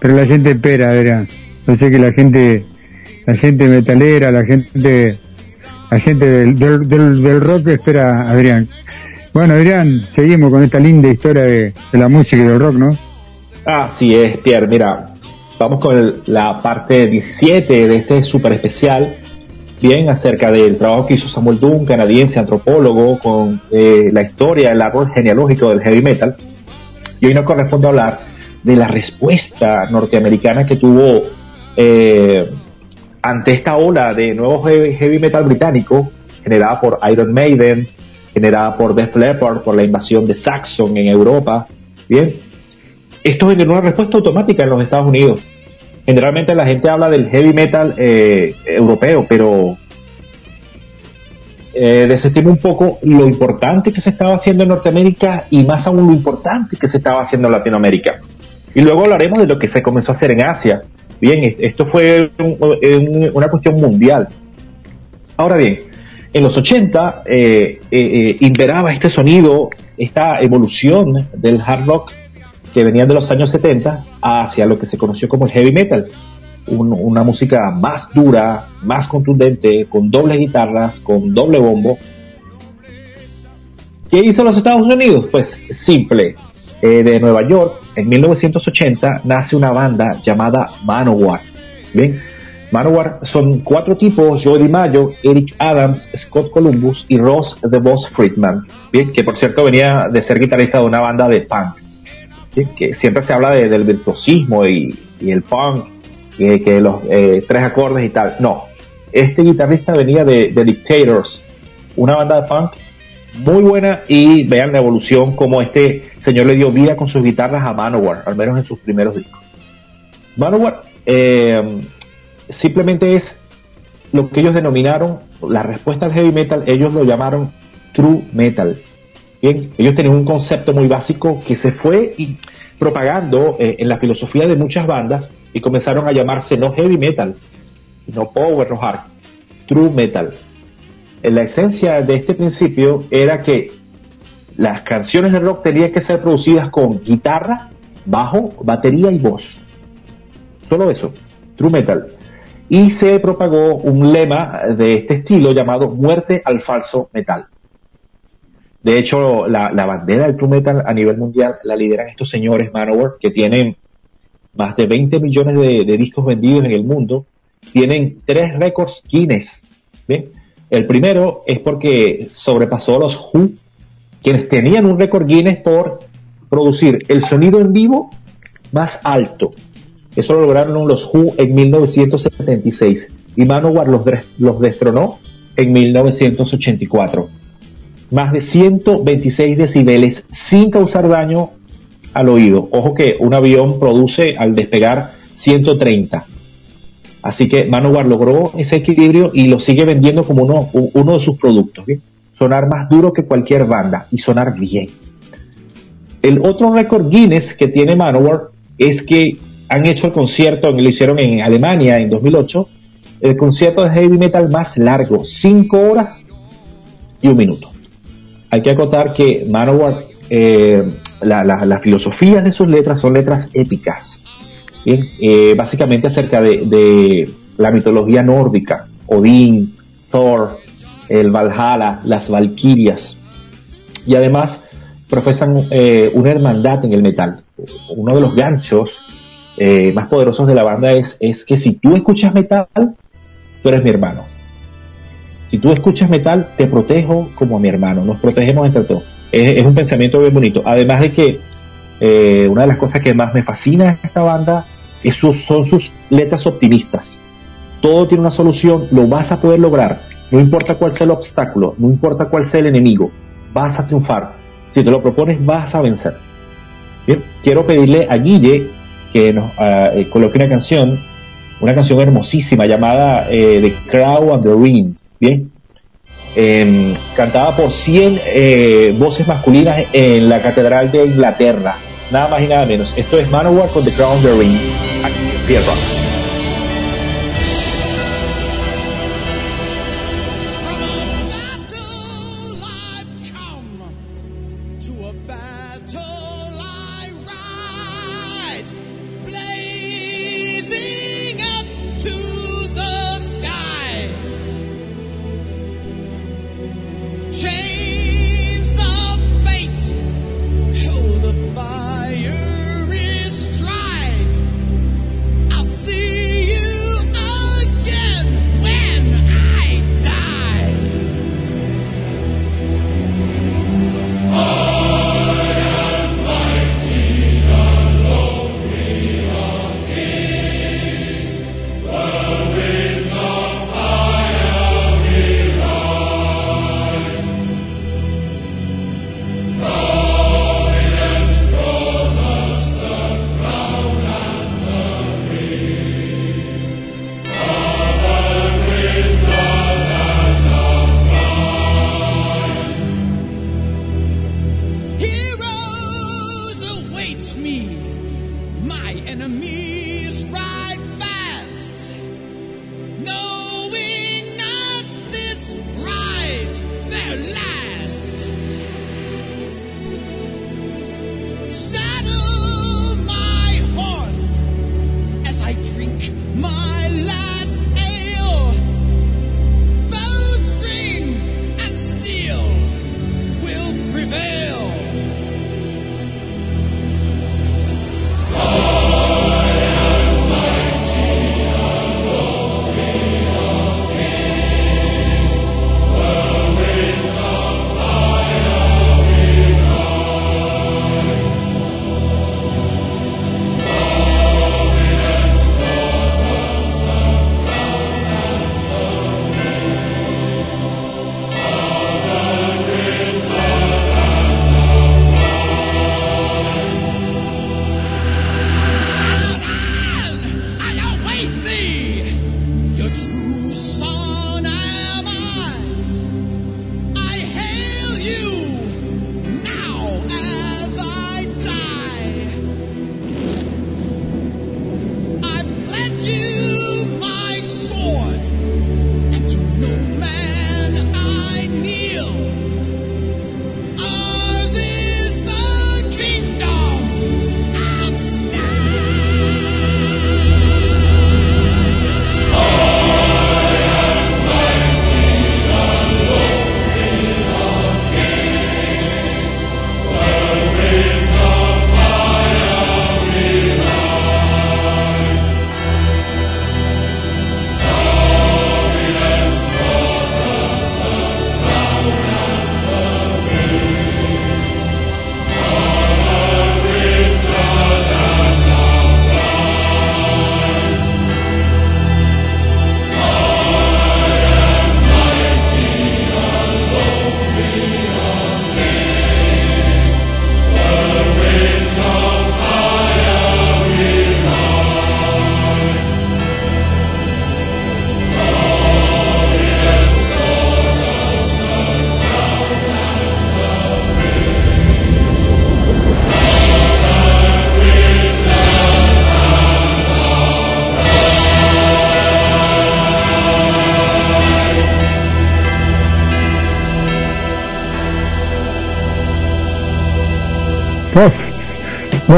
pero la gente espera, Adrián. Yo sé que la gente, la gente metalera, la gente, la gente del, del, del- del rock espera Adrián. Bueno, Adrián, seguimos con esta linda historia de, la música y del rock, ¿no? Así es, Pierre. Mira, vamos con el- la parte 17 de este súper especial. Bien, acerca del trabajo que hizo Samuel Dunn, canadiense, antropólogo, con eh, la historia, el árbol genealógico del heavy metal. Y hoy nos corresponde hablar de la respuesta norteamericana que tuvo eh, ante esta ola de nuevo heavy, heavy metal británico, generada por Iron Maiden, generada por Def Leppard, por la invasión de Saxon en Europa. Bien, esto generó una respuesta automática en los Estados Unidos. Generalmente la gente habla del heavy metal eh, europeo, pero eh, desestima un poco lo importante que se estaba haciendo en Norteamérica y más aún lo importante que se estaba haciendo en Latinoamérica. Y luego hablaremos de lo que se comenzó a hacer en Asia. Bien, es- esto fue un- un- una cuestión mundial. Ahora bien, en los 80 eh, eh, eh, imperaba este sonido, esta evolución del hard rock que venía de los años 70 hacia lo que se conoció como el heavy metal. Un- una música más dura, más contundente, con dobles guitarras, con doble bombo. ¿Qué hizo los Estados Unidos? Pues simple. De Nueva York, en 1980, nace una banda llamada Manowar. Bien, Manowar son cuatro tipos, Joey DiMaggio, Eric Adams, Scott Columbus y Ross The Boss Friedman. Bien, que por cierto venía de ser guitarrista de una banda de punk. Bien, que siempre se habla de- del virtuosismo y, y el punk, que, que los eh, tres acordes y tal. No, este guitarrista venía de, de Dictators, una banda de punk muy buena y vean la evolución como este señor le dio vida con sus guitarras a Manowar, al menos en sus primeros discos. Manowar eh, simplemente es lo que ellos denominaron la respuesta al heavy metal, ellos lo llamaron true metal. Bien, ellos tenían un concepto muy básico que se fue propagando eh, en la filosofía de muchas bandas y comenzaron a llamarse no heavy metal, no power o hard, true metal. Eh, La esencia de este principio era que las canciones de rock tenían que ser producidas con guitarra, bajo, batería y voz. Solo eso, true metal. Y se propagó un lema de este estilo llamado muerte al falso metal. De hecho, la, la bandera del true metal a nivel mundial la lideran estos señores Manowar, que tienen más de 20 millones de, discos vendidos en el mundo. Tienen tres récords Guinness. El primero es porque sobrepasó a los Who, quienes tenían un récord Guinness por producir el sonido en vivo más alto. Eso lo lograron los Who en 1976 y Manowar los, destronó en 1984. Más de 126 decibeles sin causar daño al oído. Ojo que un avión produce al despegar 130. Así que Manowar logró ese equilibrio y lo sigue vendiendo como uno, de sus productos. Sonar más duro que cualquier banda y sonar bien. El otro récord Guinness que tiene Manowar es que han hecho el concierto, lo hicieron en Alemania en 2008, el concierto de heavy metal más largo, 5 horas y un minuto. Hay que acotar que Manowar, eh, la, la, las filosofías de sus letras son letras épicas. Bien, eh, básicamente acerca de, la mitología nórdica, Odín, Thor, el Valhalla, las Valquirias. Y además profesan eh, una hermandad en el metal. Uno de los ganchos eh, más poderosos de la banda es, es que si tú escuchas metal, tú eres mi hermano. Si tú escuchas metal, te protejo como a mi hermano. Nos protegemos entre todos. Es, un pensamiento bien bonito. Además de que eh, una de las cosas que más me fascina de esta banda es sus- son sus letras optimistas. Todo tiene una solución, lo vas a poder lograr. No importa cuál sea el obstáculo, no importa cuál sea el enemigo, vas a triunfar. Si te lo propones, vas a vencer. Quiero pedirle a Guille que nos ah, eh, coloque una canción, una canción hermosísima llamada eh, The Crow and the Ring. Bien, Em, cantada por 100 eh, voces masculinas en la Catedral de Inglaterra. Nada más y nada menos. Esto es Manowar con The Crown of the Ring. Aquí en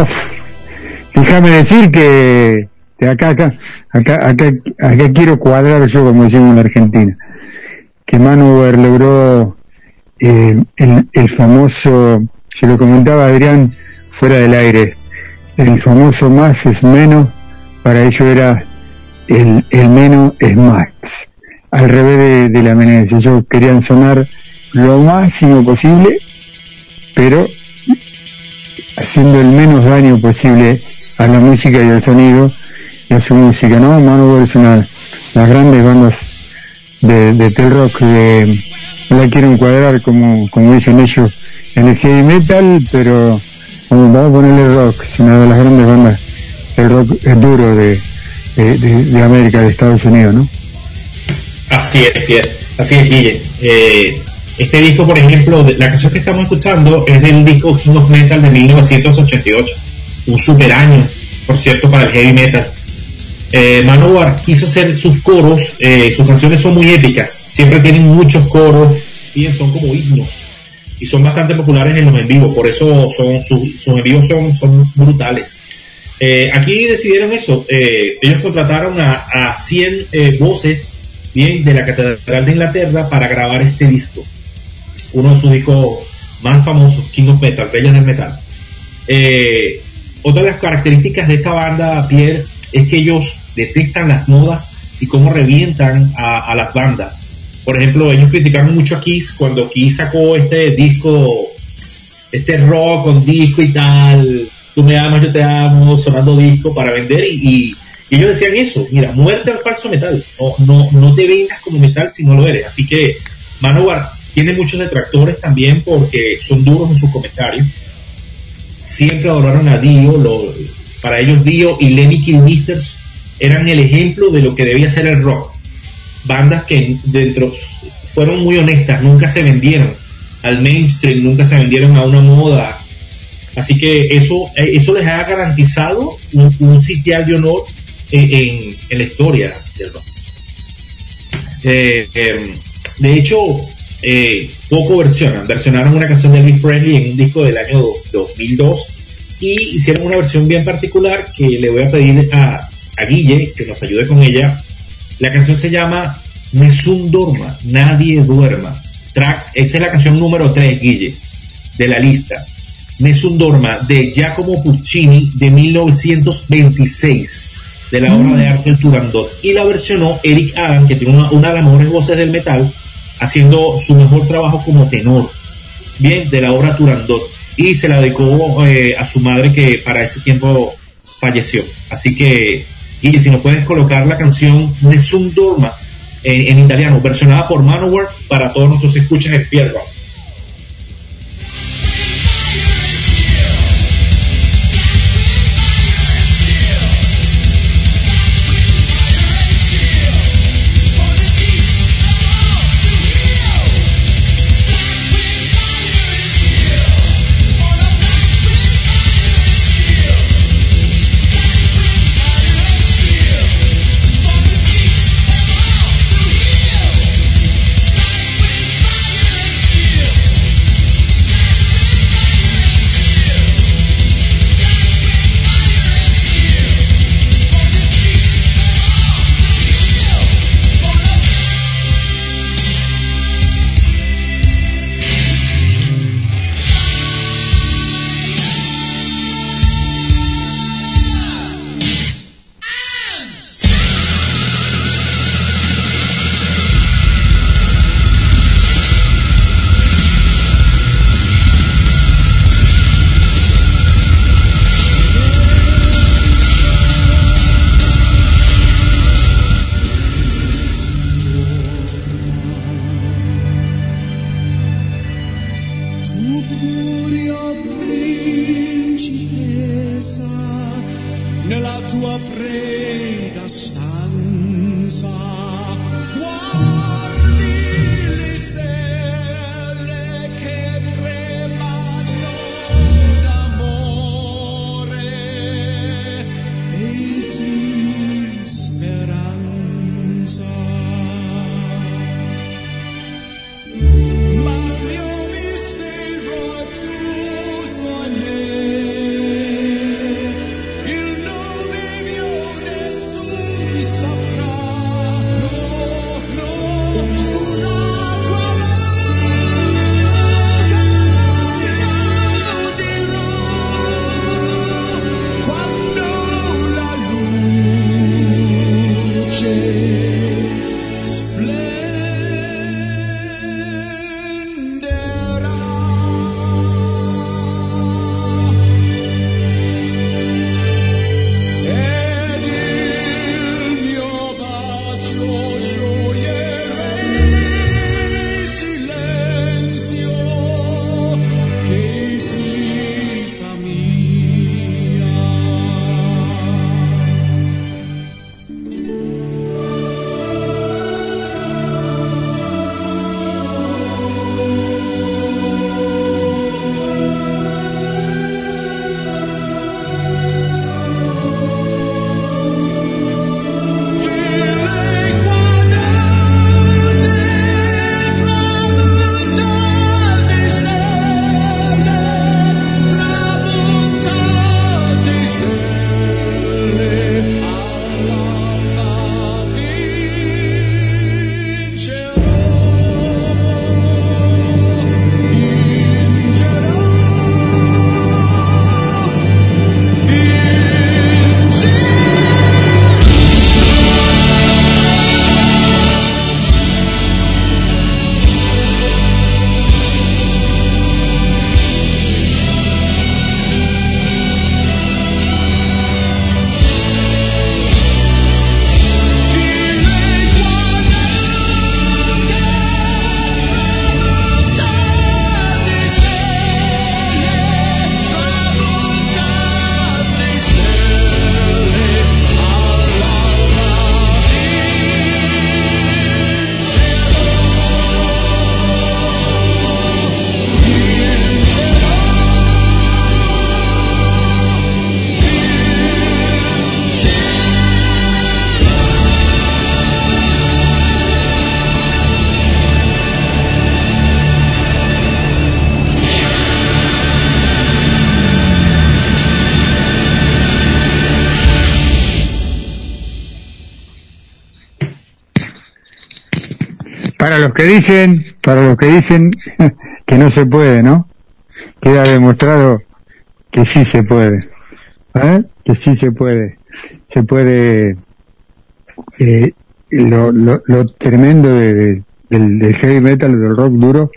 uf. Déjame decir que acá, acá, acá, acá, acá quiero cuadrar yo, como decimos en la Argentina, que Manowar logró eh, el, famoso, se lo comentaba Adrián fuera del aire, el famoso más es menos, para ello era el, el menos es más, al revés de, de la menencia. Ellos querían sonar lo máximo posible, pero haciendo el menos daño posible a la música y al sonido y a su música, ¿no? Manowar es una de las grandes bandas de, de tel rock, de, no la quiero encuadrar como, como dicen ellos en el heavy metal, pero vamos, vamos a ponerle rock, es una de las grandes bandas del rock eh, duro de, de, América, de Estados Unidos, ¿no? Así es. Así es, Guille. Eh, este disco, por ejemplo, la canción que estamos escuchando es del disco King of Metal de 1988. Un super año, por cierto, para el heavy metal. Eh, Manowar quiso hacer sus coros, eh, sus canciones son muy épicas, siempre tienen muchos coros, bien, son como himnos y son bastante populares en los en vivo, por eso son sus, sus en vivos son, son brutales. Eh, aquí decidieron eso, eh, ellos contrataron a, a 100 eh, voces bien de la Catedral de Inglaterra para grabar este disco, uno de sus discos más famosos, King of Metal, Reyes del Metal. Eh, otra de las características de esta banda, Pierre, es que ellos detestan las modas y cómo revientan a, las bandas. Por ejemplo, ellos criticaron mucho a Kiss cuando Kiss sacó este disco, este rock con disco y tal, tú me amas, yo te amo, sonando disco para vender y, y- ellos decían eso, mira, muerte al falso metal, no, no, no te vengas como metal si no lo eres. Así que Manowar tiene muchos detractores también porque son duros en sus comentarios siempre adoraron a Dio, para ellos Dio y Lemmy Kilmisters eran el ejemplo de lo que debía ser el rock. Bandas que dentro fueron muy honestas, nunca se vendieron al mainstream, nunca se vendieron a una moda. Así que eso, eh, eso les ha garantizado un, un sitial de honor en, la historia del rock. Eh, eh, de hecho, eh, poco versionan. Versionaron una canción de Elvis Presley en un disco del año do- 2002 y hicieron una versión bien particular que le voy a pedir a, a Guille que nos ayude con ella. La canción se llama Nessun Dorma, Nadie Duerma. Track, esa es la canción número 3, Guille, de la lista. Nessun Dorma, de Giacomo Puccini, de 1926, de la obra de arte El Turandot. Y la versionó Eric Adam, que tiene una, una de las mejores voces del metal, haciendo su mejor trabajo como tenor, bien, de la obra Turandot. Y se la dedicó eh, a su madre que para ese tiempo falleció. Así que, Guille, si nos puedes colocar la canción Nessun Dorma en, en italiano, versionada por Manowar para todos nuestros escuchas en Pierre que dicen, para los que dicen que no se puede, ¿no? Queda demostrado que sí se puede, ¿eh? Que sí se puede, se puede. Eh, lo, lo, lo tremendo de- de- del, del heavy metal, del rock duro,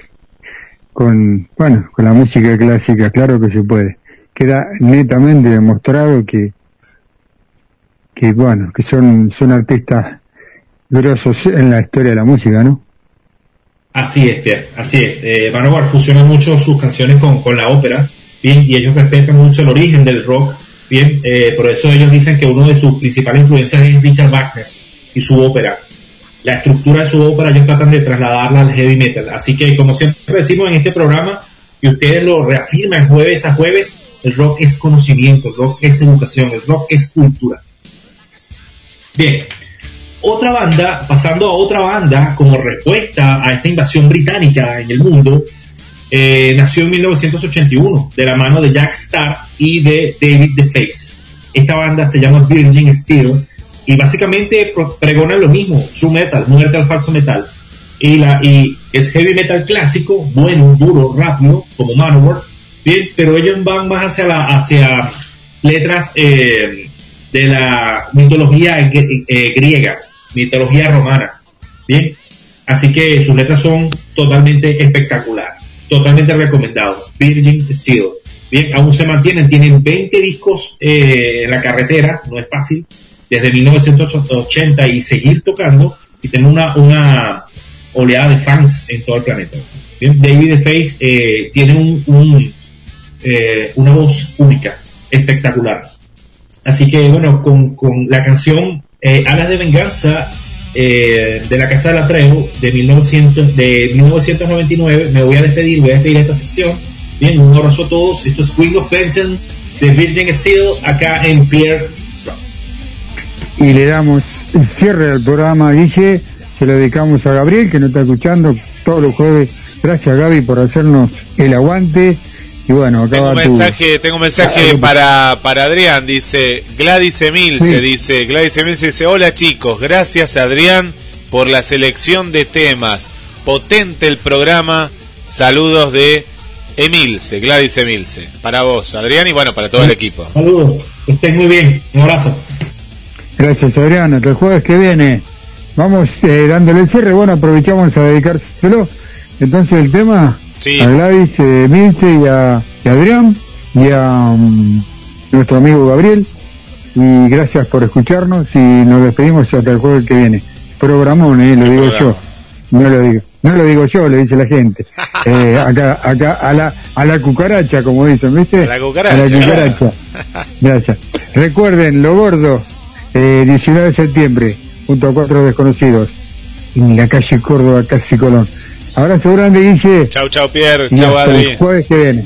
con, bueno, con la música clásica, claro que se puede. Queda netamente demostrado que, que bueno, que son, son artistas grosos en la historia de la música, ¿no? Así es, Pierre, así es. Eh, Manowar fusiona mucho sus canciones con, con la ópera, bien, y ellos respetan mucho el origen del rock, bien, eh, por eso ellos dicen que uno de sus principales influencias es Richard Wagner y su ópera. La estructura de su ópera ellos tratan de trasladarla al heavy metal. Así que, como siempre decimos en este programa, y ustedes lo reafirman jueves a jueves, el rock es conocimiento, el rock es educación, el rock es cultura. Bien, otra banda, pasando a otra banda como respuesta a esta invasión británica en el mundo, eh, nació en 1981 de la mano de Jack Starr y de David DeFace. Esta banda se llama Virgin Steel y básicamente pro- pregona lo mismo, true metal, muerte al falso metal. Y, es heavy metal clásico, bueno, duro, rápido, como Manowar, bien, pero ellos van más hacia, la, hacia letras eh, de la mitología eh, griega, mitología romana, bien. Así que sus letras son totalmente espectaculares, totalmente recomendados. Virgin Steel, bien, aún se mantienen, tienen 20 discos eh, en la carretera, no es fácil, desde 1980 y seguir tocando y tener una, una oleada de fans en todo el planeta. Bien, David Face eh, tiene un, un, eh, una voz única, espectacular. Así que bueno, con, con la canción eh, Alas de Venganza eh, de la Casa de la Trejo de, 1900, de 1999 me voy a despedir, voy a despedir esta sección. Bien, un abrazo a todos. Esto es Queen of Vengeance de Virgin Steel acá en Pierre y le damos el cierre al programa, Guille, se lo dedicamos a Gabriel, que nos está escuchando todos los jueves. Gracias, Gaby, por hacernos el aguante. Y bueno, Tengo un tu... mensaje, tengo un mensaje para, para Adrián, dice Gladys Emilce, Sí. dice Gladys Emilce, dice, hola chicos, gracias Adrián por la selección de temas, potente el programa, saludos de Emilce, Gladys Emilce, para vos Adrián y bueno, para todo el equipo. Saludos, que estén muy bien. Un abrazo. Gracias, Adrián. Hasta el jueves que viene. Vamos eh, dándole el cierre. Bueno, aprovechamos a dedicárselo. Entonces, el tema a Gladys, eh, Milce y a, y a Adrián y a mm, nuestro amigo Gabriel. Y gracias por escucharnos y nos despedimos hasta el jueves que viene. Programón, eh, lo digo yo. No lo digo. No lo digo yo, lo dice la gente. Eh, acá, acá, a la, a la cucaracha, como dicen, ¿viste? A la cucaracha. A la cucaracha. Gracias. Recuerden, lo gordo, eh, 19 de septiembre, junto a cuatro desconocidos, en la calle Córdoba, casi Colón. Abrazo grande, Guille. Chau, chau Pierre, Y chau hasta Adri. el jueves que viene.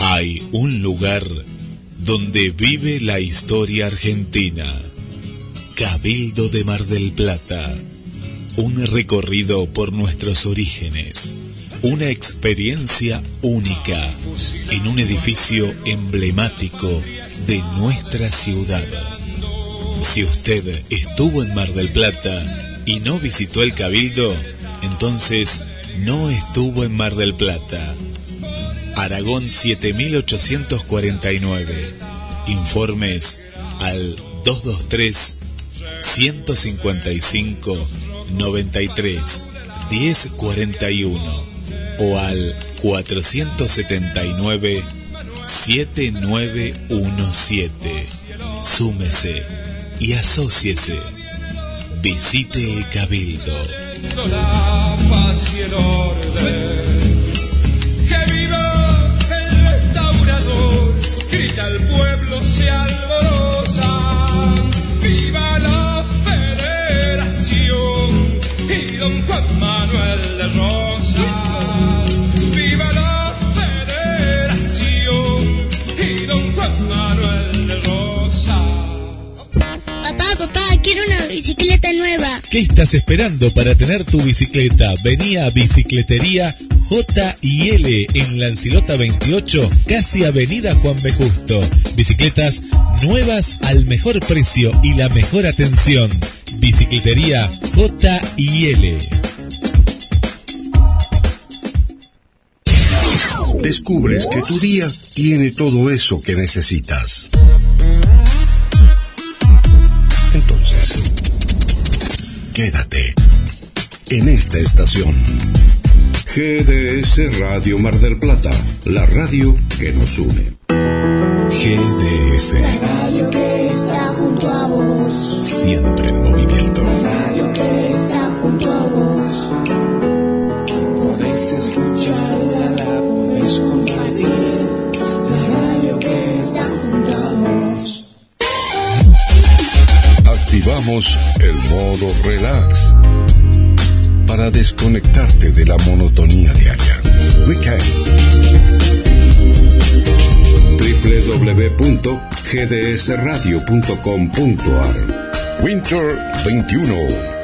Hay un lugar donde vive la historia argentina. Cabildo de Mar del Plata. Un recorrido por nuestros orígenes. Una experiencia única en un edificio emblemático de nuestra ciudad. Si usted estuvo en Mar del Plata y no visitó el Cabildo, entonces no estuvo en Mar del Plata. Aragón 7849. Informes al 223 155 93 1041 o al 479 7917. Súmese y asóciese. Visite Cabildo. la paz y el orden. Que viva el restaurador, grita el pueblo se alborosa. Viva la federación y don Juan Manuel de Rosas. Bicicleta nueva. ¿Qué estás esperando para tener tu bicicleta? Vení a Bicicletería J y L en Lancilota 28, casi Avenida Juan B. Justo. Bicicletas nuevas al mejor precio y la mejor atención. Bicicletería J y L. Descubres que tu día tiene todo eso que necesitas. Quédate en esta estación. GDS Radio Mar del Plata, la radio que nos une. GDS, radio que está junto a vos. siempre www.gdsradio.com.ar Winter 21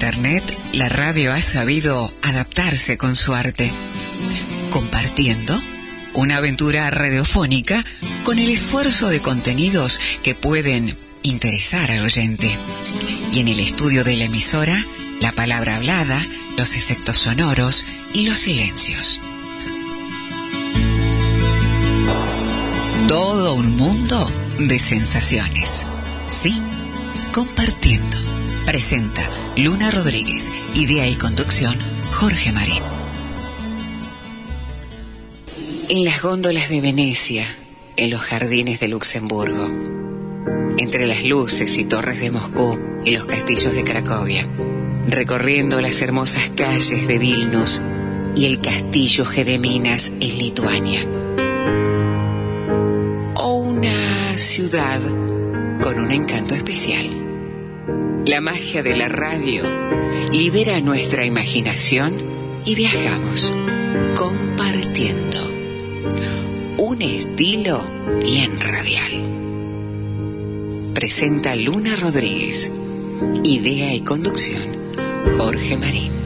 Internet, la radio ha sabido adaptarse con su arte, compartiendo una aventura radiofónica con el esfuerzo de contenidos que pueden interesar al oyente. Y en el estudio de la emisora, la palabra hablada, los efectos sonoros y los silencios. Todo un mundo de sensaciones. Sí, compartiendo. Presenta Luna Rodríguez, idea y conducción Jorge Marín. En las góndolas de Venecia, en los jardines de Luxemburgo, entre las luces y torres de Moscú y los castillos de Cracovia, recorriendo las hermosas calles de Vilnius y el castillo Gedeminas en Lituania. O una ciudad con un encanto especial. La magia de la radio libera nuestra imaginación y viajamos compartiendo un estilo bien radial. Presenta Luna Rodríguez, idea y conducción Jorge Marín.